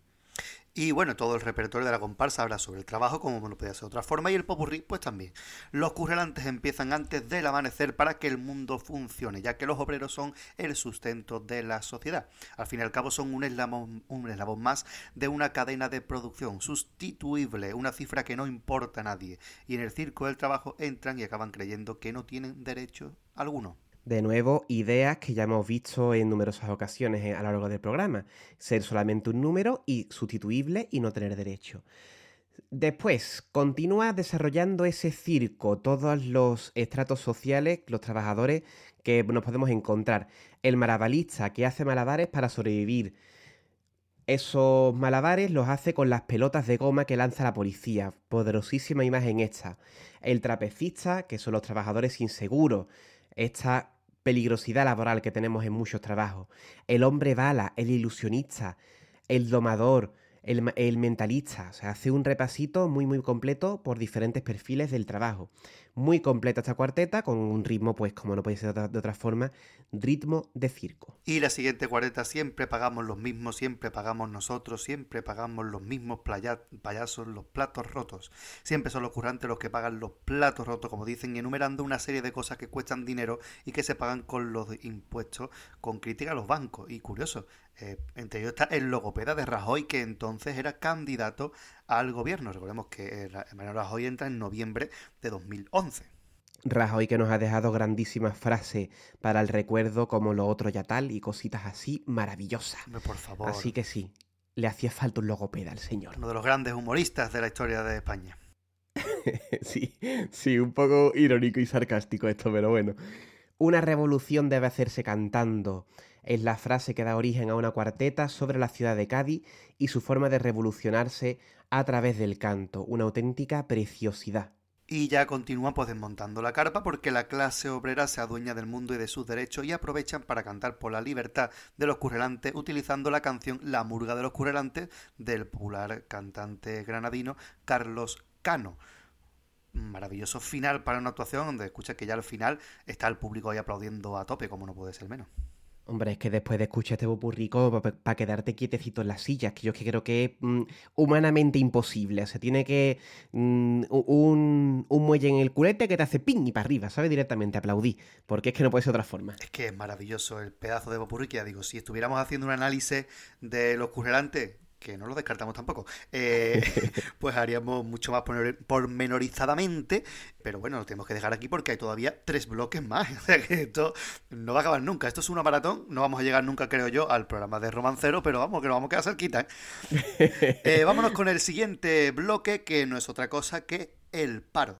[SPEAKER 1] Y bueno, todo el repertorio de la comparsa habla sobre el trabajo, como no podía ser de otra forma, y el popurrí, pues también. Los currelantes empiezan antes del amanecer para que el mundo funcione, ya que los obreros son el sustento de la sociedad. Al fin y al cabo son un eslabón, un eslabón más de una cadena de producción, sustituible, una cifra que no importa a nadie. Y en el circo del trabajo entran y acaban creyendo que no tienen derecho alguno.
[SPEAKER 3] De nuevo, ideas que ya hemos visto en numerosas ocasiones eh, a lo largo del programa. Ser solamente un número y sustituible y no tener derecho. Después, continúa desarrollando ese circo, todos los estratos sociales, los trabajadores que nos podemos encontrar. El malabarista que hace malabares para sobrevivir. Esos malabares los hace con las pelotas de goma que lanza la policía. Poderosísima imagen esta. El trapecista, que son los trabajadores inseguros. Esta peligrosidad laboral que tenemos en muchos trabajos. El hombre bala, el ilusionista, el domador, el, el mentalista. O sea, hace un repasito muy, muy completo por diferentes perfiles del trabajo. Muy completa esta cuarteta, con un ritmo, pues como no puede ser de otra, forma, ritmo de circo.
[SPEAKER 1] Y la siguiente cuareta siempre pagamos los mismos, siempre pagamos nosotros, siempre pagamos los mismos payasos, los platos rotos. Siempre son los currantes los que pagan los platos rotos, como dicen, enumerando una serie de cosas que cuestan dinero y que se pagan con los impuestos, con crítica a los bancos. Y curioso, eh, entre ellos está el logopeda de Rajoy, que entonces era candidato al gobierno. Recordemos que eh, Mariano Rajoy entra en noviembre de 2011.
[SPEAKER 3] Rajoy que nos ha dejado grandísimas frases para el recuerdo como lo otro ya tal y cositas así maravillosas.
[SPEAKER 1] Por favor.
[SPEAKER 3] Así que sí, le hacía falta un logopeda al señor.
[SPEAKER 1] Uno de los grandes humoristas de la historia de España.
[SPEAKER 3] sí, sí, un poco irónico y sarcástico esto, pero bueno. Una revolución debe hacerse cantando. Es la frase que da origen a una cuarteta sobre la ciudad de Cádiz y su forma de revolucionarse a través del canto. Una auténtica preciosidad.
[SPEAKER 1] Y ya continúan pues desmontando la carpa porque la clase obrera se adueña del mundo y de sus derechos y aprovechan para cantar por la libertad de los currelantes utilizando la canción La murga de los currelantes del popular cantante granadino Carlos Cano. Maravilloso final para una actuación donde escucha que ya al final está el público ahí aplaudiendo a tope, como no puede ser menos.
[SPEAKER 3] Hombre, es que después de escuchar este bopurrico, para quedarte quietecito en las sillas, que yo es que creo que es mm, humanamente imposible. O sea, tiene que. mm, un, un muelle en el culete que te hace ping y para arriba, ¿sabes? Directamente aplaudí. Porque es que no puede ser otra forma.
[SPEAKER 1] Es que es maravilloso el pedazo de Popurrí ya digo, si estuviéramos haciendo un análisis de los currelantes, que no lo descartamos tampoco, eh, pues haríamos mucho más pormenor- pormenorizadamente, pero bueno, lo tenemos que dejar aquí porque hay todavía tres bloques más, o sea que esto no va a acabar nunca, esto es una maratón, no vamos a llegar nunca, creo yo, al programa de Romancero, pero vamos, que nos vamos a quedar cerquita. ¿eh? Eh, vámonos con el siguiente bloque, que no es otra cosa que el paro.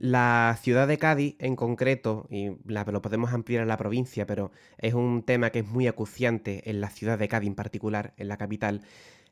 [SPEAKER 3] La ciudad de Cádiz, en concreto, y la- lo podemos ampliar a la provincia, pero es un tema que es muy acuciante en la ciudad de Cádiz en particular, en la capital.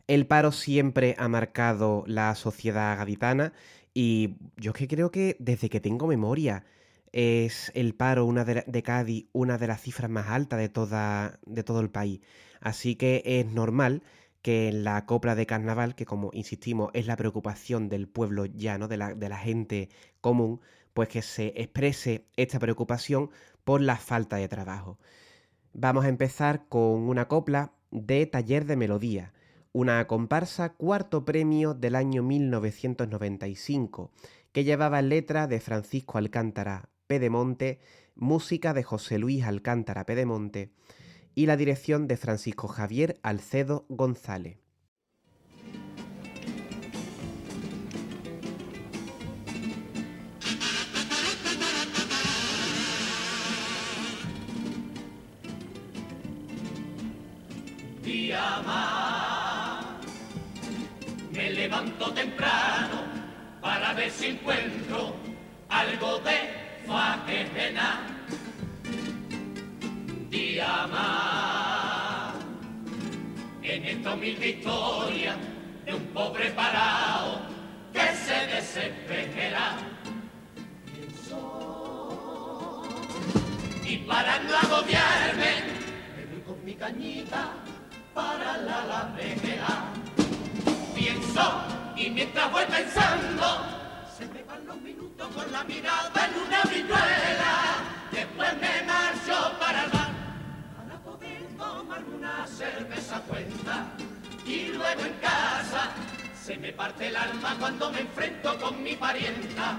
[SPEAKER 3] El paro siempre ha marcado la sociedad gaditana y yo es que creo que desde que tengo memoria es el paro una de, de Cádiz una de las cifras más altas de, toda, de todo el país. Así que es normal que en la copla de carnaval, que como insistimos es la preocupación del pueblo llano, de la, de la gente común, pues que se exprese esta preocupación por la falta de trabajo. Vamos a empezar con una copla de Taller de Melodía, una comparsa cuarto premio del año 1995, que llevaba letra de Francisco Alcántara Pedemonte, música de José Luis Alcántara Pedemonte y la dirección de Francisco Javier Alcedo González.
[SPEAKER 4] día más. Me levanto temprano para ver si encuentro algo de faena. Día más. En esta humilde historia de un pobre parado que se desespera. Y para no agobiarme, me voy con mi cañita para la lambrejera. Pienso y mientras voy pensando, se me van los minutos con la mirada en una viñuela. Después me marcho para el tomarme una cerveza cuenta. Y luego en casa se me parte el alma cuando me enfrento con mi parienta.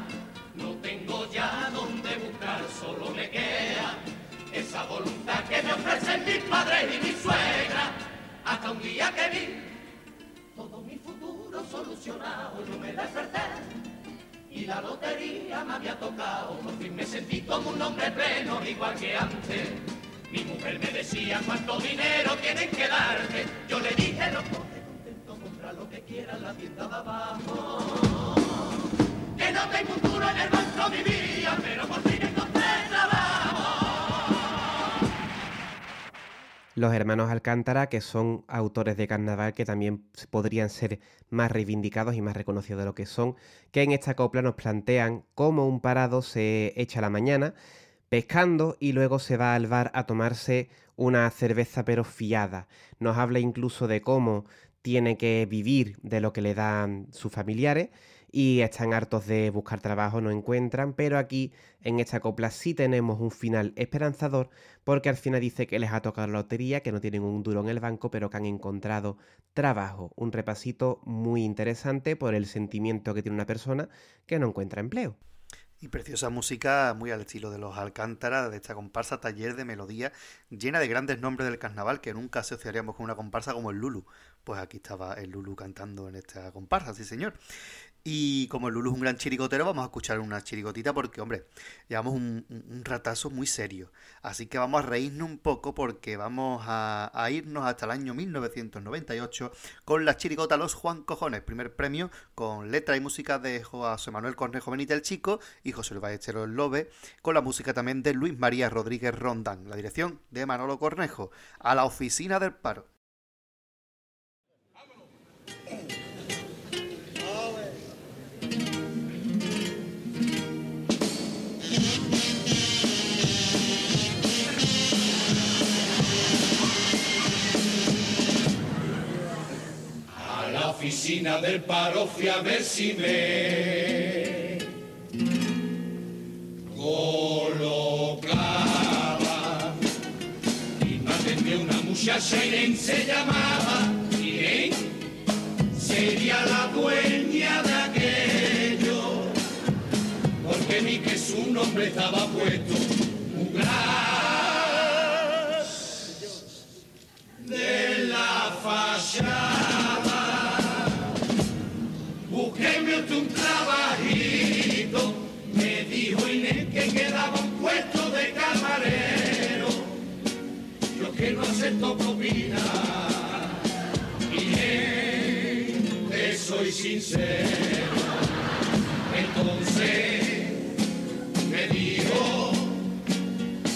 [SPEAKER 4] No tengo ya donde buscar, solo me queda esa voluntad que me ofrecen mis padres y mi suegra. Hasta un día que vi todo mi futuro solucionado, yo me desperté y la lotería me había tocado. Por fin me sentí como un hombre pleno, igual que antes. Mi mujer me decía cuánto dinero tienen que darte. Yo le dije, no coge contento, compra lo que quieras, la tienda de abajo. Que no tengo un duro en el banco mi vida, pero por fin encontré trabajo.
[SPEAKER 3] Los hermanos Alcántara, que son autores de carnaval que también podrían ser más reivindicados y más reconocidos de lo que son, que en esta copla nos plantean cómo un parado se echa la mañana pescando y luego se va al bar a tomarse una cerveza pero fiada. Nos habla incluso de cómo tiene que vivir de lo que le dan sus familiares y están hartos de buscar trabajo, no encuentran, pero aquí en esta copla sí tenemos un final esperanzador porque al final dice que les ha tocado la lotería, que no tienen un duro en el banco, pero que han encontrado trabajo. Un repasito muy interesante por el sentimiento que tiene una persona que no encuentra empleo.
[SPEAKER 1] Y preciosa música muy al estilo de los Alcántara, de esta comparsa taller de melodía, llena de grandes nombres del carnaval que nunca asociaríamos con una comparsa como el Lulu. Pues aquí estaba el Lulu cantando en esta comparsa, sí señor. Y como Lulu es un gran chirigotero, vamos a escuchar una chirigotita porque, hombre, llevamos un, ratazo muy serio. Así que vamos a reírnos un poco porque vamos a, irnos hasta el año 1998 con la chirigota Los Juan Cojones, primer premio con letra y música de José Manuel Cornejo Benítez el Chico y José Luis Ballesteros Lobe, con la música también de Luis María Rodríguez Rondán, la dirección de Manolo Cornejo, a la oficina del paro.
[SPEAKER 2] Oficina del paro fui a ver si me colocaba. Y me una muchacha, Irene se llamaba. Irene sería la dueña de aquello. Porque vi que su nombre estaba puesto. Un gran de la fachada. Búsqueme usted un trabajito, me dijo Inés que quedaba un puesto de camarero. Yo que no acepto propina, Inés, te soy sincero. Entonces me dijo,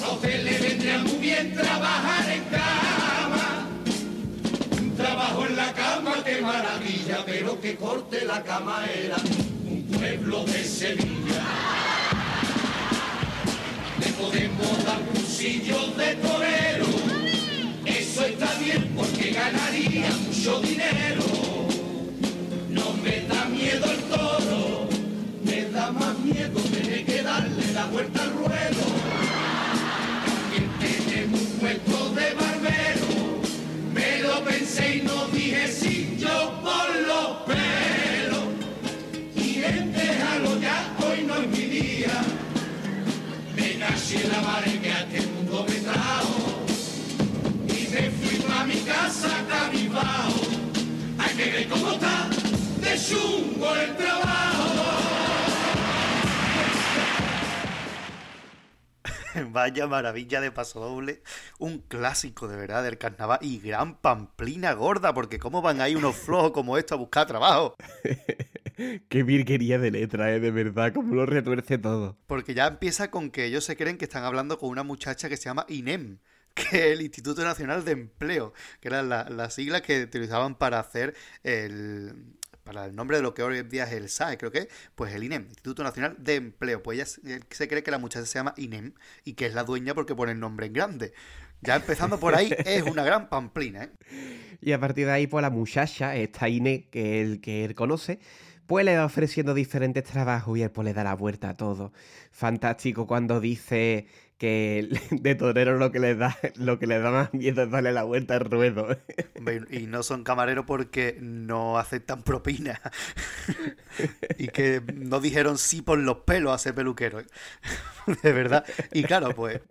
[SPEAKER 2] a usted le vendría muy bien trabajar en cama. Un trabajo en la cama, qué maravilla, pero que corte la cama era un pueblo de Sevilla. Le podemos dar cursillos de torero, eso está bien porque ganaría mucho dinero. No me da miedo el toro, me da más miedo tener que darle la vuelta al ruedo. Nací en la mar que a este mundo me trajo. Y me fui pa' mi casa cabizbajo. Hay que ver cómo está de chungo el trabajo.
[SPEAKER 1] Vaya maravilla de paso doble, un clásico de verdad del carnaval y gran pamplina gorda, porque cómo van ahí unos flojos como estos a buscar trabajo.
[SPEAKER 3] Qué virguería de letra, ¿eh? De verdad, como lo retuerce todo.
[SPEAKER 1] Porque ya empieza con que ellos se creen que están hablando con una muchacha que se llama INEM, que es el Instituto Nacional de Empleo, que eran la- las siglas que utilizaban para hacer el para el nombre de lo que hoy en día es el SAE, creo que es, pues el INEM, Instituto Nacional de Empleo. Pues ella se- cree que la muchacha se llama INEM y que es la dueña porque pone el nombre en grande. Ya empezando por ahí, es una gran pamplina, ¿eh?
[SPEAKER 3] Y a partir de ahí, pues la muchacha, esta Inés, que él, que él conoce, pues le va ofreciendo diferentes trabajos y él pues le da la vuelta a todo. Fantástico cuando dice que de torero lo que les da, lo que les da más miedo es darle la vuelta al ruedo.
[SPEAKER 1] Y no son camareros porque no aceptan propina. y que no dijeron sí por los pelos a ser peluquero. De verdad. Y claro, pues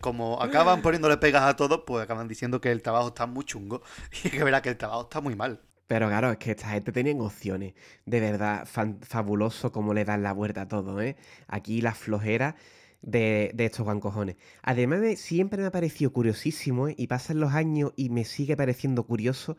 [SPEAKER 1] como acaban poniéndole pegas a todos, pues acaban diciendo que el trabajo está muy chungo. Y que verá que el trabajo está muy mal.
[SPEAKER 3] Pero claro, es que esta gente tenían opciones. De verdad, fabuloso cómo le dan la vuelta a todo, ¿eh? Aquí la flojera de, de estos guancojones. Además, de, siempre me ha parecido curiosísimo, ¿eh? Y pasan los años y me sigue pareciendo curioso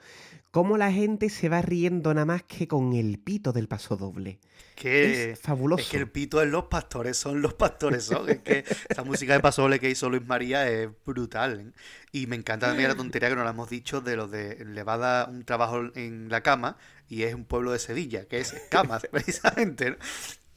[SPEAKER 3] cómo la gente se va riendo nada más que con el pito del paso doble.
[SPEAKER 1] Que
[SPEAKER 3] Es fabuloso.
[SPEAKER 1] Es que el pito es los pastores, son los pastores, son. Es que esa música de pasoble que hizo Luis María es brutal. ¿eh? Y me encanta también la tontería que nos la hemos dicho de lo de le va a dar un trabajo en la cama y es un pueblo de Sevilla, que es camas, precisamente. ¿no?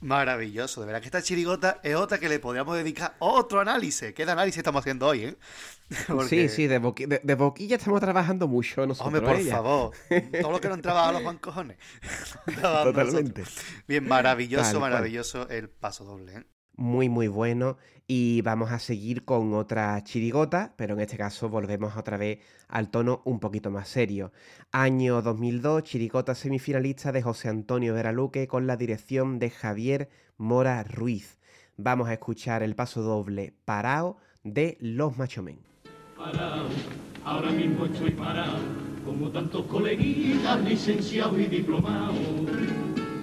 [SPEAKER 1] Maravilloso, de verdad que esta chirigota es otra que le podríamos dedicar otro análisis. ¿Qué de análisis estamos haciendo hoy, eh?
[SPEAKER 3] Sí,
[SPEAKER 1] Porque-
[SPEAKER 3] sí, de, boqui- de- de boquilla estamos trabajando mucho nosotros.
[SPEAKER 1] Hombre, por favor. Todo lo que no han trabajado los bancojones.
[SPEAKER 3] Totalmente.
[SPEAKER 1] nosotros. Bien, maravilloso, maravilloso el paso doble. ¿eh?
[SPEAKER 3] Muy muy bueno y vamos a seguir con otra chirigota, pero en este caso volvemos otra vez al tono un poquito más serio. Año 2002, chirigota semifinalista de José Antonio Veraluque con la dirección de Javier Mora Ruiz. Vamos a escuchar el paso doble Parao de Los Machomen.
[SPEAKER 4] parado, ahora mismo estoy parado, como tantos coleguitas licenciados y diplomados.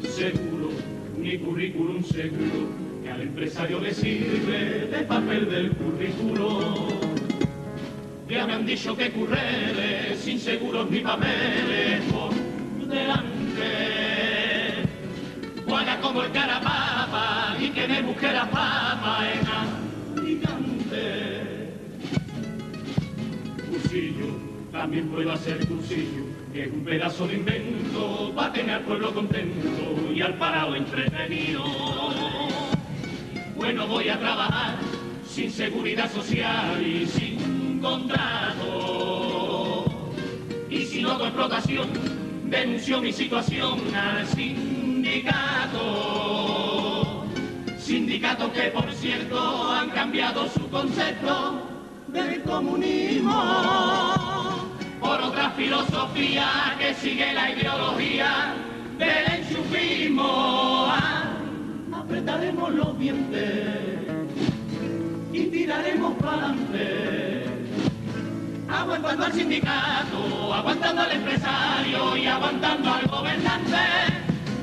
[SPEAKER 4] Seguro, mi currículum seguro, al empresario le sirve de papel del currículo. Ya me han dicho que currele, sin seguros ni papeles, por delante. Juega como el carapapa y que me busque la fama en Alicante cursillo, también puedo hacer cursillo, que es un pedazo de invento para tener al pueblo contento y al parado entretenido. Bueno, voy a trabajar sin seguridad social y sin contrato. Y si no hago explotación, denuncio mi situación al sindicato. Sindicatos que, por cierto, han cambiado su concepto del comunismo por otra filosofía que sigue la ideología del enchufismo. Apretaremos los dientes y tiraremos para adelante. Aguantando al sindicato, aguantando al empresario y aguantando al gobernante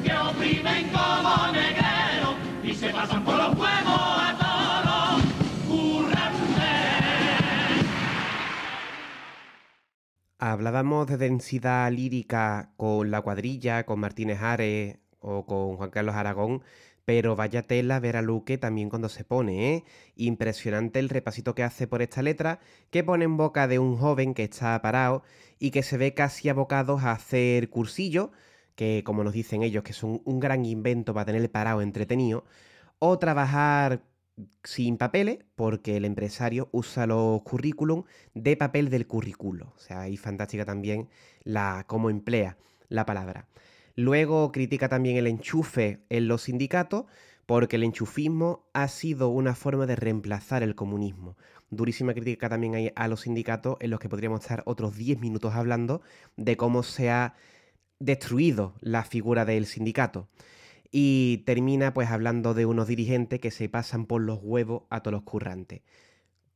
[SPEAKER 4] que oprimen como negreros y se pasan por los huevos a todos currantes.
[SPEAKER 3] Hablábamos de densidad lírica con La Cuadrilla, con Martínez Ares o con Juan Carlos Aragón, pero vaya tela ver a Luque también cuando se pone, ¿eh? Impresionante el repasito que hace por esta letra, que pone en boca de un joven que está parado y que se ve casi abocado a hacer cursillo, que como nos dicen ellos, que son un gran invento para tener parado entretenido, o trabajar sin papeles, porque el empresario usa los currículum de papel del currículo. O sea, ahí fantástica también la cómo emplea la palabra. Luego critica también el enchufe en los sindicatos, porque el enchufismo ha sido una forma de reemplazar el comunismo. Durísima crítica también hay a los sindicatos, en los que podríamos estar otros 10 minutos hablando de cómo se ha destruido la figura del sindicato. Y termina pues hablando de unos dirigentes que se pasan por los huevos a todos los currantes.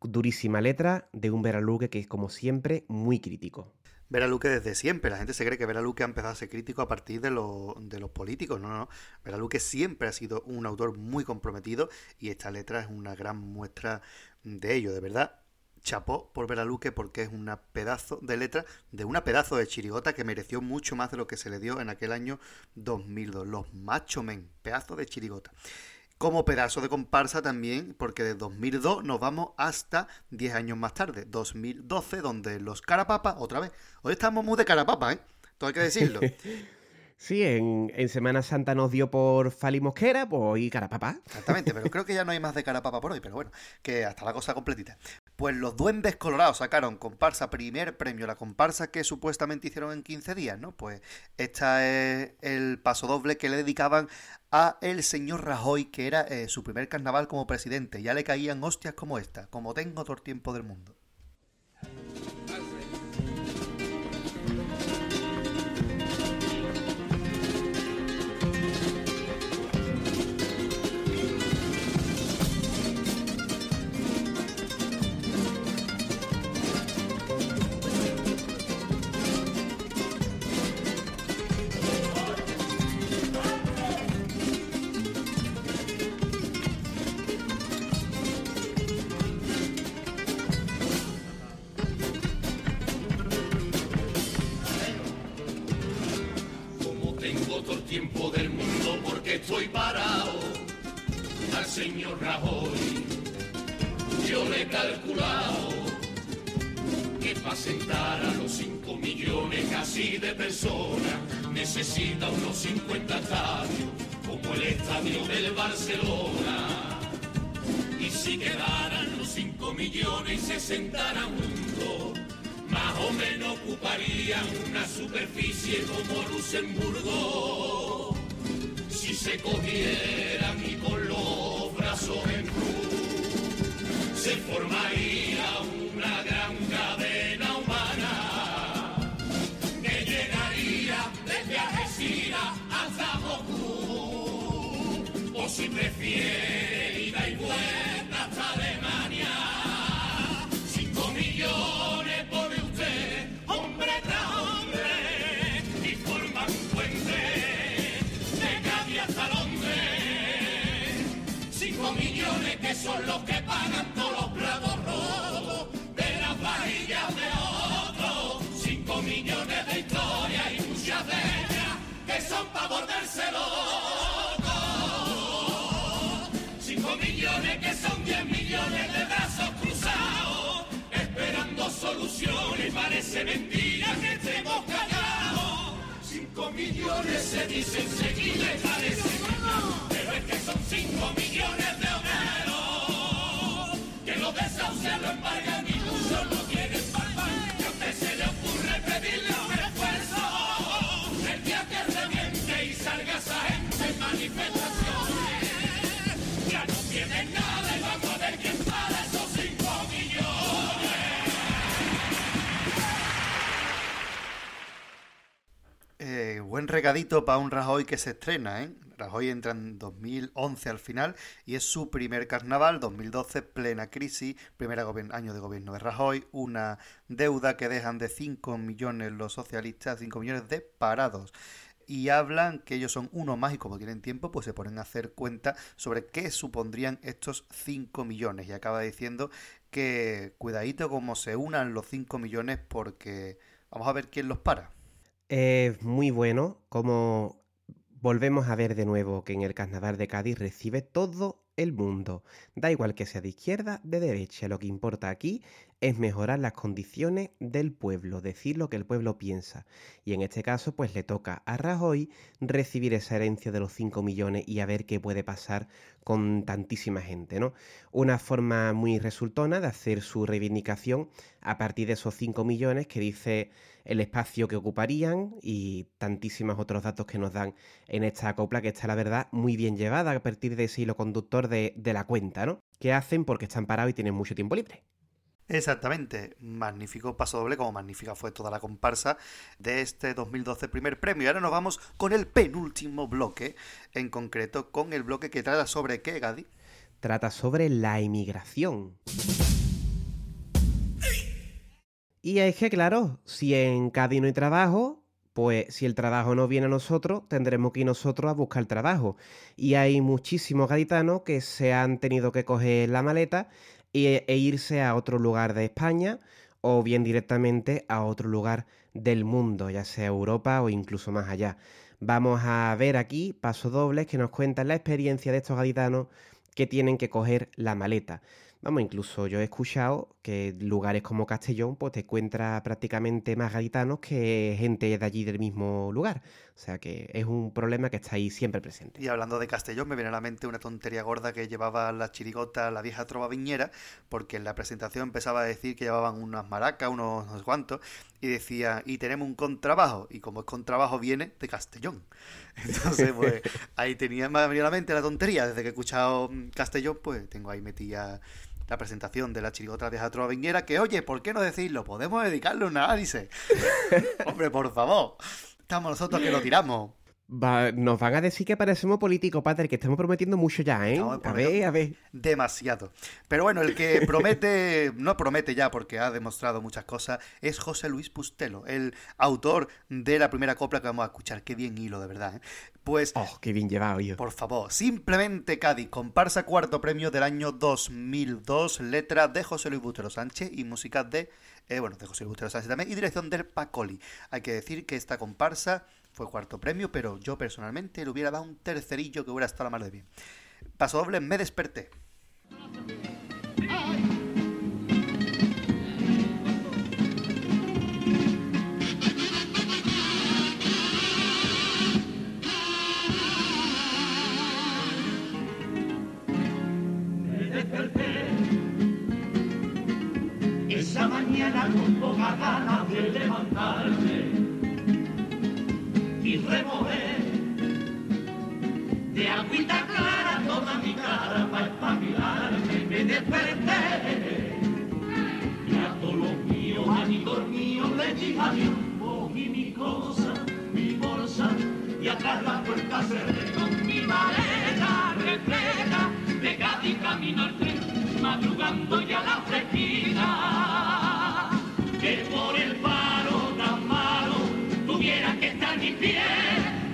[SPEAKER 3] Durísima letra de un Veraluque que es como siempre muy crítico.
[SPEAKER 1] Vera Luque desde siempre. La gente se cree que Vera Luque ha empezado a ser crítico a partir de, lo- de los políticos. No, no, no. Vera Luque siempre ha sido un autor muy comprometido y esta letra es una gran muestra de ello, de verdad. Chapó por Vera Luque porque es una pedazo de letra de una pedazo de chirigota que mereció mucho más de lo que se le dio en aquel año 2002. Los Macho Men, pedazo de chirigota como pedazo de comparsa también, porque de 2002 nos vamos hasta 10 años más tarde, 2012, donde los Carapapa, otra vez, hoy estamos muy de Carapapa, ¿eh? Todo hay que decirlo.
[SPEAKER 3] Sí, en, en Semana Santa nos dio por Fali Mosquera, pues hoy Carapapá.
[SPEAKER 1] Exactamente, pero creo que ya no hay más de Carapapa por hoy, pero bueno, que hasta la cosa completita. Pues los Duendes Colorados sacaron comparsa, primer premio, la comparsa que supuestamente hicieron en 15 días, ¿no? Pues esta es el paso doble que le dedicaban a el señor Rajoy, que era eh, su primer carnaval como presidente. Ya le caían hostias como esta,
[SPEAKER 2] como tengo todo el tiempo del mundo.
[SPEAKER 1] Regadito para un Rajoy que se estrena, ¿eh? Rajoy entra en 2011 al final y es su primer carnaval, 2012 plena crisis, primer año de gobierno de Rajoy, una deuda que dejan de 5 millones los socialistas, 5 millones de parados. Y hablan que ellos son uno más y como tienen tiempo, pues se ponen a hacer cuenta sobre qué supondrían estos 5 millones. Y acaba diciendo que cuidadito como se unan los 5 millones porque vamos a ver quién los para.
[SPEAKER 3] Es muy bueno como volvemos a ver de nuevo que en el carnaval de Cádiz recibe todo el mundo. Da igual que sea de izquierda, de derecha, lo que importa aquí es mejorar las condiciones del pueblo, decir lo que el pueblo piensa. Y en este caso, pues le toca a Rajoy recibir esa herencia de los 5 millones y a ver qué puede pasar con tantísima gente, ¿no? Una forma muy resultona de hacer su reivindicación a partir de esos 5 millones que dice el espacio que ocuparían y tantísimos otros datos que nos dan en esta copla que está, la verdad, muy bien llevada a partir de ese hilo conductor de, de la cuenta, ¿no? ¿Qué hacen? Porque están parados y tienen mucho tiempo libre.
[SPEAKER 1] Exactamente, magnífico paso doble, como magnífica fue toda la comparsa de este 2012 primer premio. Y ahora nos vamos con el penúltimo bloque, en concreto con el bloque que trata sobre qué, Gadi.
[SPEAKER 3] Trata sobre la inmigración. Y es que, claro, si en Cádiz no hay trabajo, pues si el trabajo no viene a nosotros, tendremos que ir nosotros a buscar trabajo. Y hay muchísimos gaditanos que se han tenido que coger la maleta e, e irse a otro lugar de España o bien directamente a otro lugar del mundo, ya sea Europa o incluso más allá. Vamos a ver aquí pasos dobles que nos cuentan la experiencia de estos gaditanos que tienen que coger la maleta. Vamos, incluso yo he escuchado que lugares como Castellón, pues te encuentras prácticamente más gaditanos que gente de allí del mismo lugar. O sea que es un problema que está ahí siempre presente.
[SPEAKER 1] Y hablando de Castellón, me viene a la mente una tontería gorda que llevaba la chirigota, la vieja trova viñera, porque en la presentación empezaba a decir que llevaban unas maracas, unos no sé cuantos, y decía, y tenemos un contrabajo, y como es contrabajo viene de Castellón. Entonces, pues ahí tenía, me a la mente la tontería, desde que he escuchado mm, Castellón, pues tengo ahí metida la presentación de la chirigota la vieja trova viñera, que oye, ¿por qué no decirlo? Podemos dedicarle un análisis. Hombre, por favor. Estamos nosotros que lo tiramos.
[SPEAKER 3] Va- nos van a decir que parecemos políticos, padre, que estamos prometiendo mucho ya, ¿eh? A ver, a ver.
[SPEAKER 1] Demasiado. Pero bueno, el que promete, no promete ya porque ha demostrado muchas cosas, es José Luis Pustelo, el autor de la primera copla que vamos a escuchar. Qué bien hilo, de verdad. ¿eh?
[SPEAKER 3] Oh, qué bien llevado yo.
[SPEAKER 1] por favor, simplemente Cádiz, comparsa cuarto premio del año 2002, letra de José Luis Bustelo Sánchez y música de, eh, bueno, de José Luis Bustelo Sánchez también y dirección del Pacoli. Hay que decir que esta comparsa fue cuarto premio, pero yo personalmente le hubiera dado un tercerillo que hubiera estado la mar de bien. Paso doble, me desperté.
[SPEAKER 4] Esa mañana con poca ganas de levantarme y remover de agüita clara toda mi cara para espabilarme. Me desperté y a todos los míos, amigos míos, le dije adiós. Cogí mi cosa, mi bolsa y atrás la puerta cerré con mi maleta repleta de Cádiz camino al tren, madrugando ya la fresquina. Que por el paro tan malo tuviera que estar mi pie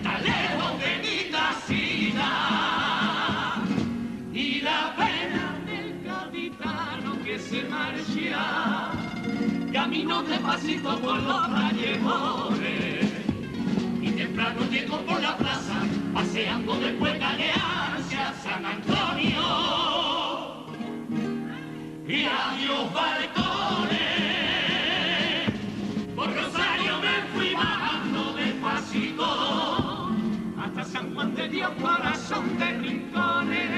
[SPEAKER 4] tan lejos de mi casina. Y la pena del capitano que se marcha, camino despacito por los callejones. Y temprano llego por la plaza, paseando después galearse a San Antonio. Y adiós balcones, por Rosario me fui bajando despacito, hasta San Juan de Dios, corazón de rincones.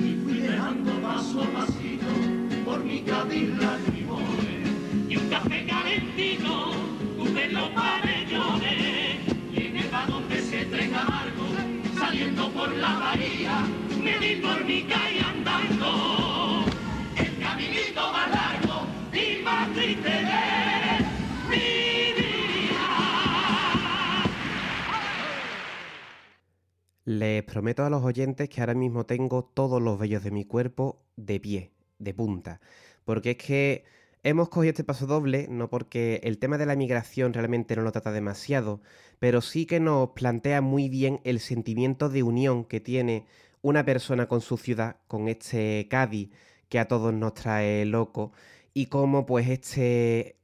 [SPEAKER 4] Y fui dejando paso a pasito, por mi Cádiz lagrimones, y un café calentito, tuve los pabellones, y en el vagón de ese tren saliendo por la bahía, me di por mi calle andando, caminito más largo y más triste de mi vida.
[SPEAKER 3] Les prometo a los oyentes que ahora mismo tengo todos los vellos de mi cuerpo de pie, de punta. Porque es que hemos cogido este paso doble, no porque el tema de la migración realmente no lo trata demasiado, pero sí que nos plantea muy bien el sentimiento de unión que tiene una persona con su ciudad, con este Cádiz que a todos nos trae loco, y cómo pues este,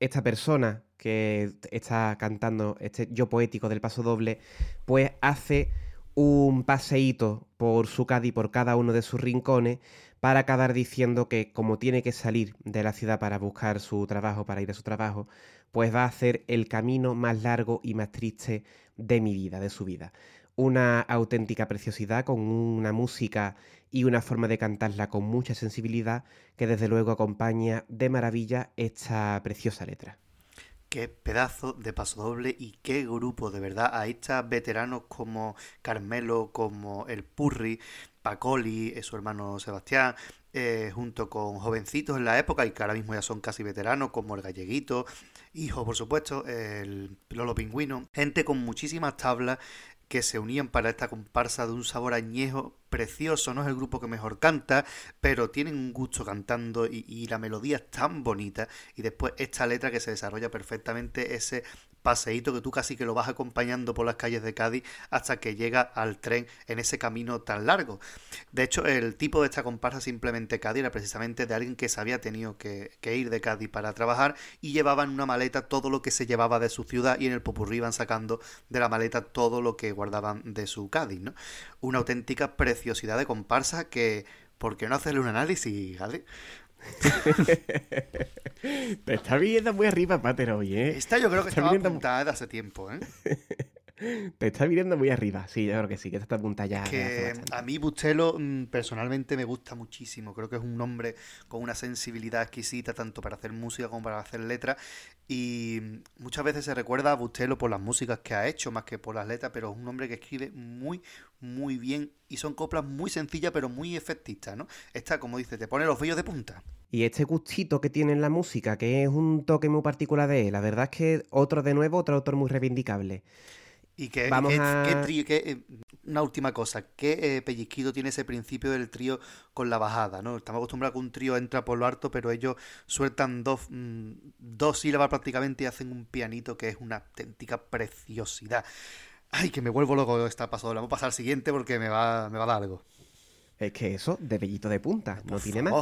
[SPEAKER 3] esta persona que está cantando este yo poético del paso doble, pues hace un paseíto por su Cádiz, por cada uno de sus rincones, para acabar diciendo que como tiene que salir de la ciudad para buscar su trabajo, para ir a su trabajo, pues va a hacer el camino más largo y más triste de mi vida, de su vida. Una auténtica preciosidad con una música y una forma de cantarla con mucha sensibilidad que desde luego acompaña de maravilla esta preciosa letra.
[SPEAKER 1] Qué pedazo de paso doble y qué grupo, de verdad. Ahí están veteranos como Carmelo, como el Purri, Pacoli, eh, su hermano Sebastián, eh, junto con jovencitos en la época y que ahora mismo ya son casi veteranos, como el Galleguito, hijo, por supuesto, el Lolo Pingüino. Gente con muchísimas tablas que se unían para esta comparsa de un sabor añejo precioso, no es el grupo que mejor canta, pero tienen un gusto cantando y, la melodía es tan bonita y después esta letra que se desarrolla perfectamente ese paseíto que tú casi que lo vas acompañando por las calles de Cádiz hasta que llega al tren en ese camino tan largo. De hecho, el tipo de esta comparsa simplemente Cádiz era precisamente de alguien que se había tenido que, ir de Cádiz para trabajar y llevaba en una maleta todo lo que se llevaba de su ciudad y en el popurrí iban sacando de la maleta todo lo que guardaban de su Cádiz, ¿no? Una auténtica preciosidad de comparsa que ¿por qué no hacerle un análisis, Ale?
[SPEAKER 3] Te está viniendo muy arriba, Pater, hoy, ¿eh?
[SPEAKER 1] Esta yo creo que
[SPEAKER 3] Está
[SPEAKER 1] estaba apuntada hace tiempo, ¿eh?
[SPEAKER 3] Te está viniendo muy arriba. Sí, yo creo que sí, que esta apuntada ya.
[SPEAKER 1] que a mí Bustelo mm, personalmente me gusta muchísimo. Creo que es un hombre con una sensibilidad exquisita tanto para hacer música como para hacer letras. Y mm, muchas veces se recuerda a Bustelo por las músicas que ha hecho más que por las letras, pero es un hombre que escribe muy, muy bien y son coplas muy sencillas pero muy efectistas, ¿no? Esta, como dice, te pone los vellos de punta.
[SPEAKER 3] Y este gustito que tiene en la música, que es un toque muy particular de él, la verdad es que otro de nuevo, otro autor muy reivindicable.
[SPEAKER 1] Y que,
[SPEAKER 3] Vamos a-
[SPEAKER 1] trío- eh, una última cosa, ¿qué eh, pellizquito tiene ese principio del trío con la bajada? ¿no? Estamos acostumbrados a que un trío entra por lo alto, pero ellos sueltan dos, mm, dos sílabas prácticamente y hacen un pianito que es una auténtica preciosidad. Ay, que me vuelvo loco esta pasada. Vamos a pasar al siguiente porque me va, me va a dar algo.
[SPEAKER 3] Es que eso, de bellito de punta, no tiene más.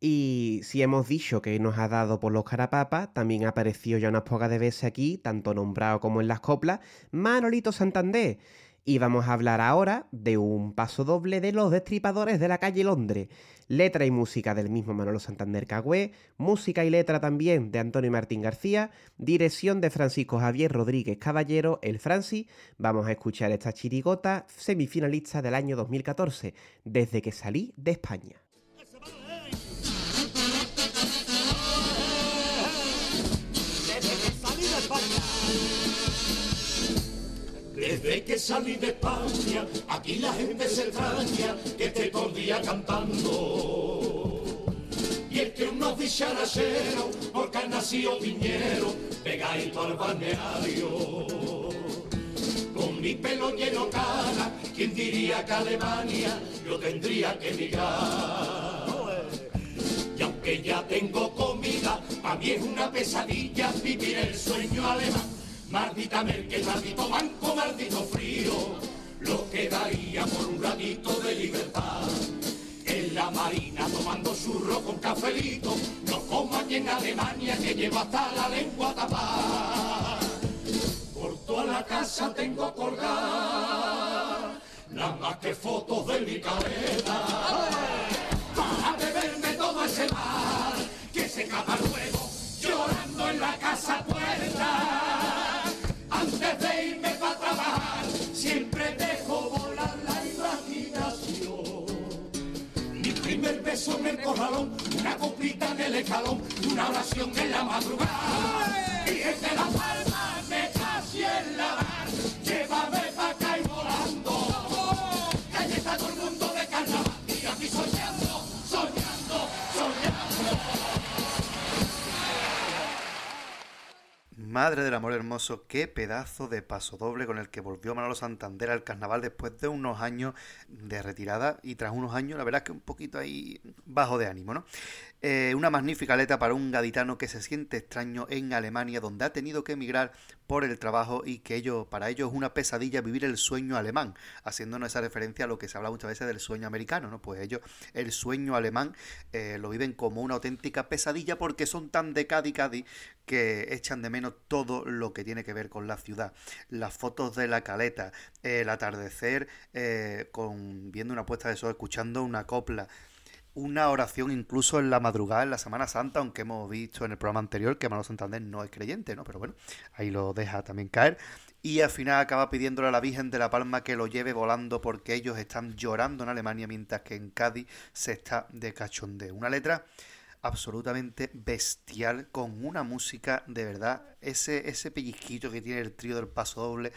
[SPEAKER 3] Y si hemos dicho que nos ha dado por los carapapas, también ha aparecido ya unas pocas de veces aquí, tanto nombrado como en las coplas, Manolito Santander. Y vamos a hablar ahora de un paso doble de los destripadores de la calle Londres. Letra y música del mismo Manolo Santander Cagüé, música y letra también de Antonio Martín García, dirección de Francisco Javier Rodríguez Caballero, el Francis. Vamos a escuchar esta chirigota semifinalista del año 2014, desde que salí de España.
[SPEAKER 2] Desde que salí de España, aquí la gente se extraña que esté todo el día cantando. Y que unos dicharacheros, porque han nacido viñeros, pegadito al balneario. Con mi pelo lleno cara, ¿quién diría que Alemania yo tendría que emigrar? Y aunque ya tengo comida, a mí es una pesadilla vivir el sueño alemán. Maldita Merkel, maldito banco, maldito frío, lo que daría por un ratito de libertad. En la marina tomando churro con cafelito, no coman en Alemania que lleva hasta la lengua tapada. Por toda la casa tengo colgar, nada más que fotos de mi cabeza para beberme todo ese mar que se escapa luego llorando en la casa beso en el corralón, una coplita en el escalón, una oración en la madrugada. Y desde la palma me casi en la
[SPEAKER 1] Madre del amor hermoso, qué pedazo de paso doble con el que volvió Manolo Santander al carnaval después de unos años de retirada y tras unos años, la verdad es que un poquito ahí bajo de ánimo, ¿no? Eh, una magnífica letra para un gaditano que se siente extraño en Alemania, donde ha tenido que emigrar por el trabajo y que ello, para ello es una pesadilla vivir el sueño alemán, haciéndonos esa referencia a lo que se habla muchas veces del sueño americano, ¿no? Pues ellos el sueño alemán eh, lo viven como una auténtica pesadilla porque son tan de Cádiz Cádiz que echan de menos todo lo que tiene que ver con la ciudad. Las fotos de la caleta, el atardecer eh, con viendo una puesta de sol, escuchando una copla, una oración incluso en la madrugada, en la Semana Santa, aunque hemos visto en el programa anterior que Manolo Santander no es creyente, ¿no? Pero bueno, ahí lo deja también caer. Y al final acaba pidiéndole a la Virgen de la Palma que lo lleve volando porque ellos están llorando en Alemania mientras que en Cádiz se está de cachondeo. Una letra absolutamente bestial con una música de verdad. Ese, ese pellizquito que tiene el trío del paso doble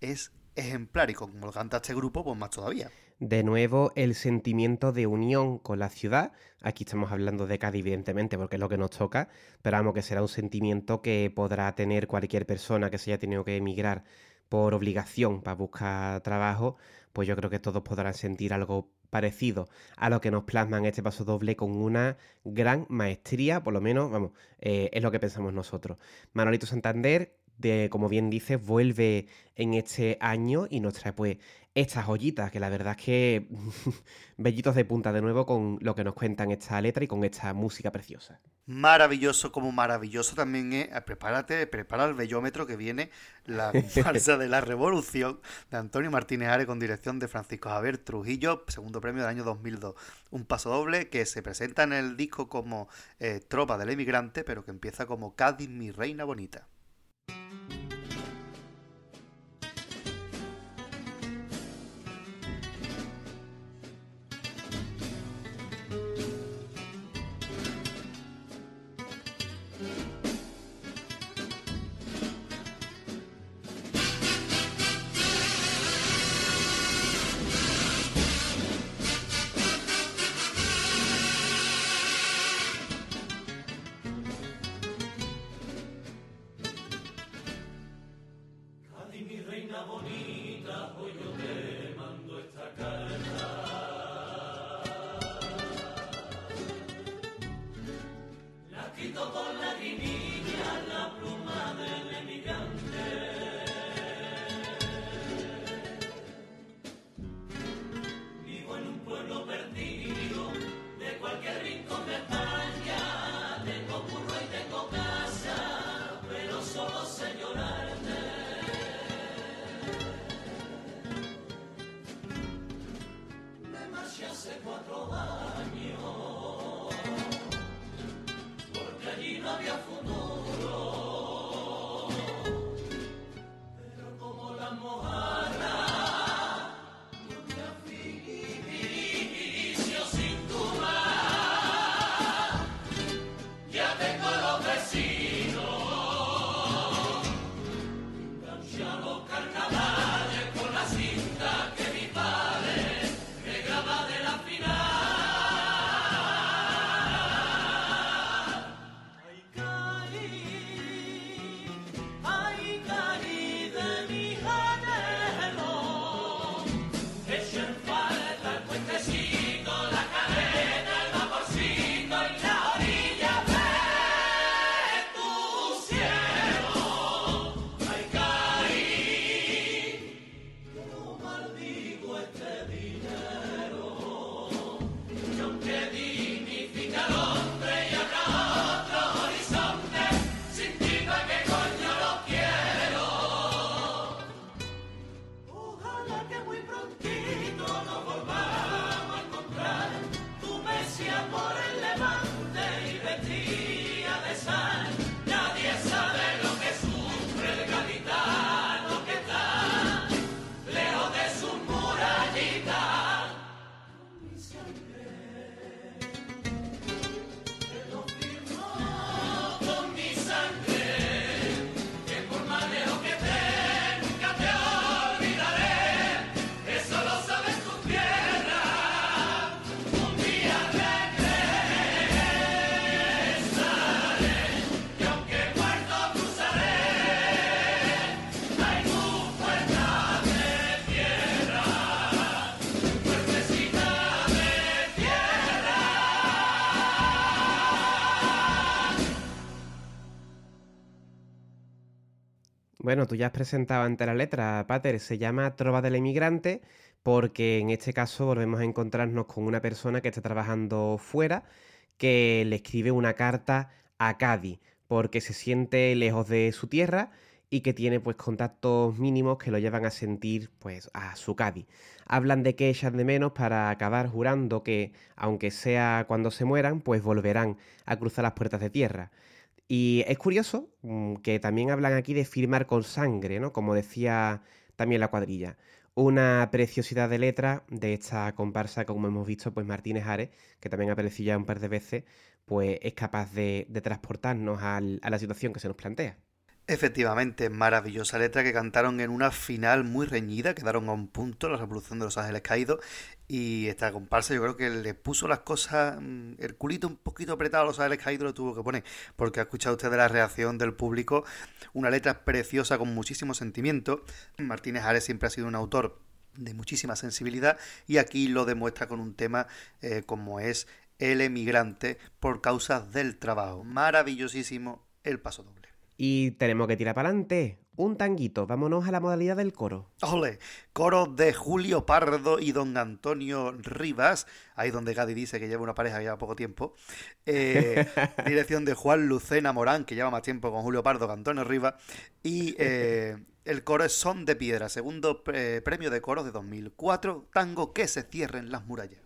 [SPEAKER 1] es ejemplar y como lo canta este grupo, pues más todavía.
[SPEAKER 3] De nuevo, el sentimiento de unión con la ciudad. Aquí estamos hablando de Cádiz, evidentemente, porque es lo que nos toca, pero vamos, que será un sentimiento que podrá tener cualquier persona que se haya tenido que emigrar por obligación para buscar trabajo, pues yo creo que todos podrán sentir algo parecido a lo que nos plasman este paso doble con una gran maestría, por lo menos, vamos, eh, es lo que pensamos nosotros. Manolito Santander, de, como bien dices, vuelve en este año y nos trae pues estas joyitas, que la verdad es que bellitos de punta de nuevo con lo que nos cuentan esta letra y con esta música preciosa.
[SPEAKER 2] Maravilloso, como maravilloso también es, eh, prepárate, prepara el bellómetro que viene la comparsa de la revolución de Antonio Martínez Are con dirección de Francisco Javier Trujillo, segundo premio del año 2002. Un paso doble que se presenta en el disco como eh, Tropa del Emigrante, pero que empieza como Cádiz, mi reina bonita.
[SPEAKER 3] Tú ya has presentado ante la letra, Pater, se llama Trova del Emigrante porque en este caso volvemos a encontrarnos con una persona que está trabajando fuera, que le escribe una carta a Cádiz, porque se siente lejos de su tierra y que tiene pues contactos mínimos que lo llevan a sentir pues a su Cádiz. Hablan de que echan de menos para acabar jurando que, aunque sea cuando se mueran, pues volverán a cruzar las puertas de tierra. Y es curioso mm, que también hablan aquí de firmar con sangre, ¿no? Como decía también la cuadrilla. Una preciosidad de letra de esta comparsa, como hemos visto, pues Martínez Ares, que también ha aparecido ya un par de veces, pues es capaz de, transportarnos a la situación que se nos plantea.
[SPEAKER 2] Efectivamente, maravillosa letra que cantaron en una final muy reñida, quedaron a un punto la Revolución de los Ángeles Caídos y esta comparsa yo creo que le puso las cosas, mm, el culito un poquito apretado a los Ángeles Caídos lo tuvo que poner, porque ha escuchado usted de la reacción del público, una letra preciosa con muchísimo sentimiento. Martínez Ares siempre ha sido un autor de muchísima sensibilidad y aquí lo demuestra con un tema eh, como es El emigrante por causas del trabajo. Maravillosísimo el paso doble.
[SPEAKER 3] Y tenemos que tirar para adelante. Un tanguito, vámonos a la modalidad del coro.
[SPEAKER 1] Ole, coro de Julio Pardo y don Antonio Rivas, ahí donde Gadi dice que lleva una pareja que lleva poco tiempo. Eh, dirección de Juan Lucena Morán, que lleva más tiempo con Julio Pardo que Antonio Rivas. Y eh, el coro es Son de Piedra, segundo eh, premio de coro de 2004, tango que se cierren las murallas.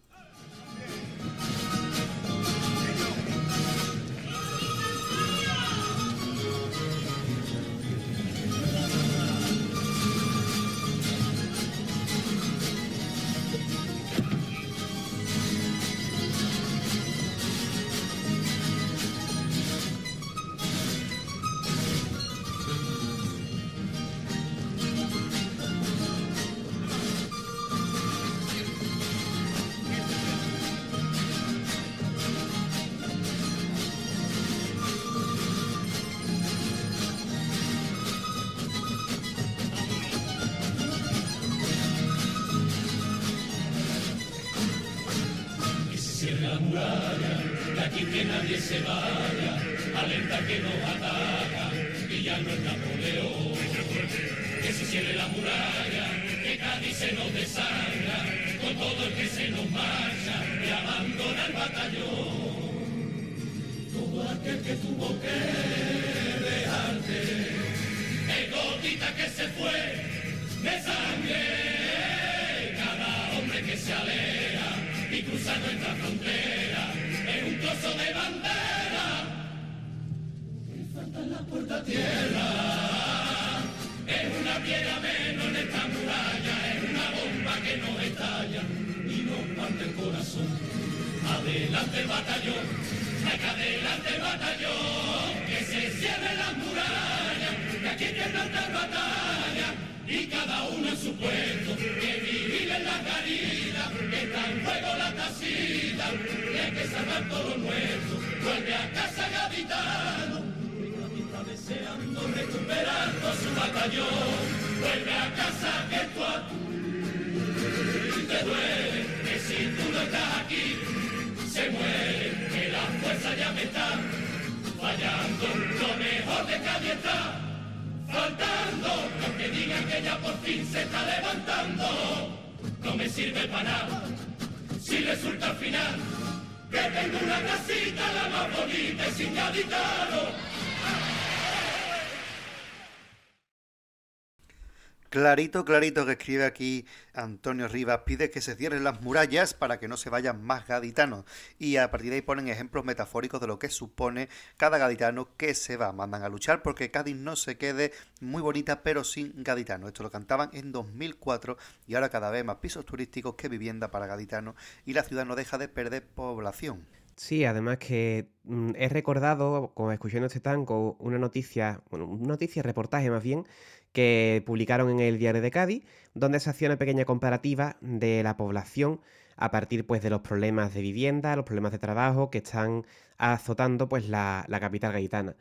[SPEAKER 1] Clarito, clarito que escribe aquí Antonio Rivas, pide que se cierren las murallas para que no se vayan más gaditanos. Y a partir de ahí ponen ejemplos metafóricos de lo que supone cada gaditano que se va. Mandan a luchar porque Cádiz no se quede muy bonita pero sin gaditano. Esto lo cantaban en 2004 y ahora cada vez más pisos turísticos que vivienda para gaditanos y la ciudad no deja de perder población.
[SPEAKER 3] Sí, además que mm, he recordado, como escuchando este tango, una noticia, bueno, una noticia, reportaje más bien, que publicaron en el Diario de Cádiz, donde se hacía una pequeña comparativa de la población a partir pues, de los problemas de vivienda, los problemas de trabajo que están azotando pues, la, capital gaitana.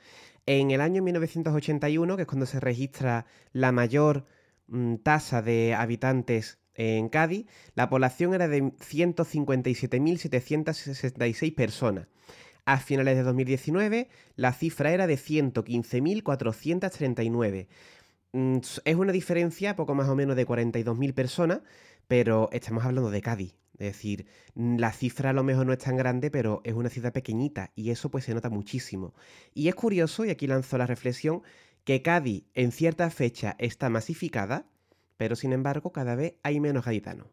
[SPEAKER 3] En el año 1981, que es cuando se registra la mayor mm, tasa de habitantes en Cádiz, la población era de 157.766 personas. A finales de 2019, la cifra era de 115.439. Mm, es una diferencia poco más o menos de 42.000 personas, pero estamos hablando de Cádiz. Es decir, mm, la cifra a lo mejor no es tan grande, pero es una ciudad pequeñita y eso pues se nota muchísimo. Y es curioso, y aquí lanzo la reflexión, que Cádiz en cierta fecha está masificada, pero sin embargo cada vez hay menos gaditanos.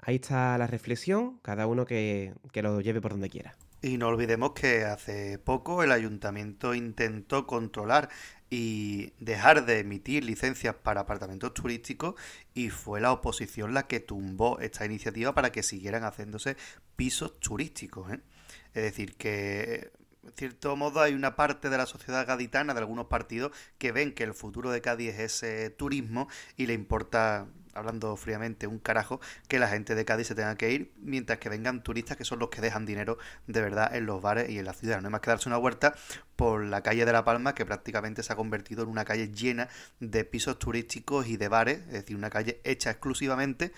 [SPEAKER 3] Ahí está la reflexión, cada uno que, que lo lleve por donde quiera.
[SPEAKER 1] Y no olvidemos que hace poco el ayuntamiento intentó controlar y dejar de emitir licencias para apartamentos turísticos y fue la oposición la que tumbó esta iniciativa para que siguieran haciéndose pisos turísticos. ¿eh? Es decir, que en cierto modo hay una parte de la sociedad gaditana, de algunos partidos, que ven que el futuro de Cádiz es ese turismo y le importa hablando fríamente, un carajo que la gente de Cádiz se tenga que ir, mientras que vengan turistas que son los que dejan dinero de verdad en los bares y en la ciudad. No hay más que darse una vuelta por la calle de La Palma, que prácticamente se ha convertido en una calle llena de pisos turísticos y de bares, es decir, una calle hecha exclusivamente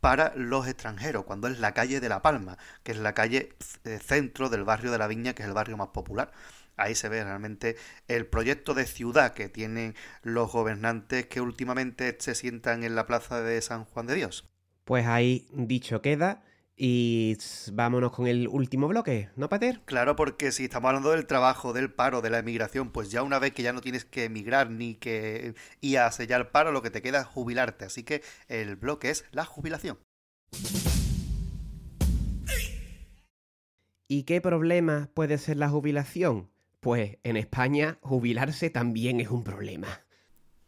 [SPEAKER 1] para los extranjeros, cuando es la calle de La Palma, que es la calle eh, centro del barrio de la Viña, que es el barrio más popular. Ahí se ve realmente el proyecto de ciudad que tienen los gobernantes que últimamente se sientan en la plaza de San Juan de Dios.
[SPEAKER 3] Pues ahí dicho queda. Y vámonos con el último bloque, ¿no, Pater?
[SPEAKER 1] Claro, porque si estamos hablando del trabajo, del paro, de la emigración, pues ya una vez que ya no tienes que emigrar ni que ir a sellar paro, lo que te queda es jubilarte. Así que el bloque es la jubilación.
[SPEAKER 3] ¿Y qué problema puede ser la jubilación? Pues en España jubilarse también es un problema.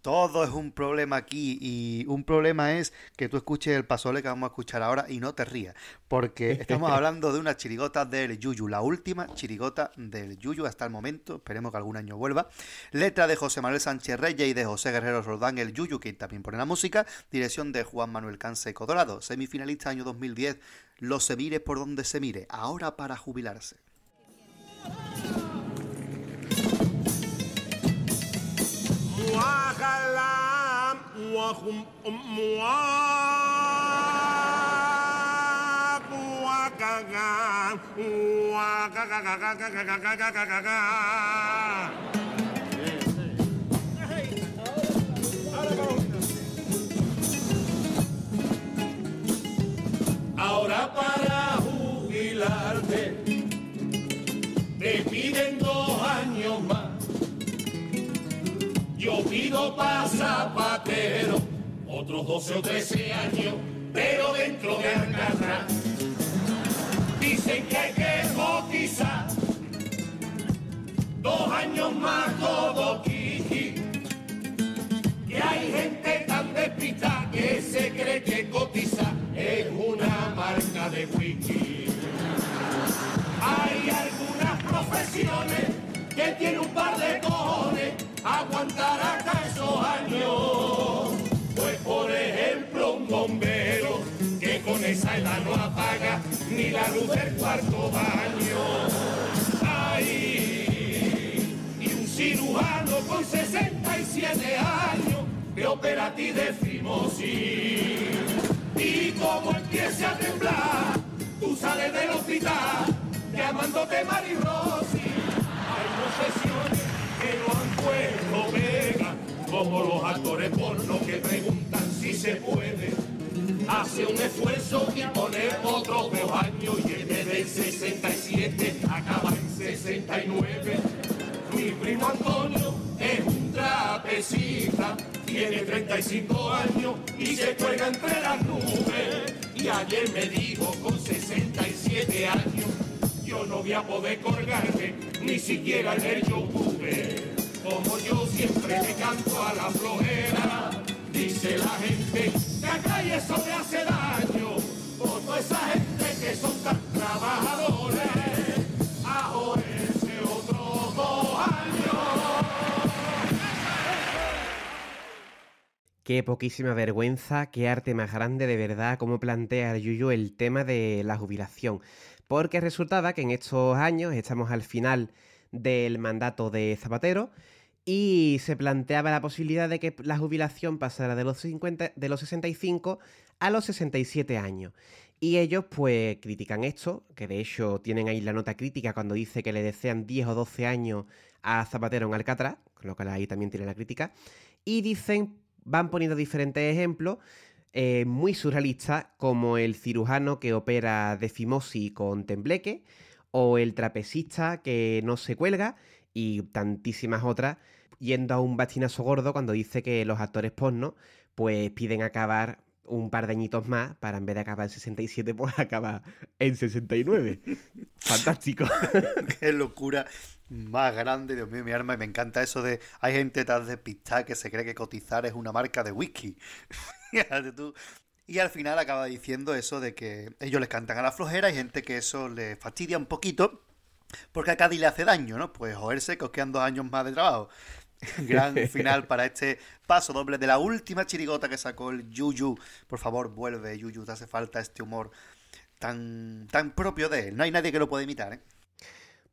[SPEAKER 1] Todo es un problema aquí y un problema es que tú escuches el pasole que vamos a escuchar ahora y no te rías, porque estamos hablando de una chirigota del Yuyu, la última chirigota del Yuyu hasta el momento, esperemos que algún año vuelva. Letra de José Manuel Sánchez Reyes y de José Guerrero Roldán, el Yuyu, que también pone la música, dirección de Juan Manuel Canseco Dorado, semifinalista año 2010, Los se mire por donde se mire, ahora para jubilarse.
[SPEAKER 9] وخلام وخم واق وكغا
[SPEAKER 2] Ahora para Pa' zapatero otros 12 o 13 años, pero dentro de Alcatraz. Dicen que hay que cotizar dos años más todo kiki. Que hay gente tan despistada que se cree que cotiza es una marca de whisky. Hay algunas profesiones que tienen un par de cojones aguantar hasta esos años. Pues por ejemplo un bombero que con esa edad no apaga ni la luz del cuarto baño. Ay, y un cirujano con 67 años de operati de fimosis. Y como empiece a temblar, tú sales del hospital llamándote Mari Rossi. Que no vega, como los actores porno que preguntan si se puede. Hace un esfuerzo y pone otros dos años y en vez de 67 acaba en 69. Mi primo Antonio es un trapecista, tiene 35 años y se cuelga entre las nubes. Y ayer me dijo con 67 años, yo no voy a poder colgarme ni siquiera en el YouTube. Como yo siempre me canto a la flojera, dice la gente acá y eso me hace daño. Por toda esa gente que son tan trabajadores, a joderse otros dos años.
[SPEAKER 3] Qué poquísima vergüenza, qué arte más grande de verdad, cómo plantea el Yuyu el tema de la jubilación. Porque resultaba que en estos años estamos al final del mandato de Zapatero y se planteaba la posibilidad de que la jubilación pasara de los, 50, de los 65 a los 67 años. Y ellos pues critican esto, que de hecho tienen ahí la nota crítica cuando dice que le desean 10 o 12 años a Zapatero en Alcatraz, con lo cual ahí también tiene la crítica, y dicen, van poniendo diferentes ejemplos eh, muy surrealistas, como el cirujano que opera de fimosis con tembleque, o el trapecista que no se cuelga, y tantísimas otras, yendo a un bastinazo gordo cuando dice que los actores porno pues piden acabar un par de añitos más para en vez de acabar en 67 pues acabar en 69. Fantástico.
[SPEAKER 1] Qué locura más grande, Dios mío, mi arma. Y me encanta eso de. Hay gente tan despistada que se cree que cotizar es una marca de whisky. Tú. Y al final acaba diciendo eso de que ellos les cantan a la flojera. Hay gente que eso les fastidia un poquito. Porque a Cádiz le hace daño, ¿no? Pues joderse, que os quedan dos años más de trabajo. Gran final para este paso doble de la última chirigota que sacó el Yuyu. Por favor, vuelve, Yuyu. Te hace falta este humor tan, tan propio de él. No hay nadie que lo pueda imitar, ¿eh?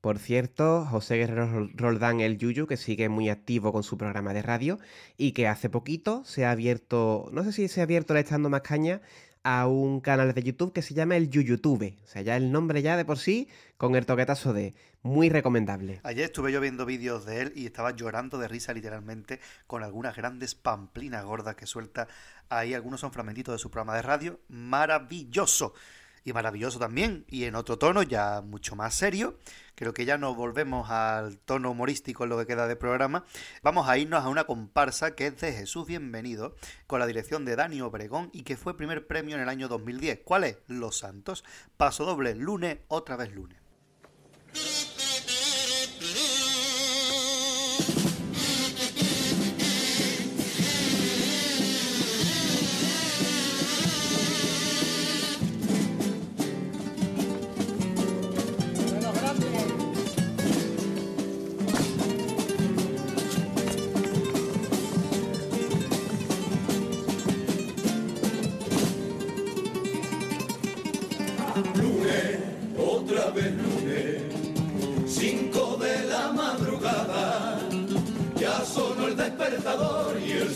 [SPEAKER 3] Por cierto, José Guerrero Rol- Roldán el Yuyu, que sigue muy activo con su programa de radio y que hace poquito se ha abierto, no sé si se ha abierto le está dando más caña a un canal de YouTube que se llama el YouTube. O sea, ya el nombre ya de por sí, con el toquetazo de. Muy recomendable.
[SPEAKER 1] Ayer estuve yo viendo vídeos de él y estaba llorando de risa literalmente con algunas grandes pamplinas gordas que suelta ahí. Algunos son fragmentitos de su programa de radio. Maravilloso. Y maravilloso también. Y en otro tono ya mucho más serio. Creo que ya nos volvemos al tono humorístico en lo que queda de programa. Vamos a irnos a una comparsa que es de Jesús Bienvenido, con la dirección de Dani Obregón y que fue primer premio en el año 2010. ¿Cuál es? Los Santos. Paso doble, lunes, otra vez lunes.
[SPEAKER 2] Lunes,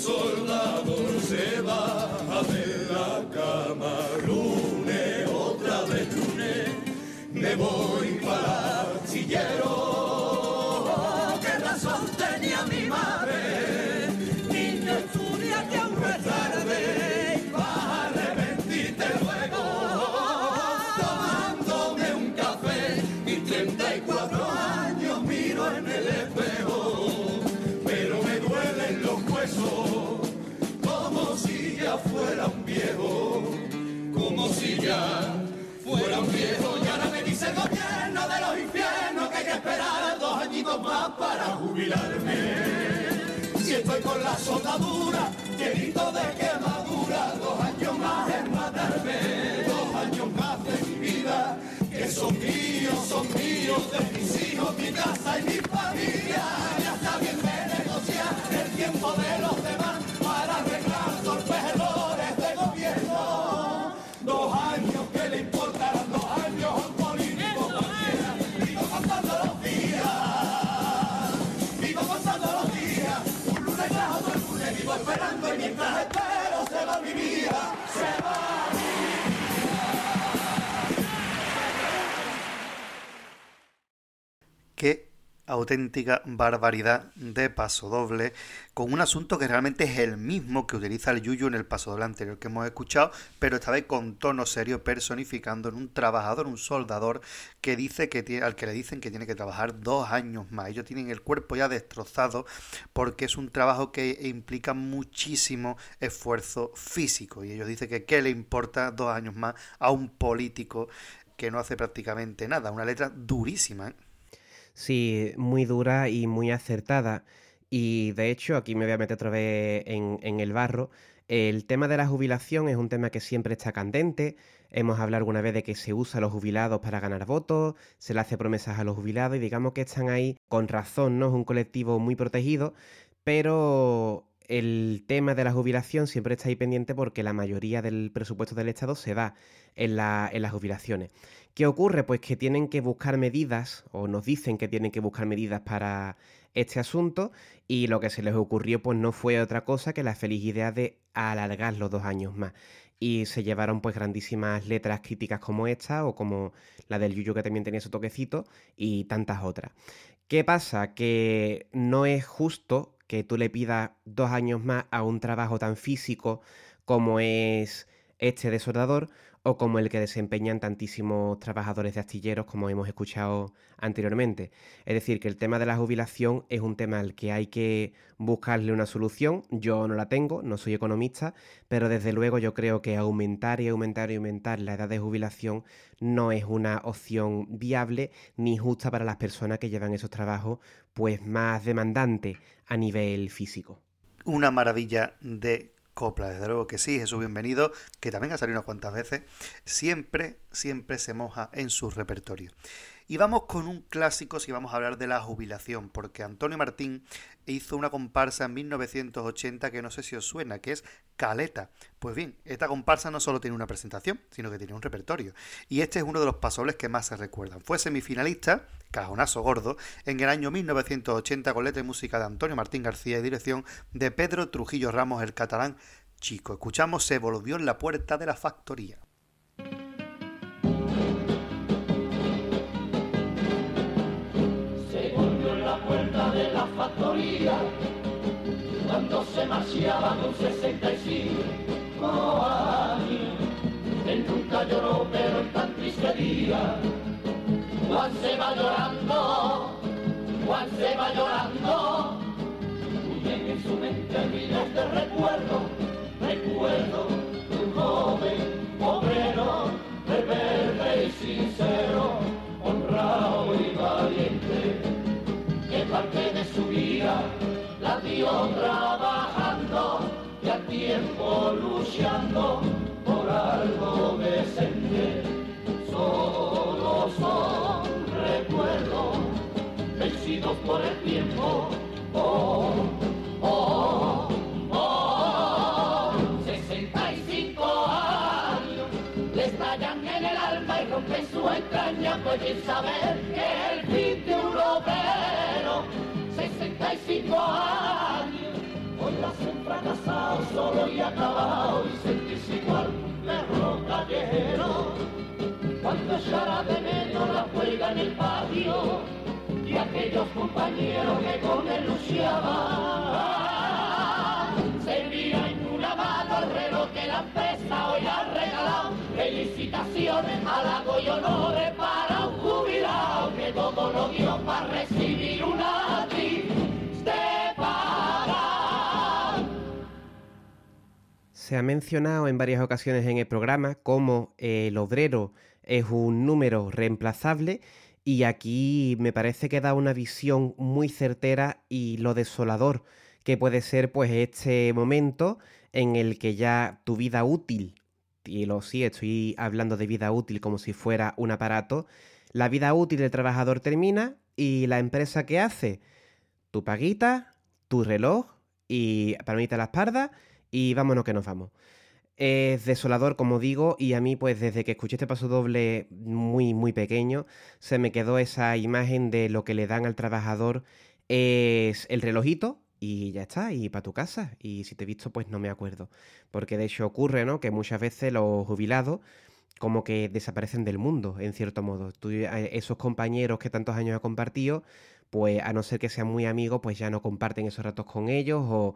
[SPEAKER 2] tesouro. Esperar dos añitos más para jubilarme. Si estoy con la soldadura, llenito de quemadura, dos años más en matarme, dos años más de mi vida, que son míos, son míos, de mis hijos, mi casa y mi familia. Mientras se va mi vida, se va
[SPEAKER 1] Qué auténtica barbaridad de paso doble con un asunto que realmente es el mismo que utiliza el Yuyu en el paso doble anterior que hemos escuchado, pero esta vez con tono serio personificando en un trabajador, un soldador que dice que tiene, al que le dicen que tiene que trabajar dos años más. Ellos tienen el cuerpo ya destrozado porque es un trabajo que implica muchísimo esfuerzo físico y ellos dicen que qué le importa dos años más a un político que no hace prácticamente nada. Una letra durísima. ¿eh?
[SPEAKER 3] Sí, muy dura y muy acertada. Y de hecho, aquí me voy a meter otra vez en, el barro. El tema de la jubilación es un tema que siempre está candente. Hemos hablado alguna vez de que se usa a los jubilados para ganar votos, se le hace promesas a los jubilados y digamos que están ahí con razón, ¿no? Es un colectivo muy protegido, pero el tema de la jubilación siempre está ahí pendiente porque la mayoría del presupuesto del Estado se da en, la- en las jubilaciones. ¿Qué ocurre? Pues que tienen que buscar medidas, o nos dicen que tienen que buscar medidas para este asunto, y lo que se les ocurrió pues no fue otra cosa que la feliz idea de alargar los dos años más. Y se llevaron pues grandísimas letras críticas como esta, o como la del Yuyu que también tenía su toquecito, y tantas otras. ¿Qué pasa? Que no es justo que tú le pidas dos años más a un trabajo tan físico como es este de o como el que desempeñan tantísimos trabajadores de astilleros como hemos escuchado anteriormente. Es decir, que el tema de la jubilación es un tema al que hay que buscarle una solución. Yo no la tengo, no soy economista, pero desde luego yo creo que aumentar y aumentar y aumentar la edad de jubilación no es una opción viable ni justa para las personas que llevan esos trabajos pues más demandantes a nivel físico.
[SPEAKER 1] Una maravilla de copla, desde luego que sí, Jesús bienvenido, que también ha salido unas cuantas veces, siempre, siempre se moja en su repertorio. Y vamos con un clásico si vamos a hablar de la jubilación, porque Antonio Martín hizo una comparsa en 1980 que no sé si os suena, que es Caleta. Pues bien, esta comparsa no solo tiene una presentación, sino que tiene un repertorio. Y este es uno de los pasobles que más se recuerdan. Fue semifinalista, cajonazo gordo, en el año 1980 con letra y música de Antonio Martín García y dirección de Pedro Trujillo Ramos, el catalán chico. Escuchamos Se volvió en la puerta de la factoría.
[SPEAKER 4] La factoría cuando se marciaba con 65 años. Él nunca lloró, pero en tan triste día, Juan se va llorando, Juan se va llorando. Huyen en su mente miles de recuerdos, recuerdo de un joven obrero, rebelde y sincero, honrado y valiente parte de su vida la dio trabajando y al tiempo luchando por algo decente. Solo son recuerdos vencidos por el tiempo. Oh, oh, oh, 65 años le estallan en el alma y rompen su entraña, pues sin saber que el fin de un obrero 65 años, hoy fracasado solo y acabado y sentirse igual un perro callejero. Cuando echará de menos la huelga en el patio y aquellos compañeros que con él luchaban. Se en una mano el reloj que la empresa hoy ha regalado. Felicitaciones, halago y honores para un jubilado que todo lo dio para recibir una.
[SPEAKER 3] Se ha mencionado en varias ocasiones en el programa cómo el obrero es un número reemplazable y aquí me parece que da una visión muy certera y lo desolador que puede ser pues este momento en el que ya tu vida útil, y lo sí, estoy hablando de vida útil como si fuera un aparato, la vida útil del trabajador termina y la empresa que hace tu paguita, tu reloj y palmita a la espalda y vámonos que nos vamos. Es desolador, como digo, y a mí, pues desde que escuché este paso doble muy, muy pequeño, se me quedó esa imagen de lo que le dan al trabajador es el relojito y ya está, y para tu casa. Y si te he visto, pues no me acuerdo. Porque de hecho ocurre, ¿no? Que muchas veces los jubilados como que desaparecen del mundo, en cierto modo. Tú, eh, esos compañeros que tantos años has compartido, pues a no ser que sean muy amigos, pues ya no comparten esos ratos con ellos o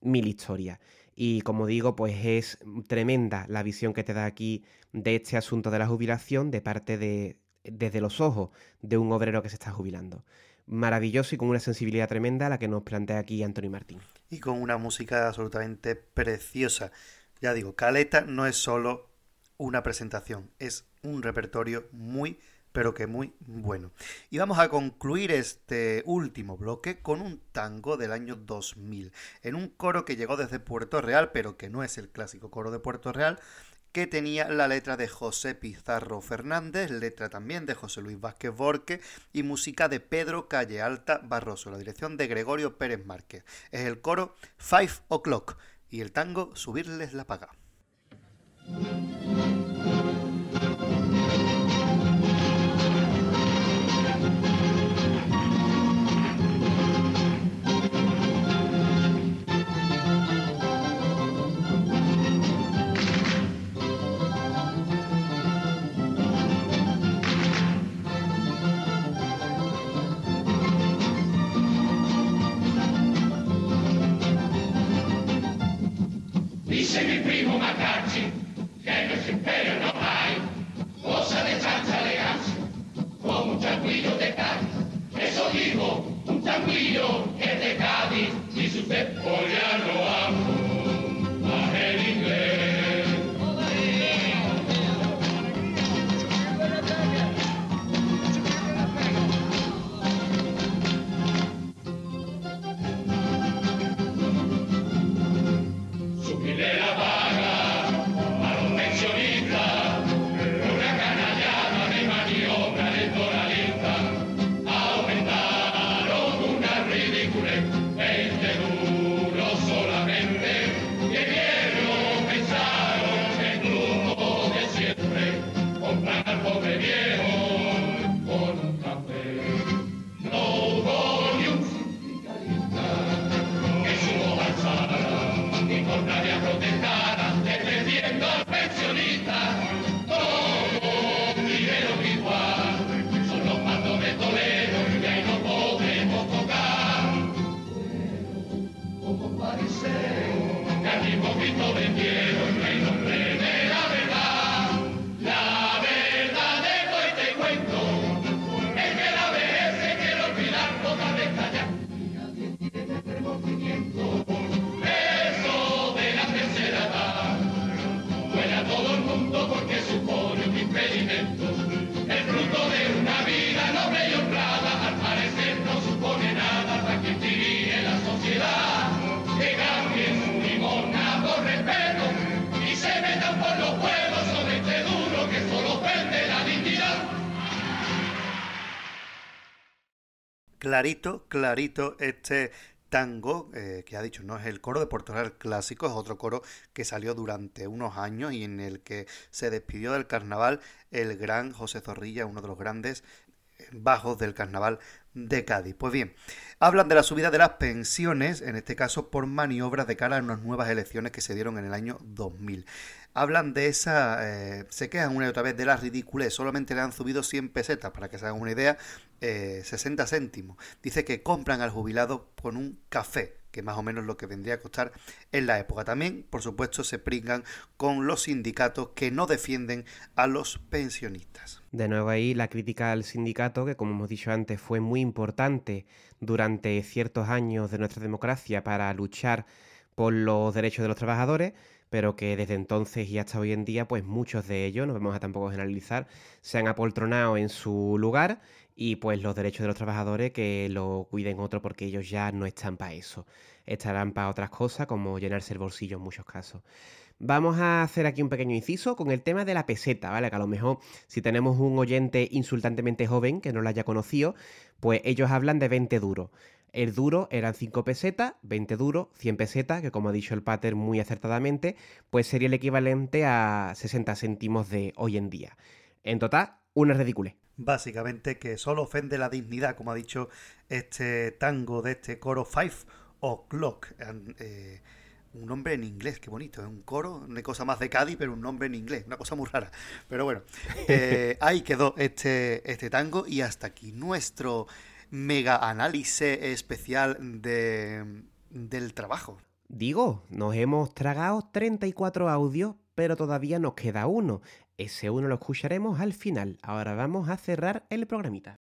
[SPEAKER 3] mil historias. Y como digo, pues es tremenda la visión que te da aquí de este asunto de la jubilación de parte de, desde los ojos de un obrero que se está jubilando. Maravilloso y con una sensibilidad tremenda la que nos plantea aquí Anthony Martín.
[SPEAKER 1] Y con una música absolutamente preciosa. Ya digo, Caleta no es solo una presentación, es un repertorio muy pero que muy bueno. Y vamos a concluir este último bloque con un tango del año 2000, en un coro que llegó desde Puerto Real, pero que no es el clásico coro de Puerto Real, que tenía la letra de José Pizarro Fernández, letra también de José Luis Vázquez Borque y música de Pedro Calle Alta Barroso, la dirección de Gregorio Pérez Márquez. Es el coro Five O'Clock y el tango Subirles la paga. Clarito, clarito, este tango, eh, que ha dicho, no es el coro de Portugal clásico, es otro coro que salió durante unos años y en el que se despidió del carnaval el gran José Zorrilla, uno de los grandes bajos del carnaval de Cádiz. Pues bien, hablan de la subida de las pensiones, en este caso por maniobras de cara a unas nuevas elecciones que se dieron en el año 2000. Hablan de esa, eh, se quejan una y otra vez de la ridiculez, solamente le han subido 100 pesetas, para que se hagan una idea, eh, 60 céntimos. Dice que compran al jubilado con un café, que más o menos lo que vendría a costar en la época. También, por supuesto, se pringan con los sindicatos que no defienden a los pensionistas.
[SPEAKER 3] De nuevo ahí la crítica al sindicato, que como hemos dicho antes fue muy importante durante ciertos años de nuestra democracia para luchar por los derechos de los trabajadores, pero que desde entonces y hasta hoy en día, pues muchos de ellos, no vamos a tampoco generalizar, se han apoltronado en su lugar y pues los derechos de los trabajadores que lo cuiden otro porque ellos ya no están para eso, estarán para otras cosas como llenarse el bolsillo en muchos casos. Vamos a hacer aquí un pequeño inciso con el tema de la peseta, ¿vale? Que a lo mejor si tenemos un oyente insultantemente joven que no lo haya conocido, pues ellos hablan de 20 duros. El duro eran 5 pesetas, 20 duros, 100 pesetas, que como ha dicho el pater muy acertadamente, pues sería el equivalente a 60 céntimos de hoy en día. En total, una ridícula.
[SPEAKER 1] Básicamente que solo ofende la dignidad, como ha dicho este tango de este coro Five O'Clock. Eh, un nombre en inglés, qué bonito, es un coro, una cosa más de Cádiz, pero un nombre en inglés, una cosa muy rara. Pero bueno, eh, ahí quedó este, este tango y hasta aquí nuestro mega análisis especial de, del trabajo.
[SPEAKER 3] Digo, nos hemos tragado 34 audios, pero todavía nos queda uno. Ese uno lo escucharemos al final. Ahora vamos a cerrar el programita.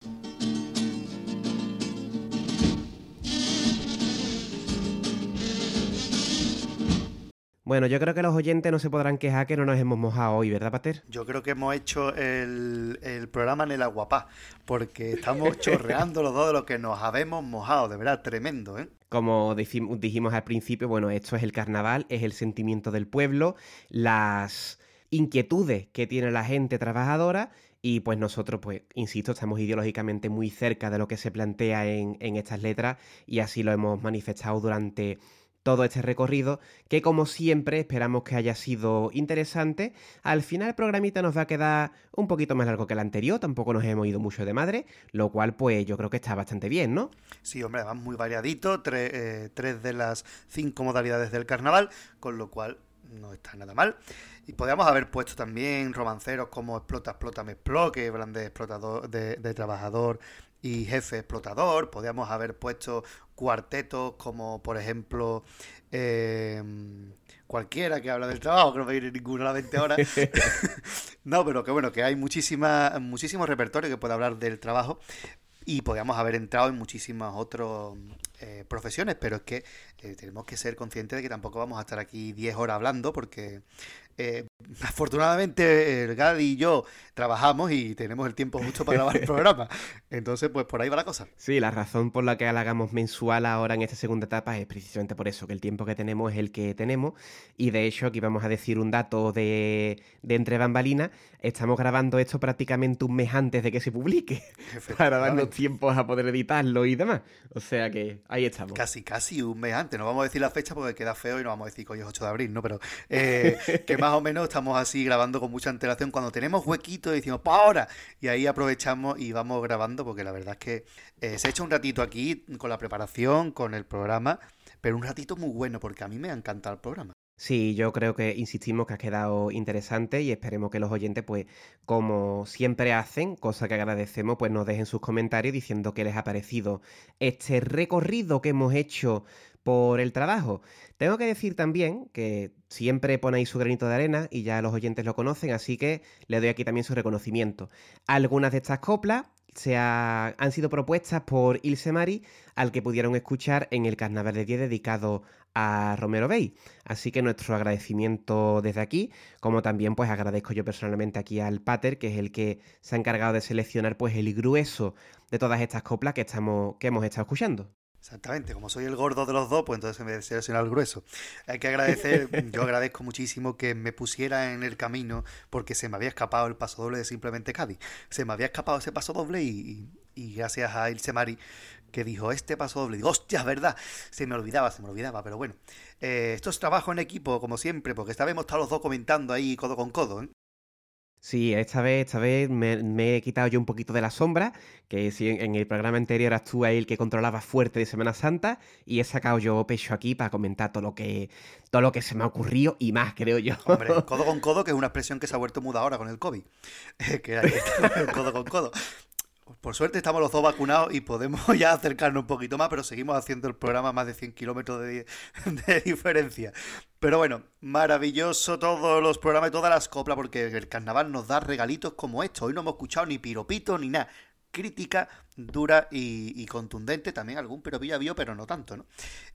[SPEAKER 3] Bueno, yo creo que los oyentes no se podrán quejar que no nos hemos mojado hoy, ¿verdad, Pater?
[SPEAKER 1] Yo creo que hemos hecho el, el programa en el aguapá, porque estamos chorreando los dos de lo que nos habemos mojado, de verdad, tremendo, ¿eh?
[SPEAKER 3] Como dijim- dijimos al principio, bueno, esto es el carnaval, es el sentimiento del pueblo, las inquietudes que tiene la gente trabajadora y pues nosotros, pues, insisto, estamos ideológicamente muy cerca de lo que se plantea en, en estas letras y así lo hemos manifestado durante todo este recorrido, que como siempre esperamos que haya sido interesante. Al final el programita nos va a quedar un poquito más largo que el anterior, tampoco nos hemos ido mucho de madre, lo cual pues yo creo que está bastante bien, ¿no?
[SPEAKER 1] Sí, hombre, además muy variadito, tre- eh, tres de las cinco modalidades del carnaval, con lo cual no está nada mal. Y podríamos haber puesto también romanceros como Explota, Explota, Me Expló, que hablan de explotador, de trabajador y jefe explotador. Podríamos haber puesto cuartetos como, por ejemplo, eh, cualquiera que habla del trabajo, que no me viene ninguno a la mente ahora. no, pero que bueno, que hay muchísima, muchísimo repertorio que puede hablar del trabajo y podríamos haber entrado en muchísimas otras eh, profesiones, pero es que eh, tenemos que ser conscientes de que tampoco vamos a estar aquí 10 horas hablando porque eh, afortunadamente el Gadi y yo trabajamos y tenemos el tiempo justo para grabar el programa. Entonces, pues por ahí va la cosa.
[SPEAKER 3] Sí, la razón por la que la hagamos mensual ahora en esta segunda etapa es precisamente por eso, que el tiempo que tenemos es el que tenemos. Y de hecho, aquí vamos a decir un dato de, de entre bambalinas. Estamos grabando esto prácticamente un mes antes de que se publique, para darnos tiempos a poder editarlo y demás. O sea que ahí estamos.
[SPEAKER 1] Casi, casi un mes antes. No vamos a decir la fecha porque queda feo y no vamos a decir que hoy es 8 de abril, ¿no? Pero eh, que más o menos estamos así grabando con mucha antelación. Cuando tenemos huequito decimos, ¡pa' ahora! Y ahí aprovechamos y vamos grabando porque la verdad es que eh, se ha hecho un ratito aquí con la preparación, con el programa, pero un ratito muy bueno porque a mí me ha encantado el programa.
[SPEAKER 3] Sí, yo creo que insistimos que ha quedado interesante y esperemos que los oyentes, pues, como siempre hacen, cosa que agradecemos, pues nos dejen sus comentarios diciendo qué les ha parecido este recorrido que hemos hecho por el trabajo. Tengo que decir también que siempre ponéis su granito de arena y ya los oyentes lo conocen, así que le doy aquí también su reconocimiento. Algunas de estas coplas se ha- han sido propuestas por Ilse Mari, al que pudieron escuchar en el Carnaval de 10 dedicado a Romero Bey. Así que nuestro agradecimiento desde aquí, como también pues agradezco yo personalmente aquí al Pater, que es el que se ha encargado de seleccionar pues el grueso de todas estas coplas que, estamos, que hemos estado escuchando.
[SPEAKER 1] Exactamente, como soy el gordo de los dos, pues entonces me he seleccionado el grueso. Hay que agradecer, yo agradezco muchísimo que me pusiera en el camino porque se me había escapado el paso doble de simplemente Cádiz. Se me había escapado ese paso doble y, Y gracias a Ilse Mari que dijo este paso doble. Digo, hostia, es verdad. Se me olvidaba, se me olvidaba, pero bueno. Eh, esto es trabajo en equipo, como siempre, porque esta vez hemos estado los dos comentando ahí codo con codo. ¿eh?
[SPEAKER 3] Sí, esta vez, esta vez me, me he quitado yo un poquito de la sombra, que si en, en el programa anterior eras tú el que controlaba fuerte de Semana Santa, y he sacado yo pecho aquí para comentar todo lo que todo lo que se me ha ocurrido y más, creo yo.
[SPEAKER 1] Hombre, codo con codo, que es una expresión que se ha vuelto muda ahora con el COVID. que hay codo con codo. Por suerte estamos los dos vacunados y podemos ya acercarnos un poquito más, pero seguimos haciendo el programa más de 100 kilómetros de, diferencia. Pero bueno, maravilloso todos los programas y todas las coplas, porque el carnaval nos da regalitos como esto. Hoy no hemos escuchado ni piropito ni nada. Crítica dura y, y contundente, también algún piropillo había, pero no tanto, ¿no?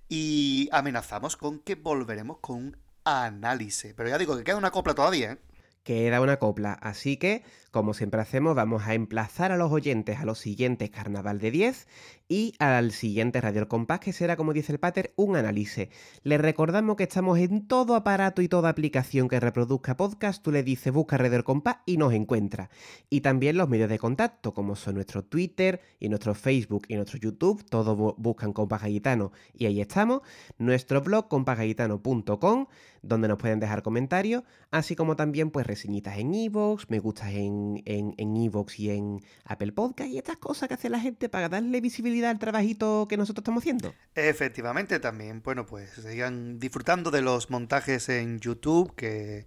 [SPEAKER 1] Y amenazamos con que volveremos con un análisis. Pero ya digo que queda una copla todavía, ¿eh?
[SPEAKER 3] Queda una copla, así que, como siempre hacemos, vamos a emplazar a los oyentes a los siguientes Carnaval de 10 y al siguiente Radio El Compás, que será, como dice el Pater, un análisis. Les recordamos que estamos en todo aparato y toda aplicación que reproduzca podcast, tú le dices busca Radio El Compás y nos encuentra. Y también los medios de contacto, como son nuestro Twitter y nuestro Facebook y nuestro YouTube, todos bu- buscan Compás y ahí estamos. Nuestro blog compasgallitano.com, donde nos pueden dejar comentarios, así como también pues reseñitas en iVoox, me gustas en en en iVoox y en Apple Podcast y estas cosas que hace la gente para darle visibilidad al trabajito que nosotros estamos haciendo.
[SPEAKER 1] Efectivamente, también, bueno, pues sigan disfrutando de los montajes en YouTube que,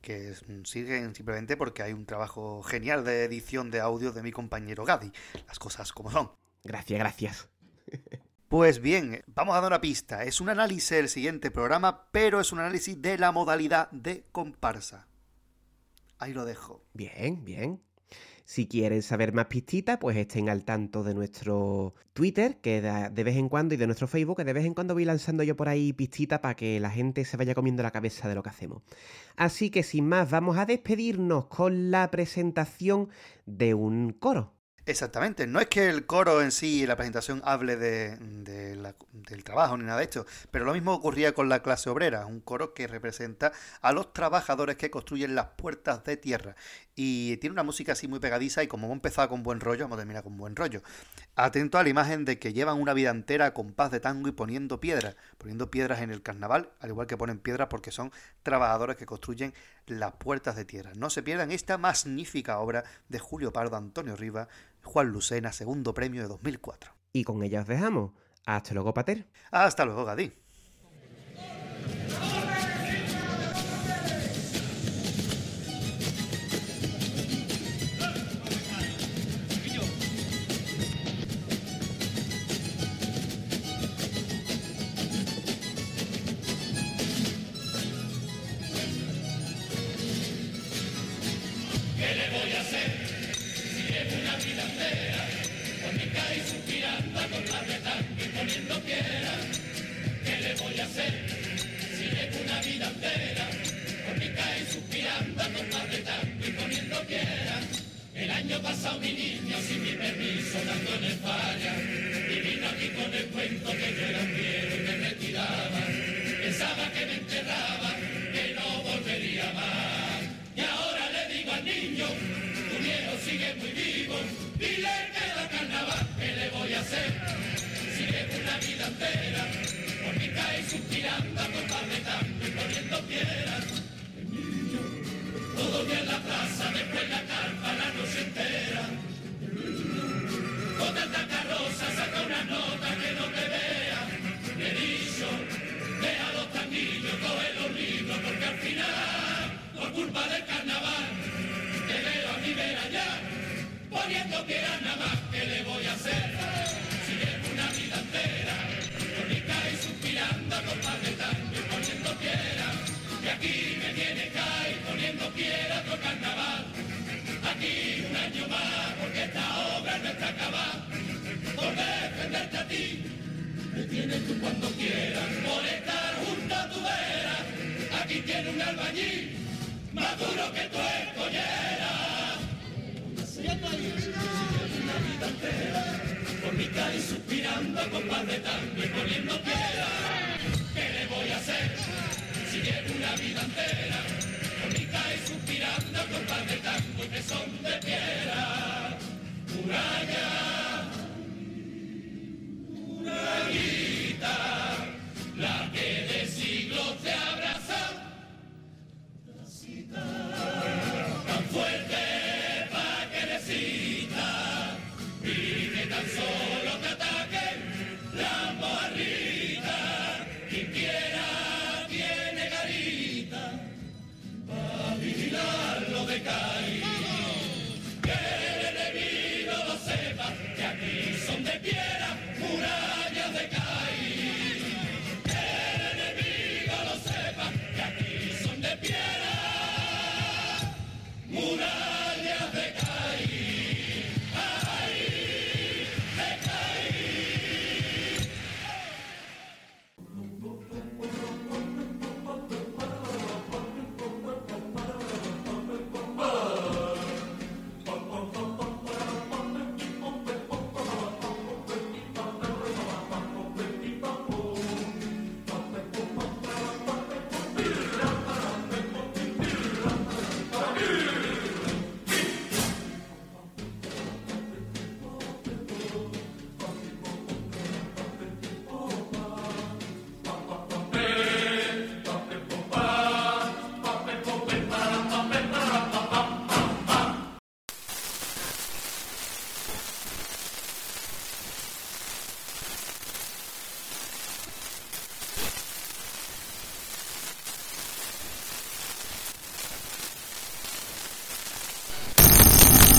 [SPEAKER 1] que siguen simplemente porque hay un trabajo genial de edición de audio de mi compañero Gadi. Las cosas como son.
[SPEAKER 3] Gracias, gracias.
[SPEAKER 1] Pues bien, vamos a dar una pista. Es un análisis del siguiente programa, pero es un análisis de la modalidad de comparsa. Ahí lo dejo.
[SPEAKER 3] Bien, bien. Si quieren saber más pistitas, pues estén al tanto de nuestro Twitter, que de vez en cuando, y de nuestro Facebook, que de vez en cuando voy lanzando yo por ahí pistitas para que la gente se vaya comiendo la cabeza de lo que hacemos. Así que sin más, vamos a despedirnos con la presentación de un coro.
[SPEAKER 1] Exactamente, no es que el coro en sí, la presentación, hable de, la- del trabajo ni nada de esto, pero lo mismo ocurría con la clase obrera, un coro que representa a los trabajadores que construyen las puertas de tierra. Y tiene una música así muy pegadiza y como hemos empezado con buen rollo, vamos a terminar con buen rollo. Atento a la imagen de que llevan una vida entera a compás de tango y poniendo piedras, poniendo piedras en el carnaval, al igual que ponen piedras porque son trabajadores que construyen las puertas de tierra. No se pierdan esta magnífica obra de Julio Pardo, Antonio Rivas, Juan Lucena, segundo premio de 2004.
[SPEAKER 3] Y con ella os dejamos. Hasta luego, Pater.
[SPEAKER 1] Hasta luego, Gadí.